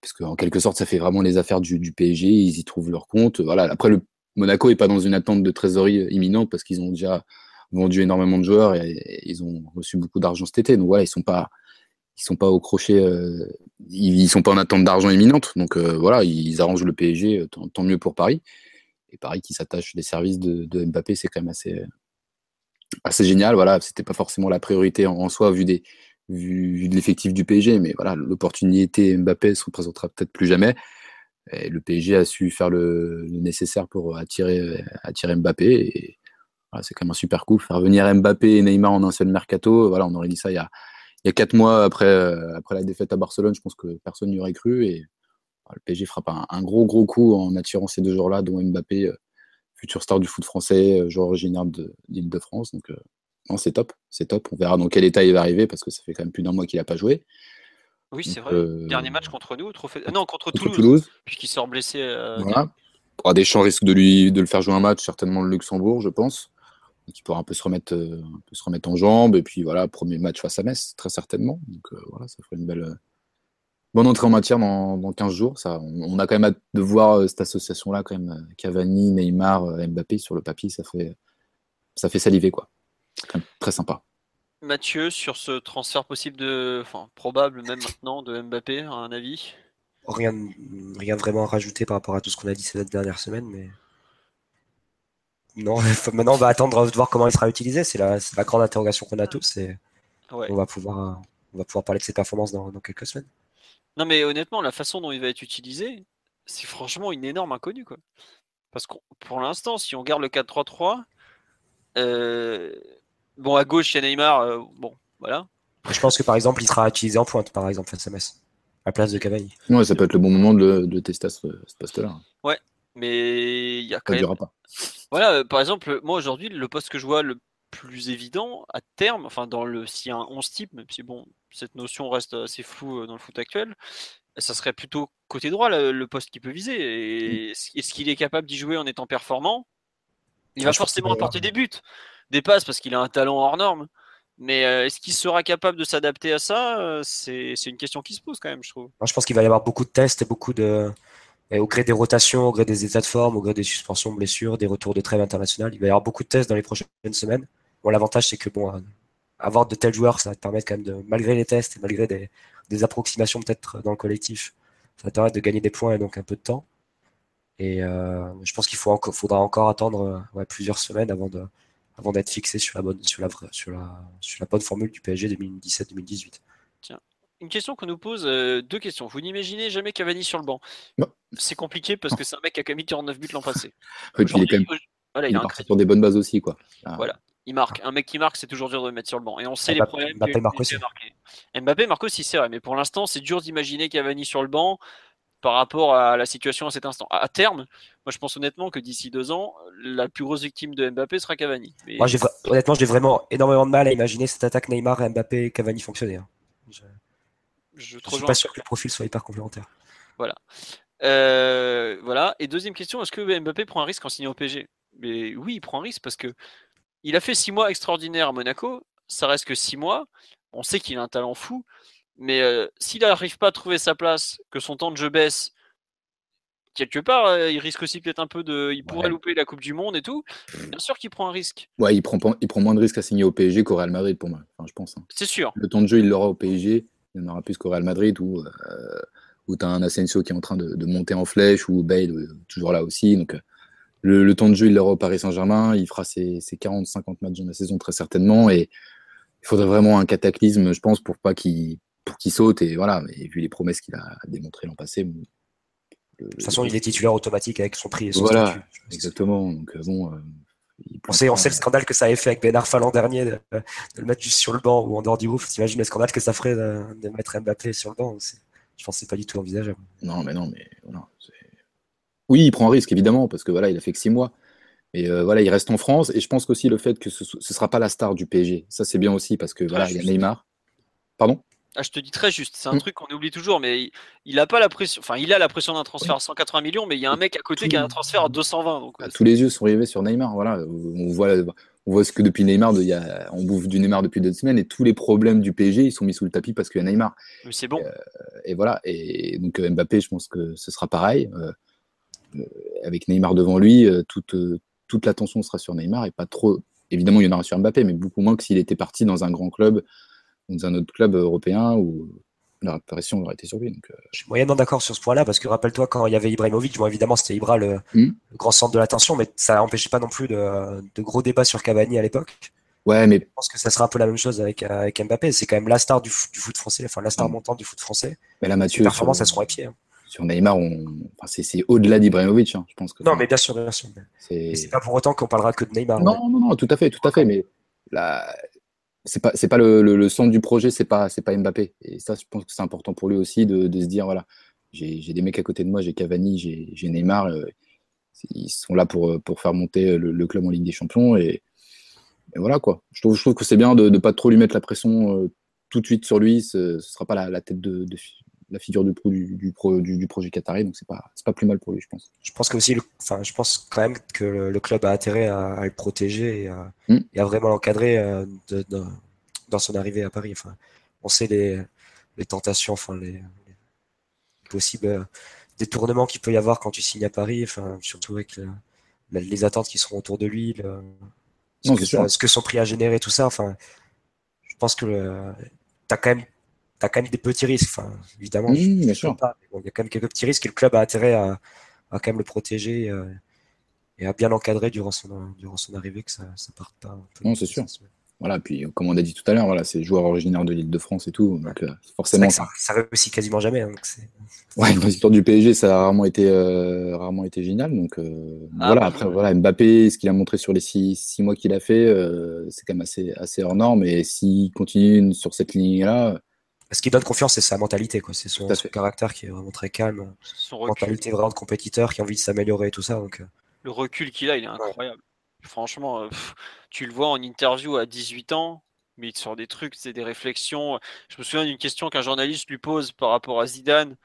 Speaker 3: parce qu'en quelque sorte, ça fait vraiment les affaires du, PSG. Ils y trouvent leur compte. Voilà. Après, Monaco n'est pas dans une attente de trésorerie imminente parce qu'ils ont déjà vendu énormément de joueurs et, et ils ont reçu beaucoup d'argent cet été. Donc voilà, ils sont pas ils sont pas au crochet, euh, ils, sont pas en attente d'argent imminente. Donc euh, voilà, ils arrangent le PSG, euh, tant, mieux pour Paris. Et Paris qui s'attache des services de, Mbappé, c'est quand même assez, génial. Voilà, c'était pas forcément la priorité en, soi vu des vu, de l'effectif du PSG, mais voilà, l'opportunité Mbappé se représentera peut-être plus jamais. Et le PSG a su faire le, nécessaire pour attirer, attirer Mbappé. C'est quand même un super coup. Faire venir Mbappé et Neymar en un seul mercato, voilà, on aurait dit ça il y a, il y a quatre mois après, euh, après la défaite à Barcelone. Je pense que personne n'y aurait cru. Et voilà, le PSG frappe un, un gros, gros coup en attirant ces deux joueurs-là, dont Mbappé, euh, futur star du foot français, euh, joueur originaire de l'Île-de-France. Donc, non, c'est top. C'est top. On verra dans quel état il va arriver parce que ça fait quand même plus d'un mois qu'il n'a pas joué.
Speaker 1: Oui, c'est vrai. Dernier match contre nous, trophée... ah non, contre
Speaker 3: contre
Speaker 1: Toulouse,
Speaker 3: Toulouse.
Speaker 1: puisqu'il sort blessé.
Speaker 3: Voilà. Ah, Deschamps risque de, lui, de le faire jouer un match, certainement le Luxembourg, je pense. Il pourra un peu, se remettre, euh, un peu se remettre en jambes. Et puis voilà, premier match face à Metz, très certainement. Donc euh, voilà, ça ferait une belle euh, bonne entrée en matière dans, dans 15 jours. Ça, on, on a quand même hâte de voir euh, cette association-là, quand même. Cavani, Neymar, Mbappé sur le papier, ça fait, ça fait saliver, quoi. C'est quand même très sympa.
Speaker 1: Mathieu, sur ce transfert possible de. Enfin, probable même maintenant de Mbappé, un avis?
Speaker 2: Rien, rien vraiment à rajouter par rapport à tout ce qu'on a dit ces dernières semaines, mais non, maintenant on va attendre de voir comment il sera utilisé. C'est la, c'est la grande interrogation qu'on a tous et
Speaker 1: Ouais.
Speaker 2: on va pouvoir, on va pouvoir parler de ses performances dans, dans quelques semaines.
Speaker 1: Non, mais honnêtement, la façon dont il va être utilisé, c'est franchement une énorme inconnue, quoi. Parce que pour l'instant, si on garde le 4-3-3, euh, bon, à gauche, il y a Neymar, euh, bon, voilà.
Speaker 2: Je pense que par exemple, il sera utilisé en pointe, par exemple, face à la place de Cavani.
Speaker 3: Ouais, ça peut être le bon moment de, de tester à ce, ce poste-là.
Speaker 1: Mais il y a
Speaker 3: Ça
Speaker 1: quand
Speaker 3: ne
Speaker 1: même.
Speaker 3: durera pas.
Speaker 1: Voilà, euh, par exemple, moi aujourd'hui, le poste que je vois le plus évident à terme, enfin, dans le s'il y a un 11 type, même si bon, cette notion reste assez floue euh, dans le foot actuel, ça serait plutôt côté droit le, le poste qu'il peut viser. Et est-ce qu'il est capable d'y jouer en étant performant? Il
Speaker 2: Ah,
Speaker 1: va forcément apporter des buts, des passes parce qu'il a un talent hors norme. Mais euh, est-ce qu'il sera capable de s'adapter à ça? C'est c'est une question qui se pose quand même, je trouve.
Speaker 2: Moi, je pense qu'il va y avoir beaucoup de tests et beaucoup de. Et au gré des rotations, au gré des états de forme, au gré des suspensions, blessures, des retours de trêve internationale, il va y avoir beaucoup de tests dans les prochaines semaines. Bon, l'avantage, c'est que bon, avoir de tels joueurs, ça va te permettre quand même de, malgré les tests et malgré des, approximations peut-être dans le collectif, ça va te permettre de gagner des points et donc un peu de temps. Et euh, je pense qu'il faut faudra encore attendre euh, plusieurs semaines avant de, avant d'être fixé sur la bonne, sur la, bonne formule du PSG 2017-2018.
Speaker 1: Une question qu'on nous pose, euh, deux questions. Vous n'imaginez jamais Cavani sur le banc
Speaker 3: Non.
Speaker 1: C'est compliqué parce que c'est un mec qui a quand même mis 49 buts l'an passé.
Speaker 3: Oui, il est quand même
Speaker 1: voilà,
Speaker 3: il
Speaker 1: il a un
Speaker 3: sur des bonnes bases aussi. Quoi. Ah,
Speaker 1: Voilà. Il marque. Un mec qui marque, c'est toujours dur de le mettre sur le banc. Et on sait les
Speaker 2: Mbappé-
Speaker 1: problèmes.
Speaker 2: Mbappé
Speaker 1: que-
Speaker 2: marque aussi.
Speaker 1: Mbappé marque aussi, c'est vrai. Mais pour l'instant, c'est dur d'imaginer Cavani sur le banc par rapport à la situation à cet instant. À terme, moi je pense honnêtement que d'ici deux ans, la plus grosse victime de Mbappé sera Cavani. Mais
Speaker 2: Moi, j'ai vra- honnêtement, j'ai vraiment énormément de mal à imaginer cette attaque Neymar, Mbappé, Cavani fonctionner. hein. Je,
Speaker 1: je te
Speaker 2: suis pas sûr que les profils soient hyper complémentaires.
Speaker 1: Euh, voilà. Et deuxième question, est-ce que Mbappé prend un risque en signant au PSG Mais oui, il prend un risque parce que il a fait six mois extraordinaires à Monaco. Ça reste que six mois. On sait qu'il a un talent fou, mais euh, s'il n'arrive pas à trouver sa place, que son temps de jeu baisse, quelque part, euh, il risque aussi peut-être un peu de. Il pourrait
Speaker 3: Ouais.
Speaker 1: louper la Coupe du Monde et tout. Bien sûr qu'il prend un risque.
Speaker 3: Ouais, il prend, pas- il prend moins de risques à signer au PSG qu'au Real Madrid pour moi, enfin, je pense. hein.
Speaker 1: C'est sûr.
Speaker 3: Le temps de jeu, il l'aura au PSG, il y en aura plus qu'au Real Madrid où, euh, où tu as un Asensio qui est en train de, de monter en flèche ou Bale euh, toujours là aussi. Donc, euh, le, le temps de jeu, il l'aura au Paris Saint-Germain. Il fera ses, ses 40-50 matchs dans la saison très certainement. Et il faudrait vraiment un cataclysme, je pense, pour pas qu'il pour qu'il saute. Et voilà, et vu les promesses qu'il a démontrées l'an passé. le-
Speaker 2: De toute façon, il est titulaire automatique avec son prix et son
Speaker 3: Voilà,
Speaker 2: statut.
Speaker 3: Exactement. Donc, euh, bon, il
Speaker 2: On sait, on sait le scandale que ça avait fait avec Ben Arfa l'an dernier, de, de le mettre juste sur le banc ou en dehors du groupe. T'imagines le scandale que ça ferait de, de mettre Mbappé sur le banc Je pense que c'est pas du tout envisageable.
Speaker 3: Non, mais non, mais Oui, il prend un risque, évidemment, parce que voilà, il a fait que six mois. Mais euh, voilà, il reste en France. Et je pense qu'aussi le fait que ce ne sera pas la star du PSG. Ça, c'est bien aussi, parce que voilà, il y a. Neymar. Pardon?
Speaker 1: Ah, je te dis très juste, c'est un
Speaker 3: Mm.
Speaker 1: truc qu'on oublie toujours, mais il, pas la pression, enfin il a la pression d'un transfert à 180 millions, mais il y a un mec à côté qui a un transfert à 220. Donc,
Speaker 3: Bah, tous les yeux sont rivés sur Neymar. Voilà, on voit, on voit ce que depuis Neymar, de- il y a, on bouffe du Neymar depuis deux semaines et tous les problèmes du PSG, ils sont mis sous le tapis parce qu'il y a Neymar.
Speaker 1: mais c'est bon.
Speaker 3: Et voilà. Et donc euh, Mbappé, je pense que ce sera pareil. Euh, euh, avec Neymar devant lui, euh, toute, euh, toute l'attention sera sur Neymar et pas trop. Évidemment, il y en aura sur Mbappé, mais beaucoup moins que s'il était parti dans un grand club, dans un autre club européen où la pression aurait été sur lui. Donc, euh,
Speaker 2: Je suis moyennement d'accord sur ce point-là parce que rappelle-toi quand il y avait Ibrahimovic, bon évidemment c'était Ibra le,
Speaker 3: Mm.
Speaker 2: le grand centre de l'attention, mais ça n'empêchait pas non plus de, de gros débats sur Cavani à l'époque.
Speaker 3: ouais, mais
Speaker 2: Je pense que ça sera un peu la même chose avec, avec Mbappé. C'est quand même la star du, foot français, enfin la star
Speaker 3: Mm.
Speaker 2: montante du foot français.
Speaker 3: mais là,
Speaker 2: Les
Speaker 3: Mathieu,
Speaker 2: performances,
Speaker 3: sur,
Speaker 2: elles seront à pied. hein.
Speaker 3: sur Neymar, on... enfin, c'est, au-delà d'Ibrahimovic. hein, je pense que
Speaker 2: Non, mais bien sûr, bien sûr.
Speaker 3: c'est...
Speaker 2: Pas pour autant qu'on parlera que de Neymar. ouais.
Speaker 3: Non, non, non, tout à fait, tout à fait. Mais là, c'est pas, c'est pas le, le, centre du projet, c'est pas, c'est pas Mbappé. Et ça, je pense que c'est important pour lui aussi de, de se dire voilà, j'ai, des mecs à côté de moi, j'ai Cavani, j'ai, Neymar. euh, ils sont là pour, pour faire monter le, club en Ligue des Champions. Et, voilà quoi. Je trouve, je trouve que c'est bien de ne pas trop lui mettre la pression euh, tout de suite sur lui. Ce, ce sera pas la, tête de, de la figure du, pro, du, du, pro, du, du projet qatari, donc c'est pas, c'est pas plus mal pour lui, je pense.
Speaker 2: Je pense que aussi, le- enfin, je pense quand même que le, le club a intérêt à, à le protéger et à,
Speaker 3: Mm.
Speaker 2: et à vraiment l'encadrer euh, de- de- dans son arrivée à Paris. Enfin, on sait les, les tentations, enfin les, les possibles euh, détournements qu'il peut y avoir quand tu signes à Paris. Enfin, surtout avec la- la- les attentes qui seront autour de lui, le- ce,
Speaker 3: Non,
Speaker 2: que ça- ce que son prix a généré, tout ça. Enfin, je pense que tu as quand même T'as quand même des petits risques, enfin, évidemment.
Speaker 3: Mmh,
Speaker 2: je- je
Speaker 3: bien
Speaker 2: sais
Speaker 3: sûr.
Speaker 2: pas, mais bon, il y a quand même quelques petits risques et le club a intérêt à, à quand même le protéger euh, et à bien l'encadrer durant son, durant son arrivée, que ça ne parte pas. un peu
Speaker 3: Non, c'est sûr. Voilà, puis comme on a dit tout à l'heure, voilà, c'est joueur originaire de l'île de France et tout. Donc euh, forcément,
Speaker 2: ça, ça réussit quasiment jamais. hein, donc c'est-
Speaker 3: Ouais, dans l'histoire du PSG, ça a rarement été, euh, rarement été génial. Donc euh,
Speaker 1: Ah,
Speaker 3: voilà,
Speaker 1: bah,
Speaker 3: après,
Speaker 1: ouais.
Speaker 3: voilà, Mbappé, ce qu'il a montré sur les six, six mois qu'il a fait, euh, c'est quand même assez, assez hors norme. Et s'il continue sur cette ligne-là,
Speaker 2: Ce qui donne confiance, c'est sa mentalité. quoi. C'est son, caractère qui est vraiment très calme.
Speaker 1: Son recul,
Speaker 2: Mentalité vraiment de compétiteur qui a envie de s'améliorer et tout ça. Donc, euh,
Speaker 1: le recul qu'il a, il est incroyable. Franchement, euh, pff, tu le vois en interview à 18 ans, mais il te sort des trucs, c'est des réflexions. Je me souviens d'une question qu'un journaliste lui pose par rapport à Zidane.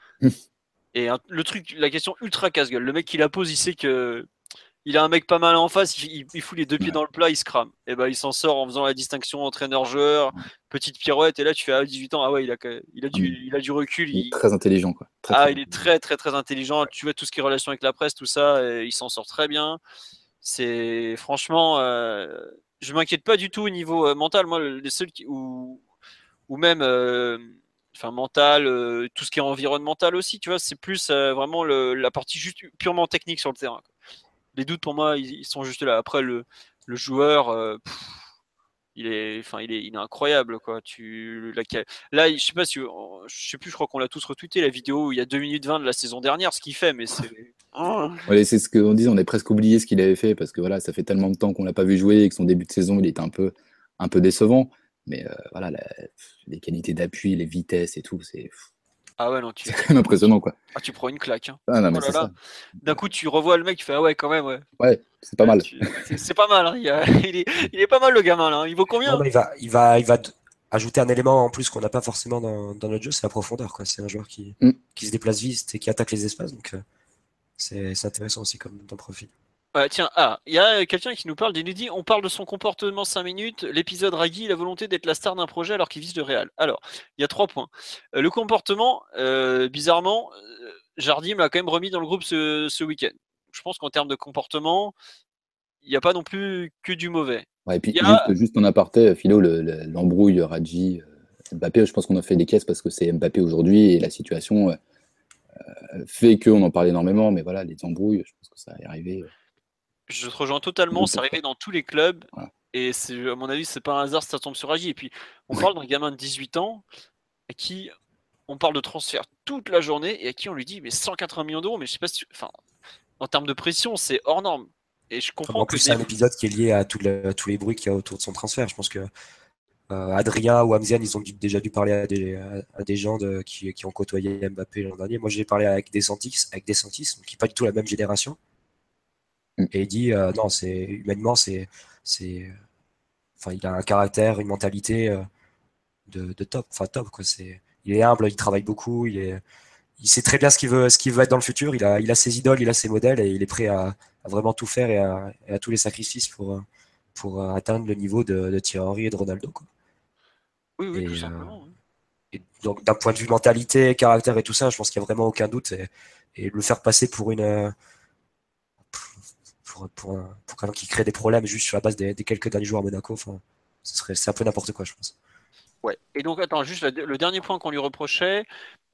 Speaker 1: Et un- le truc, la question ultra casse-gueule. Le mec qui la pose, il sait que il a un mec pas mal en face, il, il- fout les deux pieds dans le plat, il se crame. Et ben il s'en sort en faisant la distinction entraîneur-joueur, petite pirouette. Et là, tu fais à 18 ans, ah ouais, il a, que- il a, du, il a du recul.
Speaker 3: il est très intelligent. Quoi. Très,
Speaker 1: ah,
Speaker 3: très
Speaker 1: il est très très très intelligent. Tu vois tout ce qui est relation avec la presse, tout ça, il s'en sort très bien. C'est franchement, euh, je m'inquiète pas du tout au niveau euh, mental. Moi, le- les seuls qui, ou ou même, euh, enfin mental, euh, tout ce qui est environnemental aussi. Tu vois, c'est plus euh, vraiment le- la partie juste purement technique sur le terrain. quoi. Les doutes pour moi, ils, ils sont juste là. Après le le joueur. euh, pff, il est, enfin, il est, il est incroyable, quoi. Tu, la- là, je sais pas si, je sais plus, je crois qu'on l'a tous retweeté la vidéo où il y a 2 minutes 20 de la saison dernière, ce qu'il fait, mais c'est. Oh.
Speaker 3: Ouais, c'est ce qu'on disait, on est presque oublié ce qu'il avait fait parce que voilà, ça fait tellement de temps qu'on l'a pas vu jouer et que son début de saison, il était un peu, un peu décevant. Mais euh, voilà, la- les qualités d'appui, les vitesses et tout, c'est
Speaker 1: Ah ouais, non, tu,
Speaker 3: c'est quand même impressionnant. Quoi.
Speaker 1: ah, tu prends une claque. hein.
Speaker 3: Ah, non, mais
Speaker 1: Oh là
Speaker 3: c'est
Speaker 1: là.
Speaker 3: ça.
Speaker 1: D'un coup, tu revois le mec, tu fais ah ouais, quand même, ouais.
Speaker 3: Ouais, c'est pas mal.
Speaker 1: Tu- C'est c'est pas mal. hein. Il, y a- il est, il est pas mal le gamin là. Il vaut combien
Speaker 2: non, mais il va, il va, il va ajouter un élément en plus qu'on n'a pas forcément dans, dans notre jeu, c'est la profondeur. quoi. C'est un joueur qui,
Speaker 3: Mm.
Speaker 2: qui se déplace vite et qui attaque les espaces. Donc, euh, c'est c'est intéressant aussi comme dans le profil.
Speaker 1: Ouais, tiens, ah, il y a quelqu'un qui nous parle, il nous dit on parle de son comportement 5 minutes, l'épisode Raggy, la volonté d'être la star d'un projet alors qu'il vise le Real. Alors, il y a trois points. Euh, le comportement, euh, bizarrement, euh, Jardim l'a quand même remis dans le groupe ce, ce week-end. Je pense qu'en termes de comportement, il n'y a pas non plus que du mauvais.
Speaker 3: Ouais, et puis
Speaker 1: a-
Speaker 3: juste, juste en aparté, Philo, le- le- l'embrouille euh, Mbappé, je pense qu'on a fait des caisses parce que c'est Mbappé aujourd'hui et la situation euh, euh, fait qu'on en parle énormément. Mais voilà, les embrouilles, je pense que ça est arrivé.
Speaker 1: Je te rejoins totalement, c'est arrivé dans tous les clubs. Et c'est, à mon avis, c'est pas un hasard si ça tombe sur Raggy. Et puis, on parle d'un gamin de 18 ans à qui on parle de transfert toute la journée et à qui on lui dit mais 180 millions d'euros, mais je sais pas si. tu- Enfin, en termes de pression, c'est hors norme. Et je comprends
Speaker 2: En
Speaker 1: que
Speaker 2: plus,
Speaker 1: des-
Speaker 2: c'est un épisode qui est lié à, tous les bruits qu'il y a autour de son transfert. Je pense que euh, Adrien ou Amzian, ils ont dû- déjà dû parler à des, à, à des gens de- qui, qui ont côtoyé Mbappé l'an dernier. Moi, j'ai parlé avec Desantis, avec Desantis, qui n'est pas du tout la même génération.
Speaker 3: Mm.
Speaker 2: Et il dit euh, non, c'est humainement, c'est, c'est, enfin, il a un caractère, une mentalité. euh, de, de top. Enfin, top, quoi. C'est, il est humble, il travaille beaucoup, il est, il sait très bien ce qu'il veut, ce qu'il veut être dans le futur. Il a, il a ses idoles, il a ses modèles et il est prêt à, à vraiment tout faire et à, et à, tous les sacrifices pour, pour atteindre le niveau de, de Thierry Henry et de Ronaldo. Quoi.
Speaker 1: Oui, oui,
Speaker 2: Et,
Speaker 1: tout
Speaker 2: euh,
Speaker 1: simplement. oui.
Speaker 2: Et donc, d'un point de vue mentalité, caractère et tout ça, je pense qu'il n'y a vraiment aucun doute. Et, et le faire passer pour une. Pour, pour, un- pour quelqu'un qui crée des problèmes juste sur la base des, des quelques derniers jours à Monaco, enfin, ce serait, c'est un peu n'importe quoi, je pense.
Speaker 1: Ouais. Et donc, attends, juste le dernier point qu'on lui reprochait,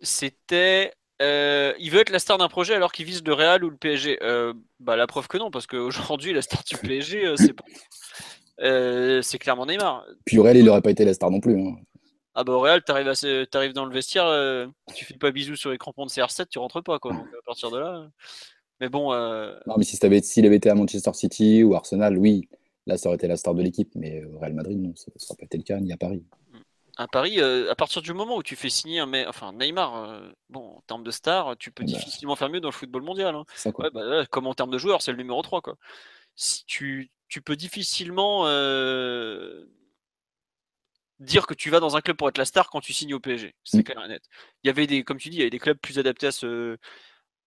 Speaker 1: c'était euh, il veut être la star d'un projet alors qu'il vise le Real ou le PSG. Euh, bah, la preuve que non, parce qu'aujourd'hui, la star du PSG, euh, c'est pas- euh, c'est clairement Neymar.
Speaker 3: Puis Aurel, il n'aurait pas été la star non plus. hein.
Speaker 1: Ah bah au Real, t'arrives, à t'arrives dans le vestiaire, euh, tu fais pas bisous sur les crampons de CR7, tu rentres pas quoi. Donc à partir de là. Euh, Mais bon, euh,
Speaker 3: Non, mais si t'avais- s'il avait été à Manchester City ou Arsenal, oui, là, ça aurait été la star de l'équipe. Mais au Real Madrid, non, ça n'aurait pas été le cas, ni à Paris.
Speaker 1: à Paris, euh, à partir du moment où tu fais signer un enfin Neymar, euh, bon, en termes de star, tu peux
Speaker 3: Bah.
Speaker 1: difficilement faire mieux dans le football mondial. hein.
Speaker 3: Ça, quoi.
Speaker 1: Ouais, bah, là, comme en termes de joueur, c'est le numéro 3 quoi. Si tu, tu peux difficilement euh, dire que tu vas dans un club pour être la star quand tu signes au PSG. C'est
Speaker 3: Mm.
Speaker 1: clair et net. Il y avait des, comme tu dis, il y avait des clubs plus adaptés à ce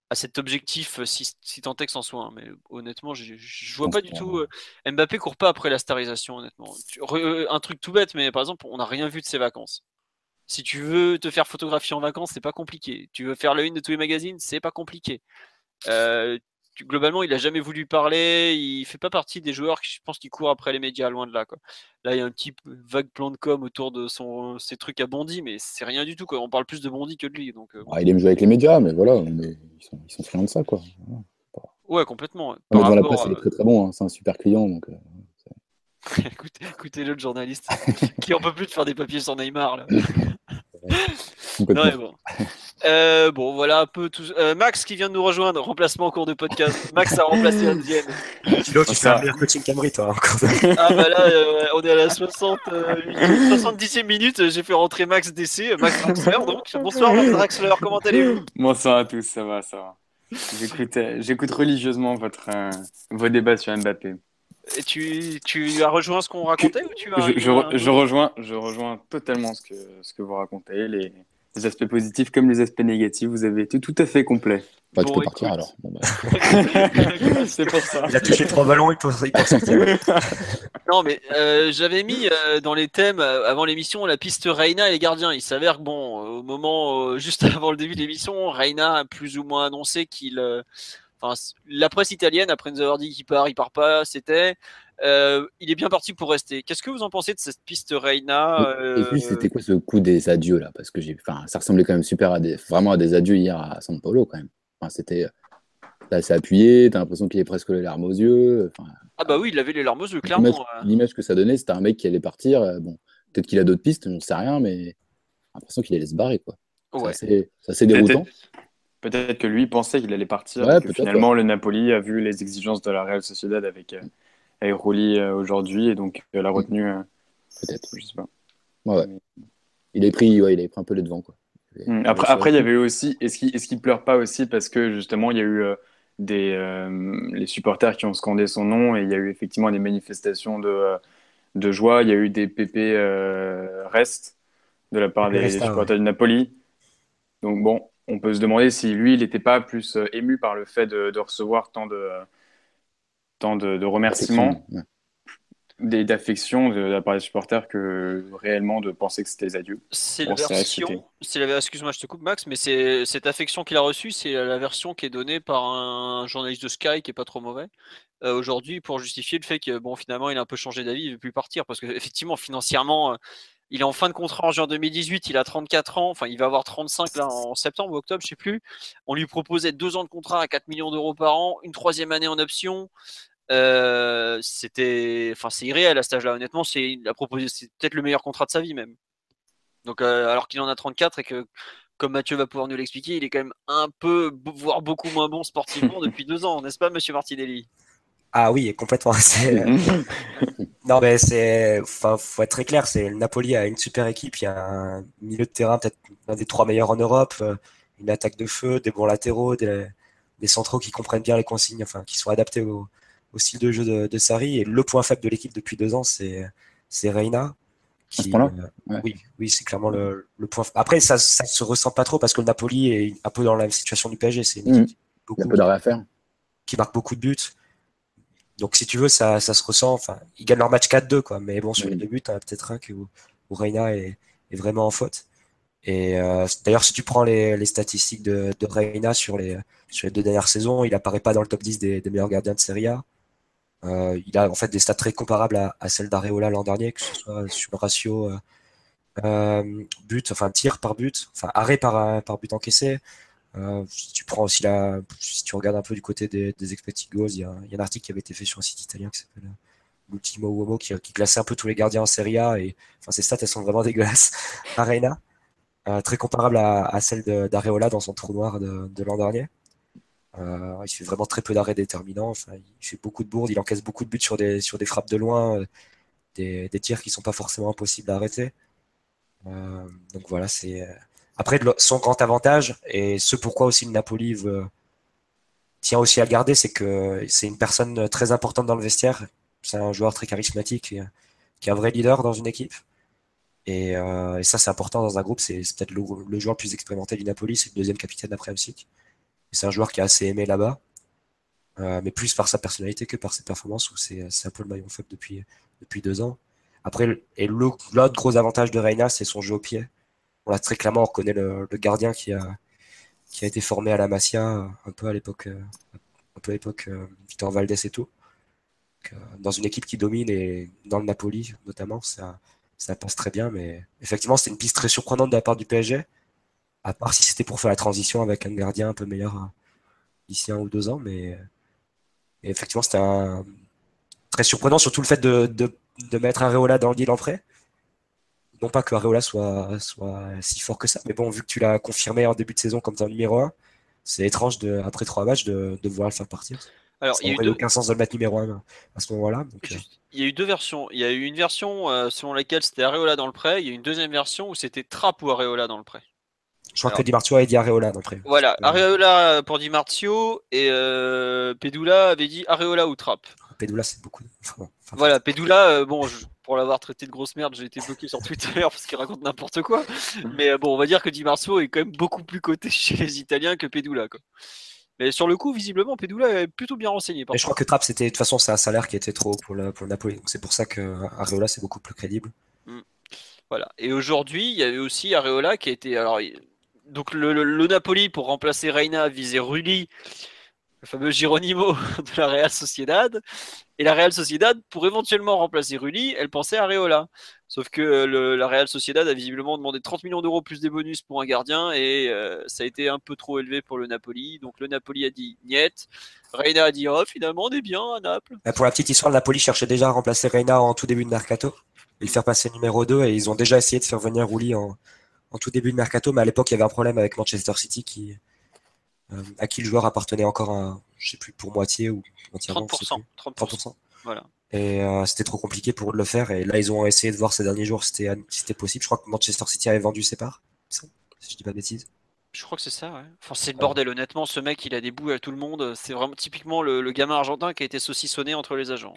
Speaker 1: à cet objectif euh, si, si tant est que c'en soit un. Mais honnêtement, je, je vois pas du tout. euh, Mbappé court pas après la starisation, honnêtement. Euh, un truc tout bête, mais par exemple, on n'a rien vu de ses vacances. Si tu veux te faire photographier en vacances, c'est pas compliqué. Tu veux faire le une de tous les magazines, c'est pas compliqué. Euh, globalement, il a jamais voulu parler. Il fait pas partie des joueurs qui, je pense, qui courent après les médias, loin de là. Quoi. Là, il y a un petit vague plan de com autour de son, ses trucs à Bondy, mais c'est rien du tout. Quoi. On parle plus de Bondy que de lui. Donc, euh,
Speaker 3: Ah, il aime jouer avec les médias, mais voilà, mais ils sont, ils sont friands de ça, quoi. Voilà.
Speaker 1: ouais, complètement. Par
Speaker 3: la presse, il est très très bon, hein, c'est un super client. Donc, euh,
Speaker 1: écoutez, écoutez le journaliste qui en peut plus de faire des papiers sur Neymar. Là. Non, mais bon. Euh, bon, voilà un peu tout. euh, Max qui vient de nous rejoindre, remplacement en cours de podcast. Max a remplacé Andienne.
Speaker 2: Kilo, tu fais un meilleur coaching qu'Amri, toi. encore.
Speaker 1: Ah bah là, euh, on est à la 60, euh, 70e minute. J'ai fait rentrer Max DC, Max Draxler. Donc, bonsoir Max Draxler, comment allez-vous?
Speaker 7: Bonsoir à tous, ça va, ça va. J'écoute, religieusement votre, euh, vos débats sur Mbappé.
Speaker 1: Et tu, tu as rejoint ce qu'on racontait ou tu as
Speaker 7: Je, re- je rejoins, je rejoins totalement ce que, ce que vous racontez, les, les aspects positifs comme les aspects négatifs. Vous avez été tout à fait complet.
Speaker 3: Bah, tu
Speaker 1: Bon,
Speaker 3: partir
Speaker 1: écoute.
Speaker 3: alors. Bon, bah,
Speaker 7: C'est pour ça.
Speaker 2: Il a touché trois ballons, il peut, il peut sortir.
Speaker 1: Non, mais euh, j'avais mis euh, dans les thèmes euh, avant l'émission la piste Reina et les gardiens. Il s'avère que, bon, au moment, euh, juste avant le début de l'émission, Reina a plus ou moins annoncé qu'il. euh, Enfin, la presse italienne, après nous avoir dit qu'il part, il part pas, c'était. Euh, il est bien parti pour rester. Qu'est-ce que vous en pensez de cette piste Reina
Speaker 3: Et
Speaker 1: euh,
Speaker 3: puis, c'était quoi ce coup des adieux là? Parce que j'ai, enfin, ça ressemblait quand même super à des, vraiment à des adieux hier à San Paulo quand même. Enfin, c'était c'est assez appuyé, t'as l'impression qu'il est presque les larmes aux yeux. Enfin,
Speaker 1: Ah, bah oui, il avait les larmes aux yeux,
Speaker 3: l'image,
Speaker 1: clairement. euh.
Speaker 3: l'image que ça donnait, c'était un mec qui allait partir. euh, Bon, peut-être qu'il a d'autres pistes, on ne sait rien, mais j'ai l'impression qu'il allait se barrer quoi.
Speaker 1: Ouais.
Speaker 3: C'est assez, c'est déroutant.
Speaker 7: Peut-être que lui pensait qu'il allait partir,
Speaker 3: Ouais,
Speaker 7: et que
Speaker 3: peut-être,
Speaker 7: finalement le Napoli a vu les exigences de la Real Sociedad avec, euh, Rulli euh, aujourd'hui et donc euh, l'a retenu. euh,
Speaker 3: Peut-être.
Speaker 7: je sais pas.
Speaker 3: Ouais, ouais. Il avait pris, ouais, il avait pris un peu les devants quoi.
Speaker 7: Hmm, Après, après, il y avait aussi. Est-ce qu'il est qu'il pleure pas aussi parce que justement, il y a eu euh, des euh, les supporters qui ont scandé son nom et il y a eu effectivement des manifestations de, de joie. Il y a eu des PP euh, restes de la part des,
Speaker 2: Resta,
Speaker 7: des supporters du Napoli. Donc bon, on peut se demander si lui, il n'était pas plus ému par le fait de, de recevoir tant de euh, tant de, de remerciements, d'affection de, de la part des supporters que réellement de penser que c'était les adieux.
Speaker 1: C'est
Speaker 7: Bon,
Speaker 1: la version, c'est la excuse-moi, je te coupe Max, mais c'est cette affection qu'il a reçue, c'est la version qui est donnée par un journaliste de Sky qui est pas trop mauvais euh, aujourd'hui pour justifier le fait que bon finalement il a un peu changé d'avis, il veut plus partir parce que effectivement financièrement euh, il est en fin de contrat en juin 2018, il a 34 ans, enfin il va avoir 35 là en septembre ou octobre, je sais plus. On lui proposait deux ans de contrat à 4 millions d'euros par an, une troisième année en option. Euh, c'était, enfin c'est irréel à cet âge-là. Honnêtement, c'est il a proposé, c'est peut-être le meilleur contrat de sa vie même. Donc, euh, alors qu'il en a 34 et que, comme Mathieu va pouvoir nous l'expliquer, il est quand même un peu, voire beaucoup moins bon sportivement depuis deux ans, n'est-ce pas, Monsieur Martinelli?
Speaker 2: Ah oui, complètement. C'est- Non, mais c'est. Enfin, faut être très clair, c'est Napoli a une super équipe. Il y a un milieu de terrain, peut-être l'un des trois meilleurs en Europe, euh, une attaque de feu, des bons latéraux, des, des centraux qui comprennent bien les consignes, enfin, qui sont adaptés au, au style de jeu de, de Sarri. Et le point faible de l'équipe depuis deux ans, c'est c'est Reina.
Speaker 3: Point-là
Speaker 2: euh,
Speaker 3: Ouais.
Speaker 2: Oui, oui, c'est clairement le, le point. Après, ça, ça se ressent pas trop parce que le Napoli est un peu dans la même situation du PSG. C'est une
Speaker 3: Mhm.
Speaker 2: équipe qui, beaucoup-
Speaker 3: peu d'arrêt à faire.
Speaker 2: qui marque beaucoup de buts. Donc, si tu veux, ça, ça se ressent. Enfin, ils gagnent leur match 4-2, quoi. Mais bon, sur
Speaker 3: Oui.
Speaker 2: les deux buts, as peut-être un que, où, où Reina est, est vraiment en faute. Et euh, d'ailleurs, si tu prends les, les statistiques de, de Reina sur les, sur les deux dernières saisons, il apparaît pas dans le top 10 des, des meilleurs gardiens de Serie A. Euh, il a en fait des stats très comparables à, à celles d'Areola l'an dernier, que ce soit sur le ratio euh, euh, but, enfin tir par but, enfin arrêt par, euh, par but encaissé. Euh, si tu prends aussi la, si tu regardes un peu du côté des, des expected goals, il y, a, y a un article qui avait été fait sur un site italien qui s'appelle euh, l'Ultimo Uomo qui, qui classait un peu tous les gardiens en Serie A et enfin ces stats elles sont vraiment dégueulasses. Arena, euh, très comparable à, à d'Areola dans son trou noir de, de l'an dernier. Euh, il fait vraiment très peu d'arrêts déterminants. Il fait beaucoup de bourdes, il encaisse beaucoup de buts sur des, sur des frappes de loin, euh, des, tirs qui sont pas forcément impossibles à arrêter. Euh, donc voilà, c'est après son grand avantage et ce pourquoi aussi le Napoli tient aussi à le garder, c'est que c'est une personne très importante dans le vestiaire. C'est un joueur très charismatique, qui est un vrai leader dans une équipe. Et, ça, c'est important dans un groupe. C'est peut-être le, le joueur le plus expérimenté du Napoli, c'est le deuxième capitaine après Hamsik. C'est un joueur qui est assez aimé là-bas, euh, mais plus par sa personnalité que par ses performances, où c'est c'est un peu le maillon faible depuis, depuis deux ans. Après, et l'autre gros avantage de Reina, c'est son jeu au pied. On l'a très clairement, on reconnaît le, gardien qui a, qui a été formé à la Masia, euh, un peu à l'époque, euh, un peu à l'époque euh, Victor Valdés et tout. Euh, dans une équipe qui domine et dans le Napoli notamment, ça, ça passe très bien. Mais effectivement, c'était une piste très surprenante de la part du PSG. À part si c'était pour faire la transition avec un gardien un peu meilleur euh, d'ici un ou deux ans. Mais, mais effectivement, c'était un- très surprenant, surtout le fait de, de, de mettre Areola dans le deal en prêt. Non pas que Areola soit, soit si fort que ça, mais bon, vu que tu l'as confirmé en début de saison comme ton numéro 1, c'est étrange de, après trois matchs de, de vouloir le faire partir.
Speaker 1: Alors,
Speaker 2: Ça
Speaker 1: il y a eu
Speaker 2: n'aurait
Speaker 1: deux-
Speaker 2: aucun sens de le mettre numéro 1 à ce moment-là. euh,
Speaker 1: Il y a eu deux versions. Il y a eu une version euh, selon laquelle c'était Areola dans le prêt. Il y a eu une deuxième version où c'était Trapp ou Areola dans le prêt.
Speaker 2: Je crois
Speaker 1: alors-
Speaker 2: que Di Marzio a dit Areola pré.
Speaker 1: Voilà,
Speaker 2: Euh,
Speaker 1: Areola pour Di Marzio et euh, Pedula avait dit Areola ou Trapp.
Speaker 2: Pedula, c'est beaucoup. Enfin,
Speaker 1: Voilà, Pedula, euh, bon, je- pour l'avoir traité de grosse merde, j'ai été bloqué sur Twitter parce qu'il raconte n'importe quoi. Mais bon, on va dire que Di Marzio est quand même beaucoup plus coté chez les Italiens que Pedula. Quoi. Mais sur le coup, visiblement, Pedula est plutôt bien renseigné. Par
Speaker 2: Mais je crois que Trapp, c'était de toute façon, c'est un salaire qui était trop haut pour le, pour le Napoli. Donc c'est pour ça que Areola, c'est beaucoup plus crédible.
Speaker 1: Voilà. Et aujourd'hui, il y avait aussi Areola qui a été. Alors, il- donc le, Napoli pour remplacer Reina visait Rulli, le fameux Gironimo de la Real Sociedad. Et la Real Sociedad, pour éventuellement remplacer Rulli, elle pensait à Areola. Sauf que euh, la Real Sociedad a visiblement demandé 30 millions d'euros plus des bonus pour un gardien et euh, ça a été un peu trop élevé pour le Napoli. Donc le Napoli a dit niet. Reina a dit oh finalement on est bien à Naples.
Speaker 2: Pour la petite histoire, le Napoli cherchait déjà à remplacer Reina en tout début de mercato et le faire passer numéro 2 et ils ont déjà essayé de faire venir Rulli en, en tout début de mercato, mais à l'époque il y avait un problème avec Manchester City qui, euh, à qui le joueur appartenait encore à, je sais plus, pour moitié ou entièrement. je sais
Speaker 1: 30%.
Speaker 2: plus.
Speaker 1: 30%.
Speaker 2: 30%.
Speaker 1: Voilà.
Speaker 2: Et euh, c'était trop compliqué pour eux de le faire. Et là, ils ont essayé de voir ces derniers jours si c'était si c'était possible. Je crois que Manchester City avait vendu ses parts, ça, si je dis pas de bêtises.
Speaker 1: Je crois que c'est ça, ouais. Enfin, c'est le bordel, honnêtement. Ce mec, il a des bouts à tout le monde. C'est vraiment typiquement le, le gamin argentin qui a été saucissonné entre les agents.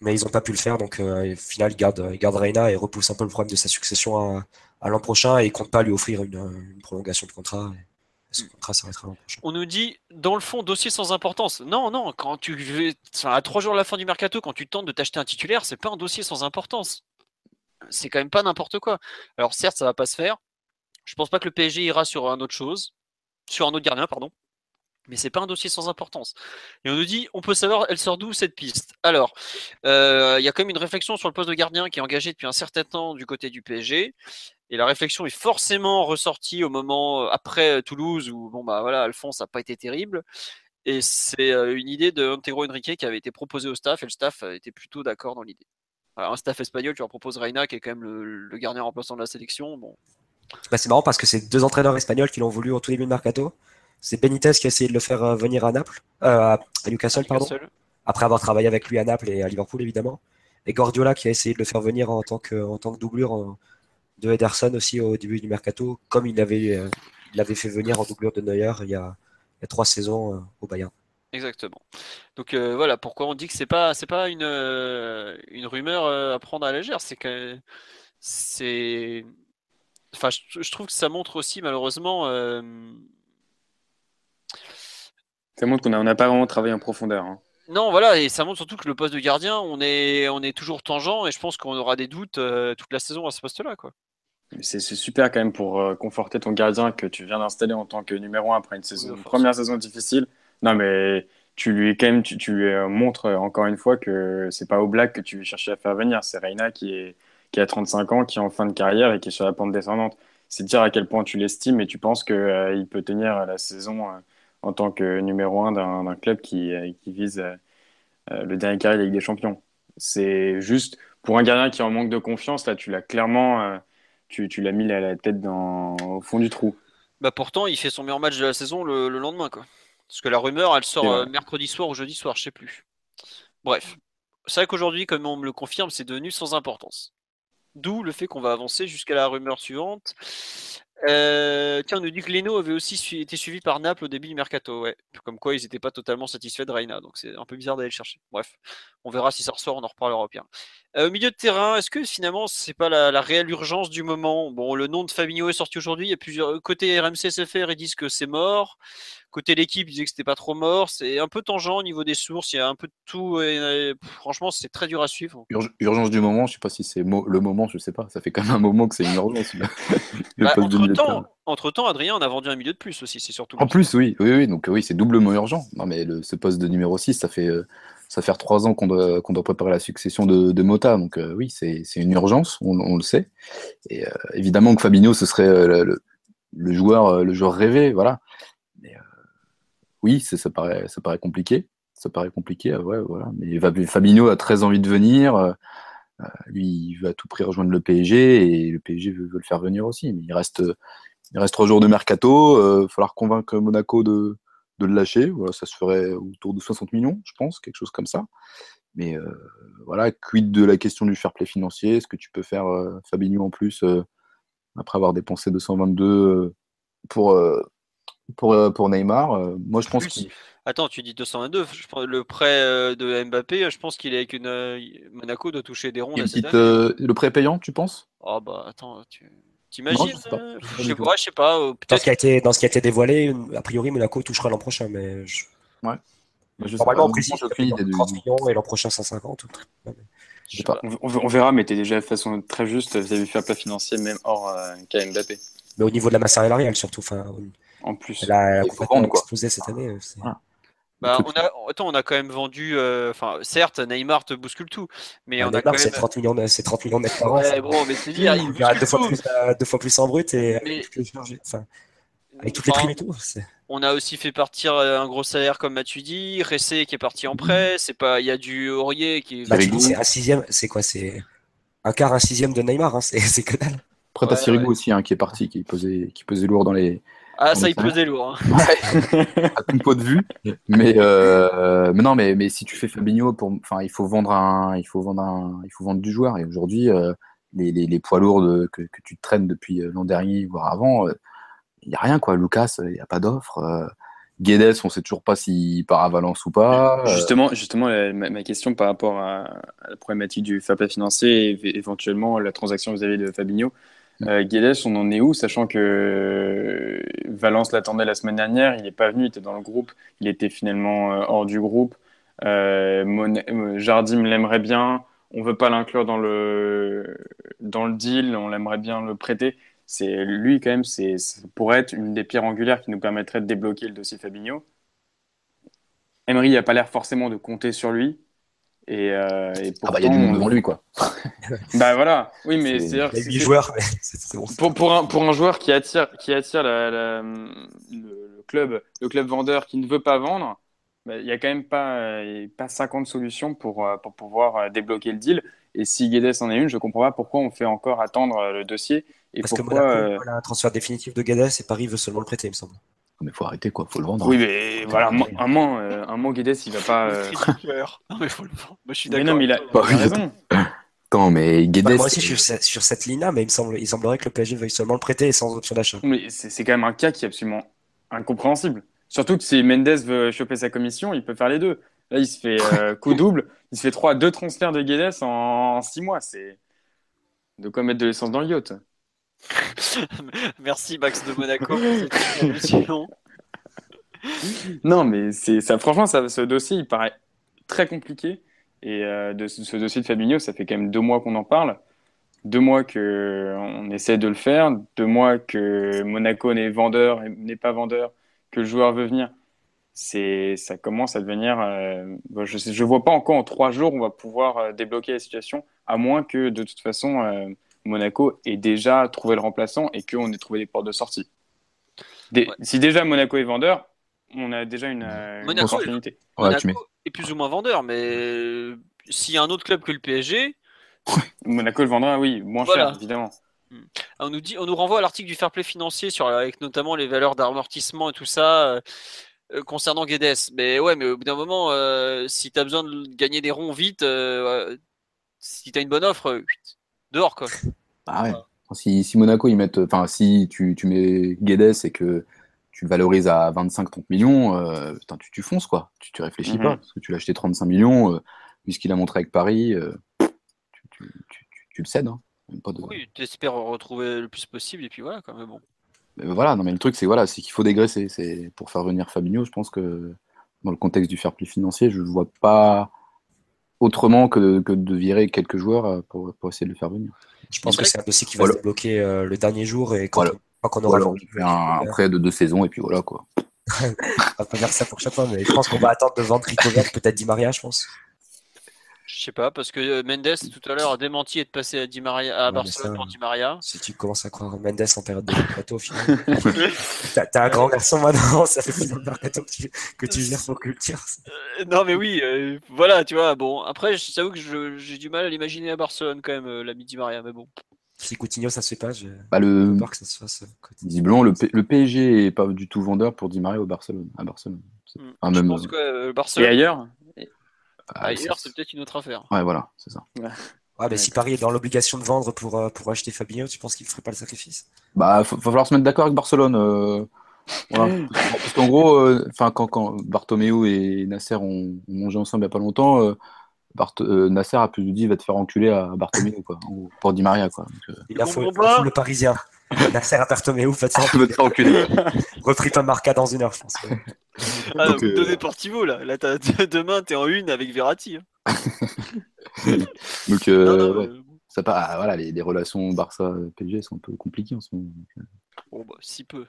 Speaker 2: Mais ils n'ont pas pu le faire, donc euh, au final, ils gardent, ils gardent Reina et repoussent un peu le problème de sa succession à, à l'an prochain et ils comptent pas lui offrir une, une prolongation de contrat. Et son contrat s'arrêtera l'an prochain.
Speaker 1: On nous dit, dans le fond, dossier sans importance. Non, non, quand tu veux, à trois jours de la fin du mercato, quand tu tentes de t'acheter un titulaire, c'est pas un dossier sans importance. C'est quand même pas n'importe quoi. Alors certes, ça va pas se faire. Je pense pas que le PSG ira sur un autre chose, sur un autre gardien, pardon. Mais c'est pas un dossier sans importance. Et on nous dit, on peut savoir, elle sort d'où cette piste? Alors, euh, il y a quand même une réflexion sur le poste de gardien qui est engagée depuis un certain temps du côté du PSG. Et la réflexion est forcément ressortie au moment euh, après Toulouse où bon bah voilà Alphonse n'a pas été terrible. Et c'est euh, une idée de Antero Henrique qui avait été proposée au staff et le staff été plutôt d'accord dans l'idée. Alors, un staff espagnol, tu leur proposes Reina qui est quand même le, gardien remplaçant de la sélection. Bon,
Speaker 2: Bah, c'est marrant parce que c'est deux entraîneurs espagnols qui l'ont voulu au tout début de mercato. C'est Benitez qui a essayé de le faire euh, venir à Naples, euh, à Newcastle, pardon. Après avoir travaillé avec lui à Naples et à Liverpool évidemment. Et Guardiola qui a essayé de le faire venir en tant que, en tant que doublure en- de Ederson aussi au début du mercato, comme il l'avait euh, fait venir en doublure de Neuer il y a, il y a trois saisons euh, au Bayern.
Speaker 1: Exactement. Donc euh, voilà pourquoi on dit que c'est pas c'est pas une, euh, une rumeur euh, à prendre à la légère, c'est que c'est. Enfin, je, je trouve que ça montre aussi, malheureusement.
Speaker 7: Ça montre qu'on n'a pas vraiment travaillé en profondeur. hein.
Speaker 1: Non, voilà, et ça montre surtout que le poste de gardien, on est, on est toujours tangent, et je pense qu'on aura des doutes euh, toute la saison à ce poste-là, quoi.
Speaker 7: C'est super quand même pour euh, conforter ton gardien que tu viens d'installer en tant que numéro 1 après une, saison, une première saison difficile. Non, mais tu lui, quand même, tu, tu lui euh, montres encore une fois que c'est pas au Black que tu chercher à faire venir. C'est Reina qui, est, qui a 35 ans, qui est en fin de carrière et qui est sur la pente descendante. C'est dire à quel point tu l'estimes et tu penses qu'il peut tenir la saison en tant que numéro 1 d'un club qui, euh, qui vise euh, euh, le dernier carré de la Ligue des Champions. C'est juste pour un gardien qui est en manque de confiance, là, tu l'as clairement, tu, tu l'as mis la, la tête dans, au fond du trou.
Speaker 1: Bah pourtant, il fait son meilleur match de la saison le, le lendemain, quoi. Parce que la rumeur, elle sort euh, mercredi soir ou jeudi soir, je sais plus. Bref, c'est vrai qu'aujourd'hui, comme on me le confirme, c'est devenu sans importance. D'où le fait qu'on va avancer jusqu'à la rumeur suivante. Euh, tiens, on nous dit que Leno avait aussi été suivi par Naples au début du mercato. Ouais. Comme quoi, ils n'étaient pas totalement satisfaits de Reina. Donc c'est un peu bizarre d'aller le chercher. Bref, on verra si ça ressort, on en reparlera pire. Euh, au milieu de terrain, est-ce que finalement, c'est pas la, réelle urgence du moment? Bon, le nom de Fabinho est sorti aujourd'hui. Il y a plusieurs. Côté RMC SFR, ils disent que c'est mort. Côté l'équipe, ils disaient que c'était pas trop mort. C'est un peu tangent au niveau des sources. Il y a un peu de tout. Et, franchement, c'est très dur à suivre.
Speaker 3: Urg- urgence du moment, je sais pas si c'est mo- le moment, je sais pas. Ça fait quand même un moment que c'est une urgence.
Speaker 1: Bah, entre, temps, entre temps, Adrien, on a vendu un milieu de plus aussi. C'est surtout.
Speaker 3: En plus, oui, oui, oui, donc oui, c'est doublement urgent. Non, mais le- ce poste de numéro 6, ça fait, euh, ça fait trois ans qu'on doit, qu'on doit préparer la succession de, de Mota. Donc euh, oui, c'est une urgence, on, on le sait. Et euh, évidemment que Fabinho, ce serait le, le- joueur, le joueur rêvé, voilà. Euh, oui, ça paraît, compliqué. Ça paraît compliqué, euh, voilà. Mais Fa- Fabinho a très envie de venir. euh, euh, lui, il veut à tout prix rejoindre le PSG et le PSG veut, le faire venir aussi. Mais il reste, trois jours de mercato. Il va falloir convaincre Monaco de, le lâcher. Voilà, ça se ferait autour de 60 millions, je pense, quelque chose comme ça. Mais euh, voilà, quid de la question du fair play financier? Est-ce que tu peux faire euh, Fabinho en plus euh, après avoir dépensé 222 euh, pour, euh, pour, euh, pour Neymar Euh, Moi, je pense qu'il
Speaker 1: Attends, tu dis 222. Je pense- le prêt euh, de Mbappé, je pense qu'il est avec une. Monaco doit toucher des cette année.
Speaker 3: euh, le prêt payant, tu penses?
Speaker 1: Oh bah attends, tu t'imagines
Speaker 3: je sais pas.
Speaker 1: euh,
Speaker 3: Je sais pas
Speaker 1: Je sais pas, je euh,
Speaker 2: Dans ce, qui a été, dans ce qui a été dévoilé, a priori, Monaco touchera l'an prochain. Mais je-
Speaker 3: Moi, je sais
Speaker 2: normalement,
Speaker 3: pas.
Speaker 2: on précise
Speaker 3: J'ai aucune idée de-
Speaker 2: 30 millions et l'an prochain 150. ou.
Speaker 3: Je sais pas.
Speaker 7: On, on- on verra, mais tu déjà de façon très juste vis-à-vis du fair play financier, même hors euh, cas Mbappé.
Speaker 2: Mais au niveau de la masse salariale, surtout. Enfin,
Speaker 7: En plus.
Speaker 2: elle a, a
Speaker 3: Il
Speaker 2: complètement
Speaker 3: vendre,
Speaker 2: explosé cette année. euh, c'est-
Speaker 3: Voilà.
Speaker 1: Bah, on a, attends, on a quand même vendu. euh, Enfin, certes, Neymar te bouscule tout, mais
Speaker 2: Ah,
Speaker 1: on a
Speaker 2: Neymar,
Speaker 1: quand
Speaker 2: c'est
Speaker 1: même.
Speaker 2: 30 millions, de- c'est 30 millions net par an.
Speaker 1: Ouais,
Speaker 2: c'est-
Speaker 1: bon, mais c'est dire, il
Speaker 2: il
Speaker 1: bouscule
Speaker 2: verra deux fois, plus, euh, deux fois plus en brut et
Speaker 1: Mais-
Speaker 2: avec, toutes les charges- enfin, avec toutes les
Speaker 1: Enfin,
Speaker 2: primes et tout. c'est-
Speaker 1: On a aussi fait partir un gros salaire comme Matuidi, Ressé qui est parti en prêt. C'est pas, il y a du Aurier qui. est-
Speaker 2: Bah, dis, c'est un sixième, c'est quoi C'est un quart, un sixième de Neymar, hein, c'est c'est que dalle.
Speaker 3: Après, t'as
Speaker 1: Ouais,
Speaker 3: Sirigu
Speaker 1: ouais.
Speaker 3: aussi, hein, qui est parti, qui pesait, qui pesait lourd dans les,
Speaker 1: Ah, ça, il pesait lourd. hein.
Speaker 3: à tout point de vue. Mais, euh, mais non, mais, mais si tu fais Fabinho, pour, enfin, il faut vendre un, il faut vendre un, il faut vendre du joueur. Et aujourd'hui, euh, les, les, les poids lourds de- que, que tu traînes depuis euh, l'an dernier, voire avant, il n'y a rien, quoi. Lucas, il n'y a pas d'offre. Euh, Guedes, on sait toujours pas s'il part à Valence ou pas. Euh,
Speaker 7: Justement, justement ma, ma question par rapport à, à la problématique du fair play financier et éventuellement la transaction vis-à-vis de Fabinho. Euh, Guedes, on en est où, sachant que Valence l'attendait la semaine dernière, il n'est pas venu, il était dans le groupe, il était finalement euh, hors du groupe. Euh, euh, Jardim l'aimerait bien, on veut pas l'inclure dans le dans le deal, on l'aimerait bien le prêter. C'est lui quand même, c'est pourrait être une des pierres angulaires qui nous permettrait de débloquer le dossier Fabinho. Emery n'a pas l'air forcément de compter sur lui. Et, euh, et
Speaker 3: ah bah, il y a du
Speaker 7: pourtant,
Speaker 3: monde devant lui, quoi.
Speaker 7: Bah voilà, oui, mais
Speaker 3: C'est-
Speaker 7: c'est-à-dire
Speaker 2: Il y a
Speaker 7: que
Speaker 2: 8
Speaker 7: c'est-
Speaker 2: joueurs, c'est bon.
Speaker 7: pour, pour, un, pour un joueur qui attire, qui attire la- la- le, le club, le club vendeur qui ne veut pas vendre, bah, il n'y a quand même pas, euh, pas 50 solutions pour, euh, pour pouvoir euh, débloquer le deal. Et si Guedes en est une, je ne comprends pas pourquoi on fait encore attendre euh, le dossier et
Speaker 2: Parce que
Speaker 7: pourquoi.
Speaker 2: Monaco
Speaker 7: euh,
Speaker 2: voilà, un transfert définitif de Guedes et Paris veut seulement le prêter, il me semble.
Speaker 3: Mais faut arrêter, quoi. Faut le vendre.
Speaker 7: Oui, mais voilà, un, moment, euh, un moment Guedes, il va pas. euh.
Speaker 1: Non, mais faut le vendre. Moi, je suis
Speaker 7: Mais
Speaker 1: d'accord.
Speaker 7: non, mais il a,
Speaker 1: toi.
Speaker 7: il a raison.
Speaker 3: Attends, mais Guedes.
Speaker 2: Bah, moi aussi, je suis sur, cette ligne-là, mais il, me semble, il semblerait que le PSG veuille seulement le prêter et sans option d'achat.
Speaker 7: Mais c'est c'est quand même un cas qui est absolument incompréhensible. Surtout que si Mendes veut choper sa commission, il peut faire les deux. Là, il se fait euh, coup double, il se fait trois, deux transferts de Guedes en, en six mois. C'est De quoi mettre de l'essence dans le yacht.
Speaker 1: Merci Max de Monaco.
Speaker 7: Non, mais. Franchement, ça, ce dossier, il paraît très compliqué. Et euh, de ce, dossier de Fabinho, ça fait quand même deux mois qu'on en parle. Deux mois qu'on essaie de le faire. Deux mois que Monaco n'est vendeur, n'est pas vendeur, que le joueur veut venir. Ça commence à devenir. euh, je ne vois pas encore en trois jours on va pouvoir euh, débloquer la situation, à moins que de toute façon Monaco ait déjà trouvé le remplaçant et qu'on ait trouvé des portes de sortie. Des-
Speaker 1: Ouais.
Speaker 7: Si déjà Monaco est vendeur, on a déjà une, euh, une
Speaker 1: Monaco,
Speaker 7: opportunité.
Speaker 3: Ouais,
Speaker 1: Monaco est plus ou moins vendeur, mais euh, s'il y a un autre club que le PSG,
Speaker 7: Monaco le vendra, oui, moins
Speaker 1: Voilà.
Speaker 7: cher, évidemment.
Speaker 1: on nous, dit, on nous renvoie à l'article du fair play financier sur, avec notamment les valeurs d'amortissement et tout ça euh, euh, concernant Guedes. Mais ouais, mais au bout d'un moment, euh, si tu as besoin de gagner des ronds vite, euh, euh, si tu as une bonne offre, euh, dehors quoi.
Speaker 3: Ah ouais. Si, si Monaco, ils mettent, enfin, si tu, tu mets Guedes et que tu le valorises à 25-30 millions, euh, putain, tu, tu fonces, quoi. Tu, tu réfléchis
Speaker 7: Mhm.
Speaker 3: pas, parce que tu l'as acheté 35 millions, euh, vu ce qu'il a montré avec Paris, euh, tu, tu, tu, tu- tu le cèdes. Hein. Même pas de-
Speaker 1: Oui, tu espères retrouver le plus possible et puis voilà quoi. Mais bon.
Speaker 3: Mais voilà, non, mais le truc, c'est voilà, c'est qu'il faut dégraisser. C'est pour faire venir Fabinho, je pense que dans le contexte du fair play financier, je ne vois pas autrement que de, que de virer quelques joueurs euh, pour, pour essayer de le faire venir.
Speaker 2: Je pense que c'est un dossier qui va
Speaker 3: Voilà.
Speaker 2: se débloquer euh, le dernier jour et quand
Speaker 3: Voilà.
Speaker 2: on, on aura
Speaker 3: on fait un, un prêt de deux saisons et puis voilà quoi.
Speaker 2: On va pas dire ça pour chaque fois, mais je pense qu'on va attendre de vendre Rico peut-être Di Maria, je pense.
Speaker 1: Je sais pas, parce que euh, Mendes tout à l'heure a démenti et de passer à, Di Maria, à Barcelone
Speaker 2: ça,
Speaker 1: pour Di Maria.
Speaker 2: Si tu commences à croire Mendes en période de mercato, au final. T'as un grand garçon maintenant, ça fait plus de mercato que tu, que tu gères pour culture.
Speaker 1: Euh, Non mais oui, euh, voilà, tu vois. Bon, après, je t'avoue que je- j'ai du mal à l'imaginer à Barcelone quand même, euh, l'ami Di Maria, mais bon.
Speaker 2: Si Coutinho ça se fait pas, j'ai
Speaker 3: Bah, le,
Speaker 2: peur que ça se fasse.
Speaker 3: visiblement, le, P- le PSG est pas du tout vendeur pour Di Maria au Barcelone, à Barcelone. Enfin,
Speaker 1: je
Speaker 3: même,
Speaker 1: pense que euh,
Speaker 7: Et
Speaker 1: Barcelone,
Speaker 7: ailleurs,
Speaker 1: ailleurs,
Speaker 3: c'est-
Speaker 1: c'est peut-être une autre affaire.
Speaker 3: Ouais, voilà, c'est ça.
Speaker 2: Ouais, mais si Paris est dans l'obligation de vendre pour, euh, pour acheter Fabinho, tu penses qu'il ferait pas le sacrifice?
Speaker 3: Bah, faut, faut falloir se mettre d'accord avec Barcelone. euh, voilà. Parce qu'en gros, euh, enfin, quand, quand Bartomeu et Nasser ont, ont mangé ensemble il y a pas longtemps, euh, Bart- euh, Nasser a plus dit va te faire enculer à Bartomeu quoi, gros, pour Di Maria quoi. Donc, euh,
Speaker 2: Il a
Speaker 1: comprends
Speaker 2: faut,
Speaker 1: pas.
Speaker 2: le Parisien. Nasser faites ça.
Speaker 3: va te faire enculer.
Speaker 2: Repris par Marca dans une heure, je pense.
Speaker 1: Ah,
Speaker 3: Donc,
Speaker 1: vous
Speaker 3: euh,
Speaker 1: donnez Portivo là. Là, t'as- demain, t'es en une avec Verratti. hein.
Speaker 3: Donc, euh,
Speaker 1: Non, non,
Speaker 3: ouais,
Speaker 1: euh,
Speaker 3: ça pas, ah, voilà, les, les relations Barça-PSG sont un peu compliquées en ce moment.
Speaker 1: bon, bah, si peu.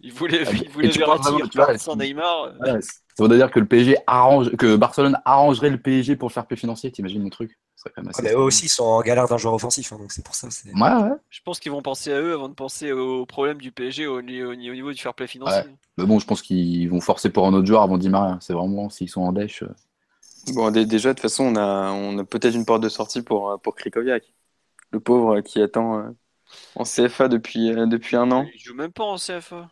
Speaker 1: Il voulait,
Speaker 3: Ah,
Speaker 1: il voulait Verratti, sans Neymar. euh,
Speaker 3: Ouais, ça voudrait dire que le PSG arrange, que Barcelone arrangerait le PSG pour le faire play financier. T'imagines le truc? Serait quand même assez.
Speaker 2: Ah, mais eux aussi, ils sont en galère d'un joueur offensif, hein, donc c'est pour ça. c'est-
Speaker 3: Ouais, ouais.
Speaker 1: Je pense qu'ils vont penser à eux avant de penser aux problèmes du PSG au, ni- au ni- au niveau du fair play financier.
Speaker 3: Mais bon, je pense qu'ils vont forcer pour un autre joueur avant Di Maria. C'est vraiment s'ils sont en dèche. euh,
Speaker 7: bon, dé- déjà, de toute façon, on a, on a peut-être une porte de sortie pour, euh, pour Krikoviak. Le pauvre qui attend euh, en CFA depuis, euh, depuis un an.
Speaker 1: Il joue même pas en CFA.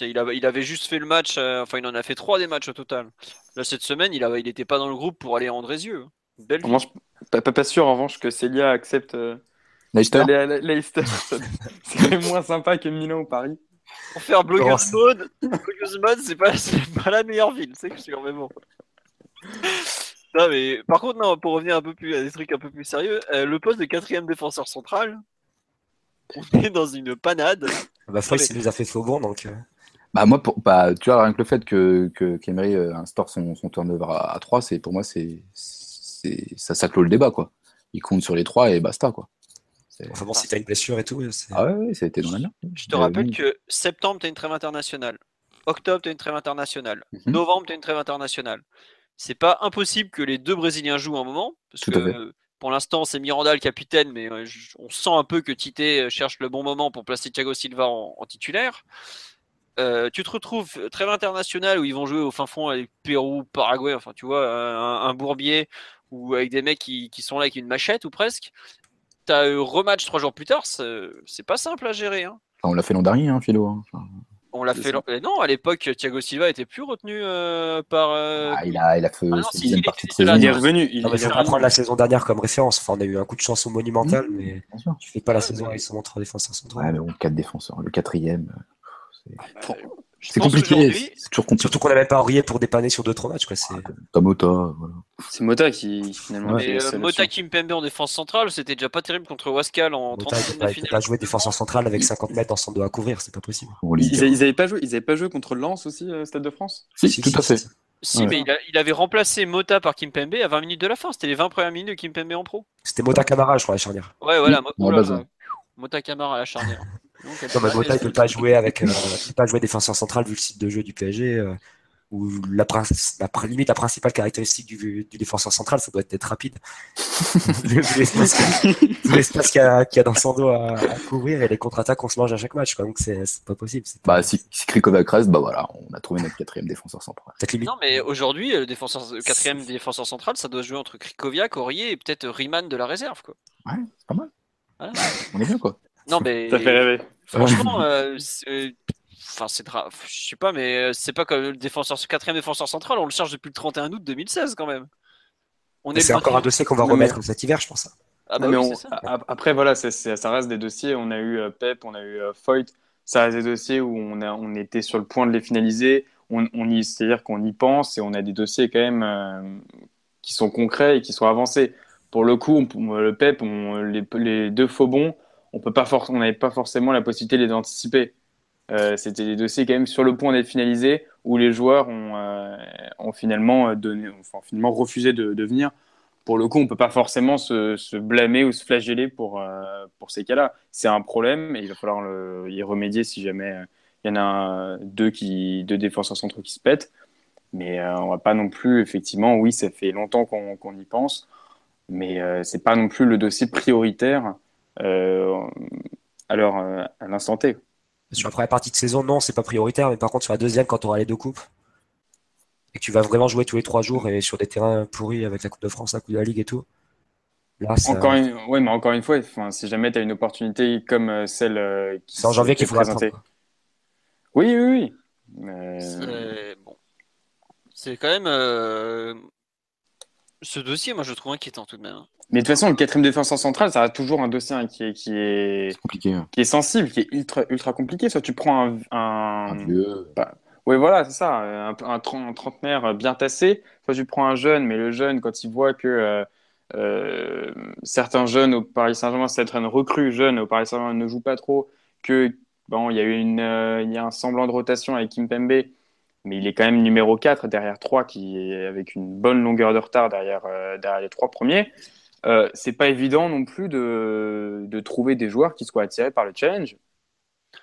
Speaker 1: Il, a- il avait juste fait le match, euh, enfin il en a fait trois des matchs au total. Là cette semaine, il a- il était pas dans le groupe pour aller à Andrézieux. Belle
Speaker 7: En revanche, pas, pas, pas sûr en revanche que Celia accepte euh,
Speaker 3: Leicester
Speaker 7: d'aller à Le- Leicester. Ça- C'est quand même moins sympa que Milan ou Paris.
Speaker 1: Pour faire blogueuse mode, mode, c'est pas, c'est pas la meilleure ville, c'est sûr, mais bon. Non, mais par contre, non, pour revenir un peu plus à des trucs un peu plus sérieux, euh, le poste de quatrième défenseur central, on est dans une panade.
Speaker 2: Bah, Foyce, il nous a fait faux bon, donc. euh,
Speaker 3: Bah moi, pour, bah, tu vois, rien que le fait que, que qu'Emery euh, instaure son, son turnover à, à 3, c'est, pour moi, c'est, c'est, ça, ça clôt le débat, quoi. Il compte sur les 3 et basta, quoi. C'est-
Speaker 2: Enfin bon, si t'as une blessure et tout, c'est.
Speaker 3: Ah ouais, ouais, ça a été dans la merde.
Speaker 1: Je te
Speaker 3: Euh,
Speaker 1: rappelle que septembre, tu as une trêve internationale. Octobre, tu as une trêve internationale.
Speaker 3: Mhm.
Speaker 1: Novembre, tu as une trêve internationale. C'est pas impossible que les deux Brésiliens jouent un moment. Parce
Speaker 3: Tout
Speaker 1: que
Speaker 3: à fait.
Speaker 1: euh, pour l'instant, c'est Miranda le capitaine, mais euh, on sent un peu que Tite euh, cherche le bon moment pour placer Thiago Silva en, titulaire. Euh, tu te retrouves trêve internationale où ils vont jouer au fin fond avec Pérou, Paraguay, enfin tu vois, un, bourbier ou avec des mecs qui, sont là avec une machette ou presque. T'as un rematch trois jours plus tard, c'est pas simple à gérer. Hein.
Speaker 3: On l'a fait l'an dernier, hein, Philo. hein.
Speaker 1: On l'a fait. Non, à l'époque, Thiago Silva était plus retenu euh, par. euh,
Speaker 3: ah, il, a, il a fait
Speaker 1: Ah non,
Speaker 3: sa
Speaker 1: si,
Speaker 3: deuxième
Speaker 1: il
Speaker 3: partie de
Speaker 1: là,
Speaker 3: saison.
Speaker 7: Il est revenu. Il,
Speaker 2: mais
Speaker 7: il
Speaker 2: faut
Speaker 7: est
Speaker 2: pas prendre la saison dernière comme référence. Enfin, on a eu un coup de chance au monumental, mais
Speaker 3: Bien sûr.
Speaker 2: tu fais pas la
Speaker 1: Ouais,
Speaker 2: saison
Speaker 1: mais-
Speaker 2: avec seulement trois défenseurs centraux.
Speaker 3: Ouais, mais bon, 4 défenseurs. Le quatrième. euh, c'est-
Speaker 7: Fran-
Speaker 3: C'est
Speaker 1: pense
Speaker 3: compliqué.
Speaker 1: qu'aujourd'hui-
Speaker 3: C'est toujours compliqué.
Speaker 2: Surtout qu'on n'a même pas Aurier pour dépanner sur 2-3 matchs. Quoi. C'est...
Speaker 3: Tamota, voilà.
Speaker 7: C'est Mota qui finalement.
Speaker 1: Euh. Mota Kimpembe en défense centrale, c'était déjà pas terrible contre Wascal en
Speaker 2: Mota,
Speaker 1: 30
Speaker 2: il
Speaker 1: de
Speaker 2: peut pas, il peut
Speaker 1: finale.
Speaker 2: pas jouer défenseur central avec 50 mètres son dos à couvrir, c'est pas possible.
Speaker 3: En
Speaker 7: Ils,
Speaker 3: Ligue.
Speaker 7: ils, ils avaient pas joué, ils avaient pas joué contre Lens aussi, euh, Stade de France?
Speaker 3: Si,
Speaker 2: Si,
Speaker 3: tout
Speaker 2: si,
Speaker 3: à fait.
Speaker 2: si.
Speaker 1: Si,
Speaker 3: Ouais.
Speaker 1: mais il, a- il avait remplacé Mota par Kimpembe à 20 minutes de la fin. C'était les 20 premières minutes de Kimpembe en pro.
Speaker 2: C'était Mota Camara, je crois, la charnière.
Speaker 1: Ouais, voilà. Mo-
Speaker 3: à
Speaker 1: là.
Speaker 3: ouais.
Speaker 1: Mota Camara à la charnière. Donc, elle
Speaker 2: Non, mais
Speaker 1: peut
Speaker 2: Mota,
Speaker 1: pas-
Speaker 2: il peut pas jouer avec, euh, il peut pas jouer défenseur central vu le site de jeu du PSG. euh, où la, limite la principale caractéristique du, du défenseur central, ça doit être d'être rapide. L'espace qu'il y, a- qu'il y a dans son dos à, à couvrir et les contre-attaques qu'on se mange à chaque match, quoi. Donc c'est pas possible.
Speaker 3: Bah, si, si Krikovac reste, bah voilà, on a trouvé notre quatrième défenseur central.
Speaker 2: limite.
Speaker 1: Non, mais aujourd'hui, le défenseur, le quatrième défenseur central, ça doit se jouer entre Krikoviak, Aurier et peut-être Riemann de la réserve. Quoi.
Speaker 3: Ouais, c'est pas mal.
Speaker 1: Voilà.
Speaker 3: On est bien, quoi.
Speaker 1: Non, mais
Speaker 7: Ça fait rêver.
Speaker 1: franchement, euh, c'est- enfin, c'est dra- je sais pas, mais euh, c'est pas comme le défenseur, quatrième défenseur central, on le cherche depuis le 31 août 2016 quand même. On
Speaker 2: c'est encore un dossier qu'on va
Speaker 7: Non, mais-
Speaker 2: remettre cet hiver, je pense.
Speaker 1: Ah bah
Speaker 7: Non, mais
Speaker 1: oui,
Speaker 7: on-
Speaker 1: c'est ça.
Speaker 7: a- Après, voilà, c'est- c'est- ça reste des dossiers. On a eu euh, Pep, on a eu euh, Foyt. Ça reste des dossiers où on, a, on était sur le point de les finaliser. On, on y, c'est-à-dire qu'on y pense et on a des dossiers quand même euh, qui sont concrets et qui sont avancés. Pour le coup, on- le Pep, on- les, les deux faux bons, on peut pas on n'avait pas forcément la possibilité de les anticiper. Euh, C'était des dossiers quand même sur le point d'être finalisés où les joueurs ont, euh, finalement, euh, donné, finalement refusé de, venir pour le coup, on peut pas forcément se, blâmer ou se flageller pour, pour ces cas-là. C'est un problème et il va falloir le- y remédier si jamais il y en a deux, qui, deux défenseurs centraux qui se pètent. Mais on va pas non plus, effectivement, oui, ça fait longtemps qu'on qu'on y pense, mais c'est pas non plus le dossier prioritaire euh, à l'heure, euh, à l'instant T.
Speaker 2: Sur la première partie de saison, non, c'est pas prioritaire, mais par contre, sur la deuxième, quand tu auras les deux coupes, et que tu vas vraiment jouer tous les trois jours et sur des terrains pourris avec la Coupe de France, la Coupe de la Ligue et tout, là, ça-
Speaker 7: Encore une, ouais, mais encore une fois, enfin, si jamais tu as une opportunité comme euh, celle euh, qui
Speaker 2: c'est en janvier qu'il faudra quoi.
Speaker 7: Oui, oui, oui.
Speaker 1: C'est bon. C'est quand même euh, ce dossier, moi je le trouve inquiétant tout de même. hein.
Speaker 7: Mais de toute façon, le quatrième défenseur central, ça reste toujours un dossier hein, qui est, qui est,
Speaker 3: C'est compliqué. hein.
Speaker 7: qui est sensible, qui est ultra, ultra compliqué. Soit tu prends un, un...
Speaker 3: Un vieux.
Speaker 7: Oui, voilà, c'est ça, un, un, tren- un trentenaire bien tassé. Soit tu prends un jeune, mais le jeune, quand il voit que euh, euh, certains jeunes au Paris Saint-Germain, certaines recrues jeunes au Paris Saint-Germain ne jouent pas trop, que bon, il y a eu une, euh, il y a un semblant de rotation avec Kimpembe, mais il est quand même numéro 4 derrière 3, qui est avec une bonne longueur de retard derrière, euh, derrière les trois premiers. Euh, c'est pas évident non plus de, de trouver des joueurs qui soient attirés par le challenge.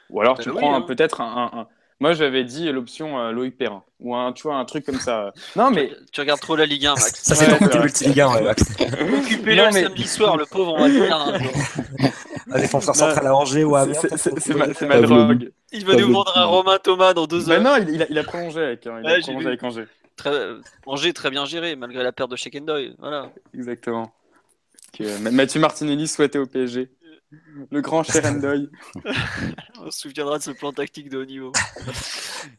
Speaker 7: Ou alors tu
Speaker 1: Euh, oui,
Speaker 7: prends
Speaker 1: hein.
Speaker 7: peut-être un, un- un- Moi j'avais dit l'option euh, Loïc Perrin. Ou un, tu vois, un truc comme ça. Non mais.
Speaker 1: Tu, tu regardes trop la Ligue 1, Max.
Speaker 2: Ça, c'est
Speaker 7: Ouais,
Speaker 2: ton côté multi-ligue 1, ouais, Max.
Speaker 1: Occupez-le
Speaker 7: mais-
Speaker 1: samedi soir, le pauvre, on va le dire un jour.
Speaker 2: Un défenseur central à Angers ou à
Speaker 7: C'est- ma, drogue.
Speaker 1: Il va nous vendre un Romain Thomas dans deux heures.
Speaker 7: non, il, il a, il a prolongé avec, hein, il a
Speaker 1: Ouais, j'ai
Speaker 7: prolongé
Speaker 1: vu.
Speaker 7: avec Angers.
Speaker 1: Très, Angers très bien géré, malgré la perte de Shekendoy. Voilà.
Speaker 7: Exactement. Que Ma- Mathieu Martinelli souhaitait au PSG. Le grand Sherendoy.
Speaker 1: On se souviendra de ce plan tactique de haut niveau.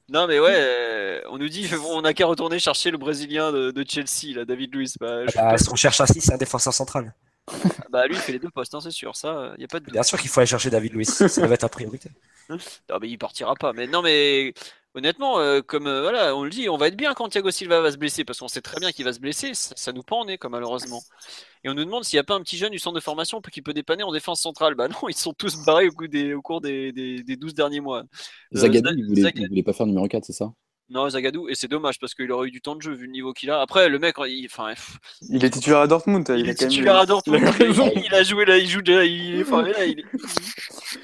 Speaker 1: non, mais ouais, euh, on nous dit on n'a qu'à retourner chercher le Brésilien de, de Chelsea, là, David Luiz. Bah,
Speaker 2: Bah, si on cherche un 6, c'est un défenseur central.
Speaker 1: bah, lui, il fait les deux postes, hein, c'est sûr. Ça, il n'y a pas de doute.
Speaker 2: Bien sûr qu'il faut aller chercher David Luiz, ça va être la priorité.
Speaker 1: Non, mais il partira pas. Mais non, mais honnêtement, euh, comme euh, voilà, on le dit, on va être bien quand Thiago Silva va se blesser parce qu'on sait très bien qu'il va se blesser. Ça, ça nous pend en nez, quoi, malheureusement. Et on nous demande s'il n'y a pas un petit jeune du centre de formation qui peut dépanner en défense centrale. Bah non, ils sont tous barrés au, coup des- au cours des, des, des 12 derniers mois. Euh,
Speaker 3: Zagadou,
Speaker 1: Zag-
Speaker 3: il voulait, il voulait pas faire numéro 4, c'est ça?
Speaker 1: Non, Zagadou, et c'est dommage parce qu'il aurait eu du temps de jeu vu le niveau qu'il a. Après, le mec, il, enfin, pff,
Speaker 7: Il est titulaire à Dortmund.
Speaker 1: il
Speaker 7: a
Speaker 1: est titulaire à Dortmund.
Speaker 7: il a.
Speaker 1: Il, il joué là, il joue déjà. Il, enfin, là, il est-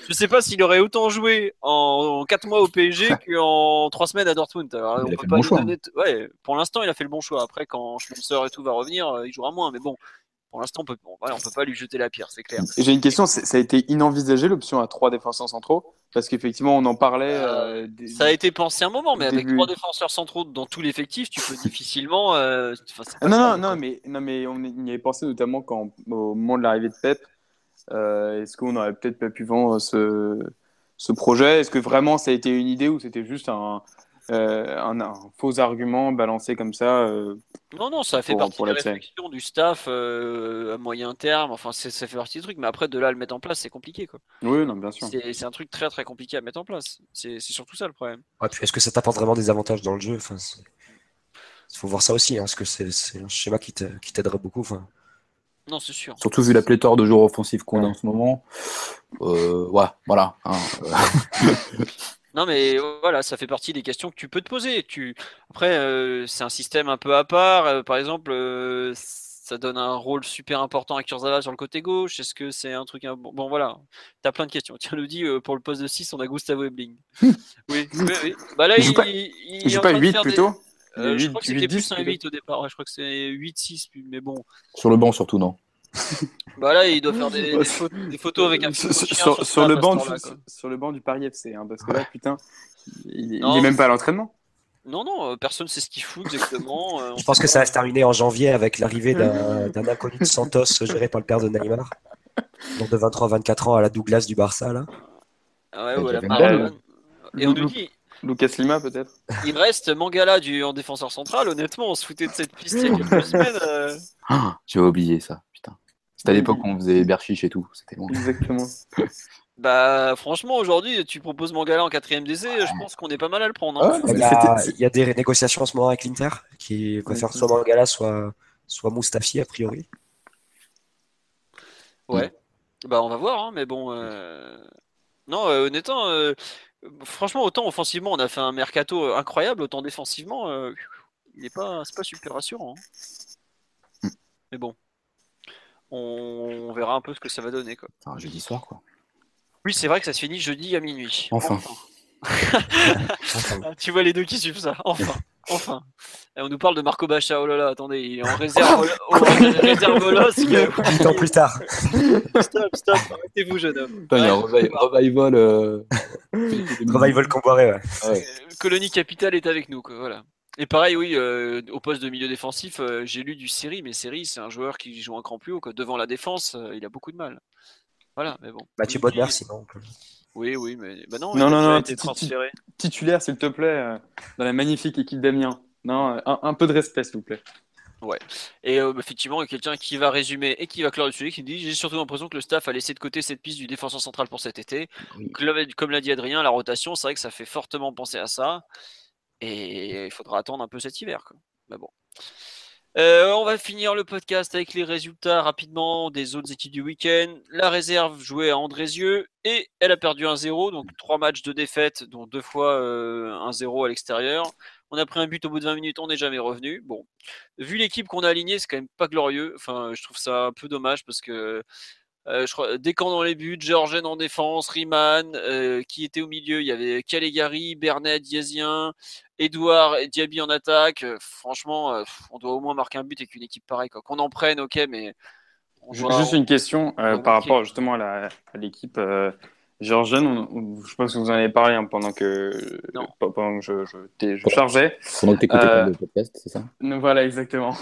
Speaker 1: Je sais pas s'il aurait autant joué en 4 mois au PSG qu'en 3 semaines à Dortmund. Alors,
Speaker 3: Il
Speaker 1: on
Speaker 3: a
Speaker 1: peut
Speaker 3: fait le
Speaker 1: pas
Speaker 3: bon
Speaker 1: lui
Speaker 3: choix,
Speaker 1: donner t- Ouais, pour l'instant, il a fait le bon choix. Après, quand Schmelzer et tout va revenir, euh, il jouera moins. Mais bon, pour l'instant, on peut, bon, voilà, on peut pas lui jeter la pierre, c'est clair.
Speaker 7: J'ai une question, ça a été inenvisagé l'option à trois défenseurs centraux? Parce qu'effectivement, on en parlait.
Speaker 1: Euh,
Speaker 7: euh, des-
Speaker 1: Ça a été pensé un moment, mais avec
Speaker 7: Début.
Speaker 1: trois défenseurs centraux dans tout l'effectif, tu peux difficilement. euh, enfin,
Speaker 7: Ah, non,
Speaker 1: ça,
Speaker 7: non, non, mais, non, mais on y avait pensé notamment quand, au moment de l'arrivée de Pep. Euh, Est-ce qu'on aurait peut-être pas pu vendre ce, ce projet? Est-ce que vraiment ça a été une idée ou c'était juste un, euh, un, un faux argument balancé comme ça. euh,
Speaker 1: Non, non, ça fait
Speaker 7: Pour-
Speaker 1: partie
Speaker 7: pour
Speaker 1: de la réflexion du staff euh, à moyen terme. Enfin, c'est- ça fait partie du truc. Mais après, de là à le mettre en place, c'est compliqué. quoi.
Speaker 7: Oui, non, bien sûr.
Speaker 1: C'est un truc très très compliqué à mettre en place. C'est c'est surtout ça le problème.
Speaker 2: Ouais, puis est-ce que ça t'apporte vraiment des avantages dans le jeu? Enfin, c'est- il faut voir ça aussi, hein, parce que c'est un schéma qui t'a- qui t'aiderait beaucoup. Enfin,
Speaker 1: Non, c'est sûr.
Speaker 3: Surtout vu la pléthore de joueurs offensifs qu'on a en ce moment. Euh, ouais, voilà. hein, euh,
Speaker 1: Non, mais voilà, ça fait partie des questions que tu peux te poser. Tu... Après, euh, c'est un système un peu à part. Euh, par exemple, euh, ça donne un rôle super important à Kurzawa sur le côté gauche. Est-ce que c'est un truc. un- Bon, bon, voilà, tu as plein de questions. Tiens, nous dit euh, pour le poste de 6, on a Gustavo Ebling. oui, oui, oui. Bah là,
Speaker 7: Il joue pas-
Speaker 1: il,
Speaker 7: Il joue pas
Speaker 1: de
Speaker 7: 8
Speaker 1: faire des-
Speaker 7: plutôt?
Speaker 1: Euh, je crois que c'était
Speaker 7: 8-10
Speaker 1: plus un
Speaker 7: plutôt.
Speaker 1: 8 au départ. Ouais, je crois que c'est 8-6, mais bon.
Speaker 3: sur le banc, surtout, non.
Speaker 1: Bah là, il doit faire des,
Speaker 7: Ouais,
Speaker 1: des pho- des photos avec un
Speaker 7: sur,
Speaker 1: petit
Speaker 7: sur-
Speaker 1: chien
Speaker 7: sur- le banc du, sur le banc du Paris FC, hein, parce que là, putain, il, il
Speaker 1: Non,
Speaker 7: est même pas à l'entraînement.
Speaker 1: Non, non, euh, personne sait ce qu'il fout exactement. euh,
Speaker 2: je pense que ça va se terminer en janvier avec l'arrivée d'un inconnu de Santos géré par le père de Neymar. Donc de 23-24 ans à la Douglas du Barça, là.
Speaker 1: Ah ouais,
Speaker 3: Ouais,
Speaker 1: voilà,
Speaker 3: j'avais
Speaker 1: Maradona. Et on nous dit,
Speaker 7: Lucas Lima, peut-être
Speaker 1: il me reste Mangala du, en défenseur central. Honnêtement, on se foutait de cette piste il y a quelques semaines. euh.
Speaker 3: Ah, J'ai oublié ça. C'était à l'époque où on faisait Berchiche et tout. C'était.
Speaker 7: Exactement.
Speaker 1: Bah, franchement, aujourd'hui, tu proposes Mangala en quatrième DC, je pense qu'on est pas mal à le prendre. hein.
Speaker 3: Ah,
Speaker 2: Il y a, il y a des négociations en ce moment avec l'Inter qui préfèrent soit Mangala, soit, soit Mustafi, a priori.
Speaker 1: Ouais. Bah, on va voir, hein, mais bon. euh, Non, euh, honnêtement, euh, franchement, autant offensivement, on a fait un mercato incroyable, autant défensivement, euh, il n'est pas, c'est pas super rassurant. hein. Mais bon, on... on verra un peu ce que ça va donner, quoi.
Speaker 3: Enfin, jeudi soir, quoi.
Speaker 1: Oui, c'est vrai que ça se finit jeudi à minuit.
Speaker 3: Enfin.
Speaker 1: Tu vois les deux qui suivent ça. Enfin, enfin. Et on nous parle de Marco Bacha. Oh là là, attendez, il est en réserve, au- au- réserve.
Speaker 2: Huit ans plus tard.
Speaker 1: Stop, stop, arrêtez-vous, jeune homme.
Speaker 3: Putain, il y a un
Speaker 1: Ouais,
Speaker 3: revi- revival. Euh...
Speaker 2: Revival Comboiré, ouais.
Speaker 3: Ouais.
Speaker 1: Colonie Capital est avec nous, quoi, voilà. Et pareil, oui, euh, au poste de milieu défensif, euh, j'ai lu du Seri, mais Seri, c'est un joueur qui joue un cran plus haut. Quoi. Devant la défense, euh, il a beaucoup de mal. Voilà, mais bon.
Speaker 2: Mathieu Bodmer,
Speaker 1: dit-
Speaker 2: sinon.
Speaker 1: Oui, oui, mais bah non,
Speaker 7: Non,
Speaker 1: il a
Speaker 7: non,
Speaker 1: été transféré.
Speaker 7: Titulaire, s'il te plaît, dans la magnifique équipe d'Amiens. Non, un, un peu de respect, s'il vous plaît.
Speaker 1: Et euh, effectivement, il y a quelqu'un qui va résumer et qui va clore le sujet, qui dit J'ai surtout l'impression que le staff a laissé de côté cette piste du défenseur central pour cet été.
Speaker 3: Oui.
Speaker 1: Comme l'a dit Adrien, la rotation, c'est vrai que ça fait fortement penser à ça. Et il faudra attendre un peu cet hiver. Bon. Euh, on va finir le podcast avec les résultats rapidement des autres équipes du week-end. La réserve jouait à Andrézieux et elle a perdu 1-0, donc trois matchs de défaite, dont deux fois euh, 1-0 à l'extérieur. On a pris un but au bout de 20 minutes, on n'est jamais revenu. Bon, vu l'équipe qu'on a alignée, c'est quand même pas glorieux. Enfin, je trouve ça un peu dommage parce que euh, je crois, Descamps dans les buts, Georgen en défense, Riemann, euh, qui était au milieu. Il y avait Calegari, Bernet, Diazien, Edouard et Diaby en attaque. Euh, franchement, euh, on doit au moins marquer un but avec une équipe pareille. Qu'on en prenne, ok, mais. on
Speaker 7: Ju-
Speaker 1: doit-
Speaker 7: Juste une question par rapport justement à l'équipe euh. On- on- je pense que vous en avez parlé hein, pendant que,
Speaker 1: Non.
Speaker 7: pendant que je, je, t'ai- je chargeais.
Speaker 3: Pendant que t'écoutais
Speaker 7: Euh,
Speaker 3: le podcast, c'est ça?
Speaker 7: Donc, voilà, exactement.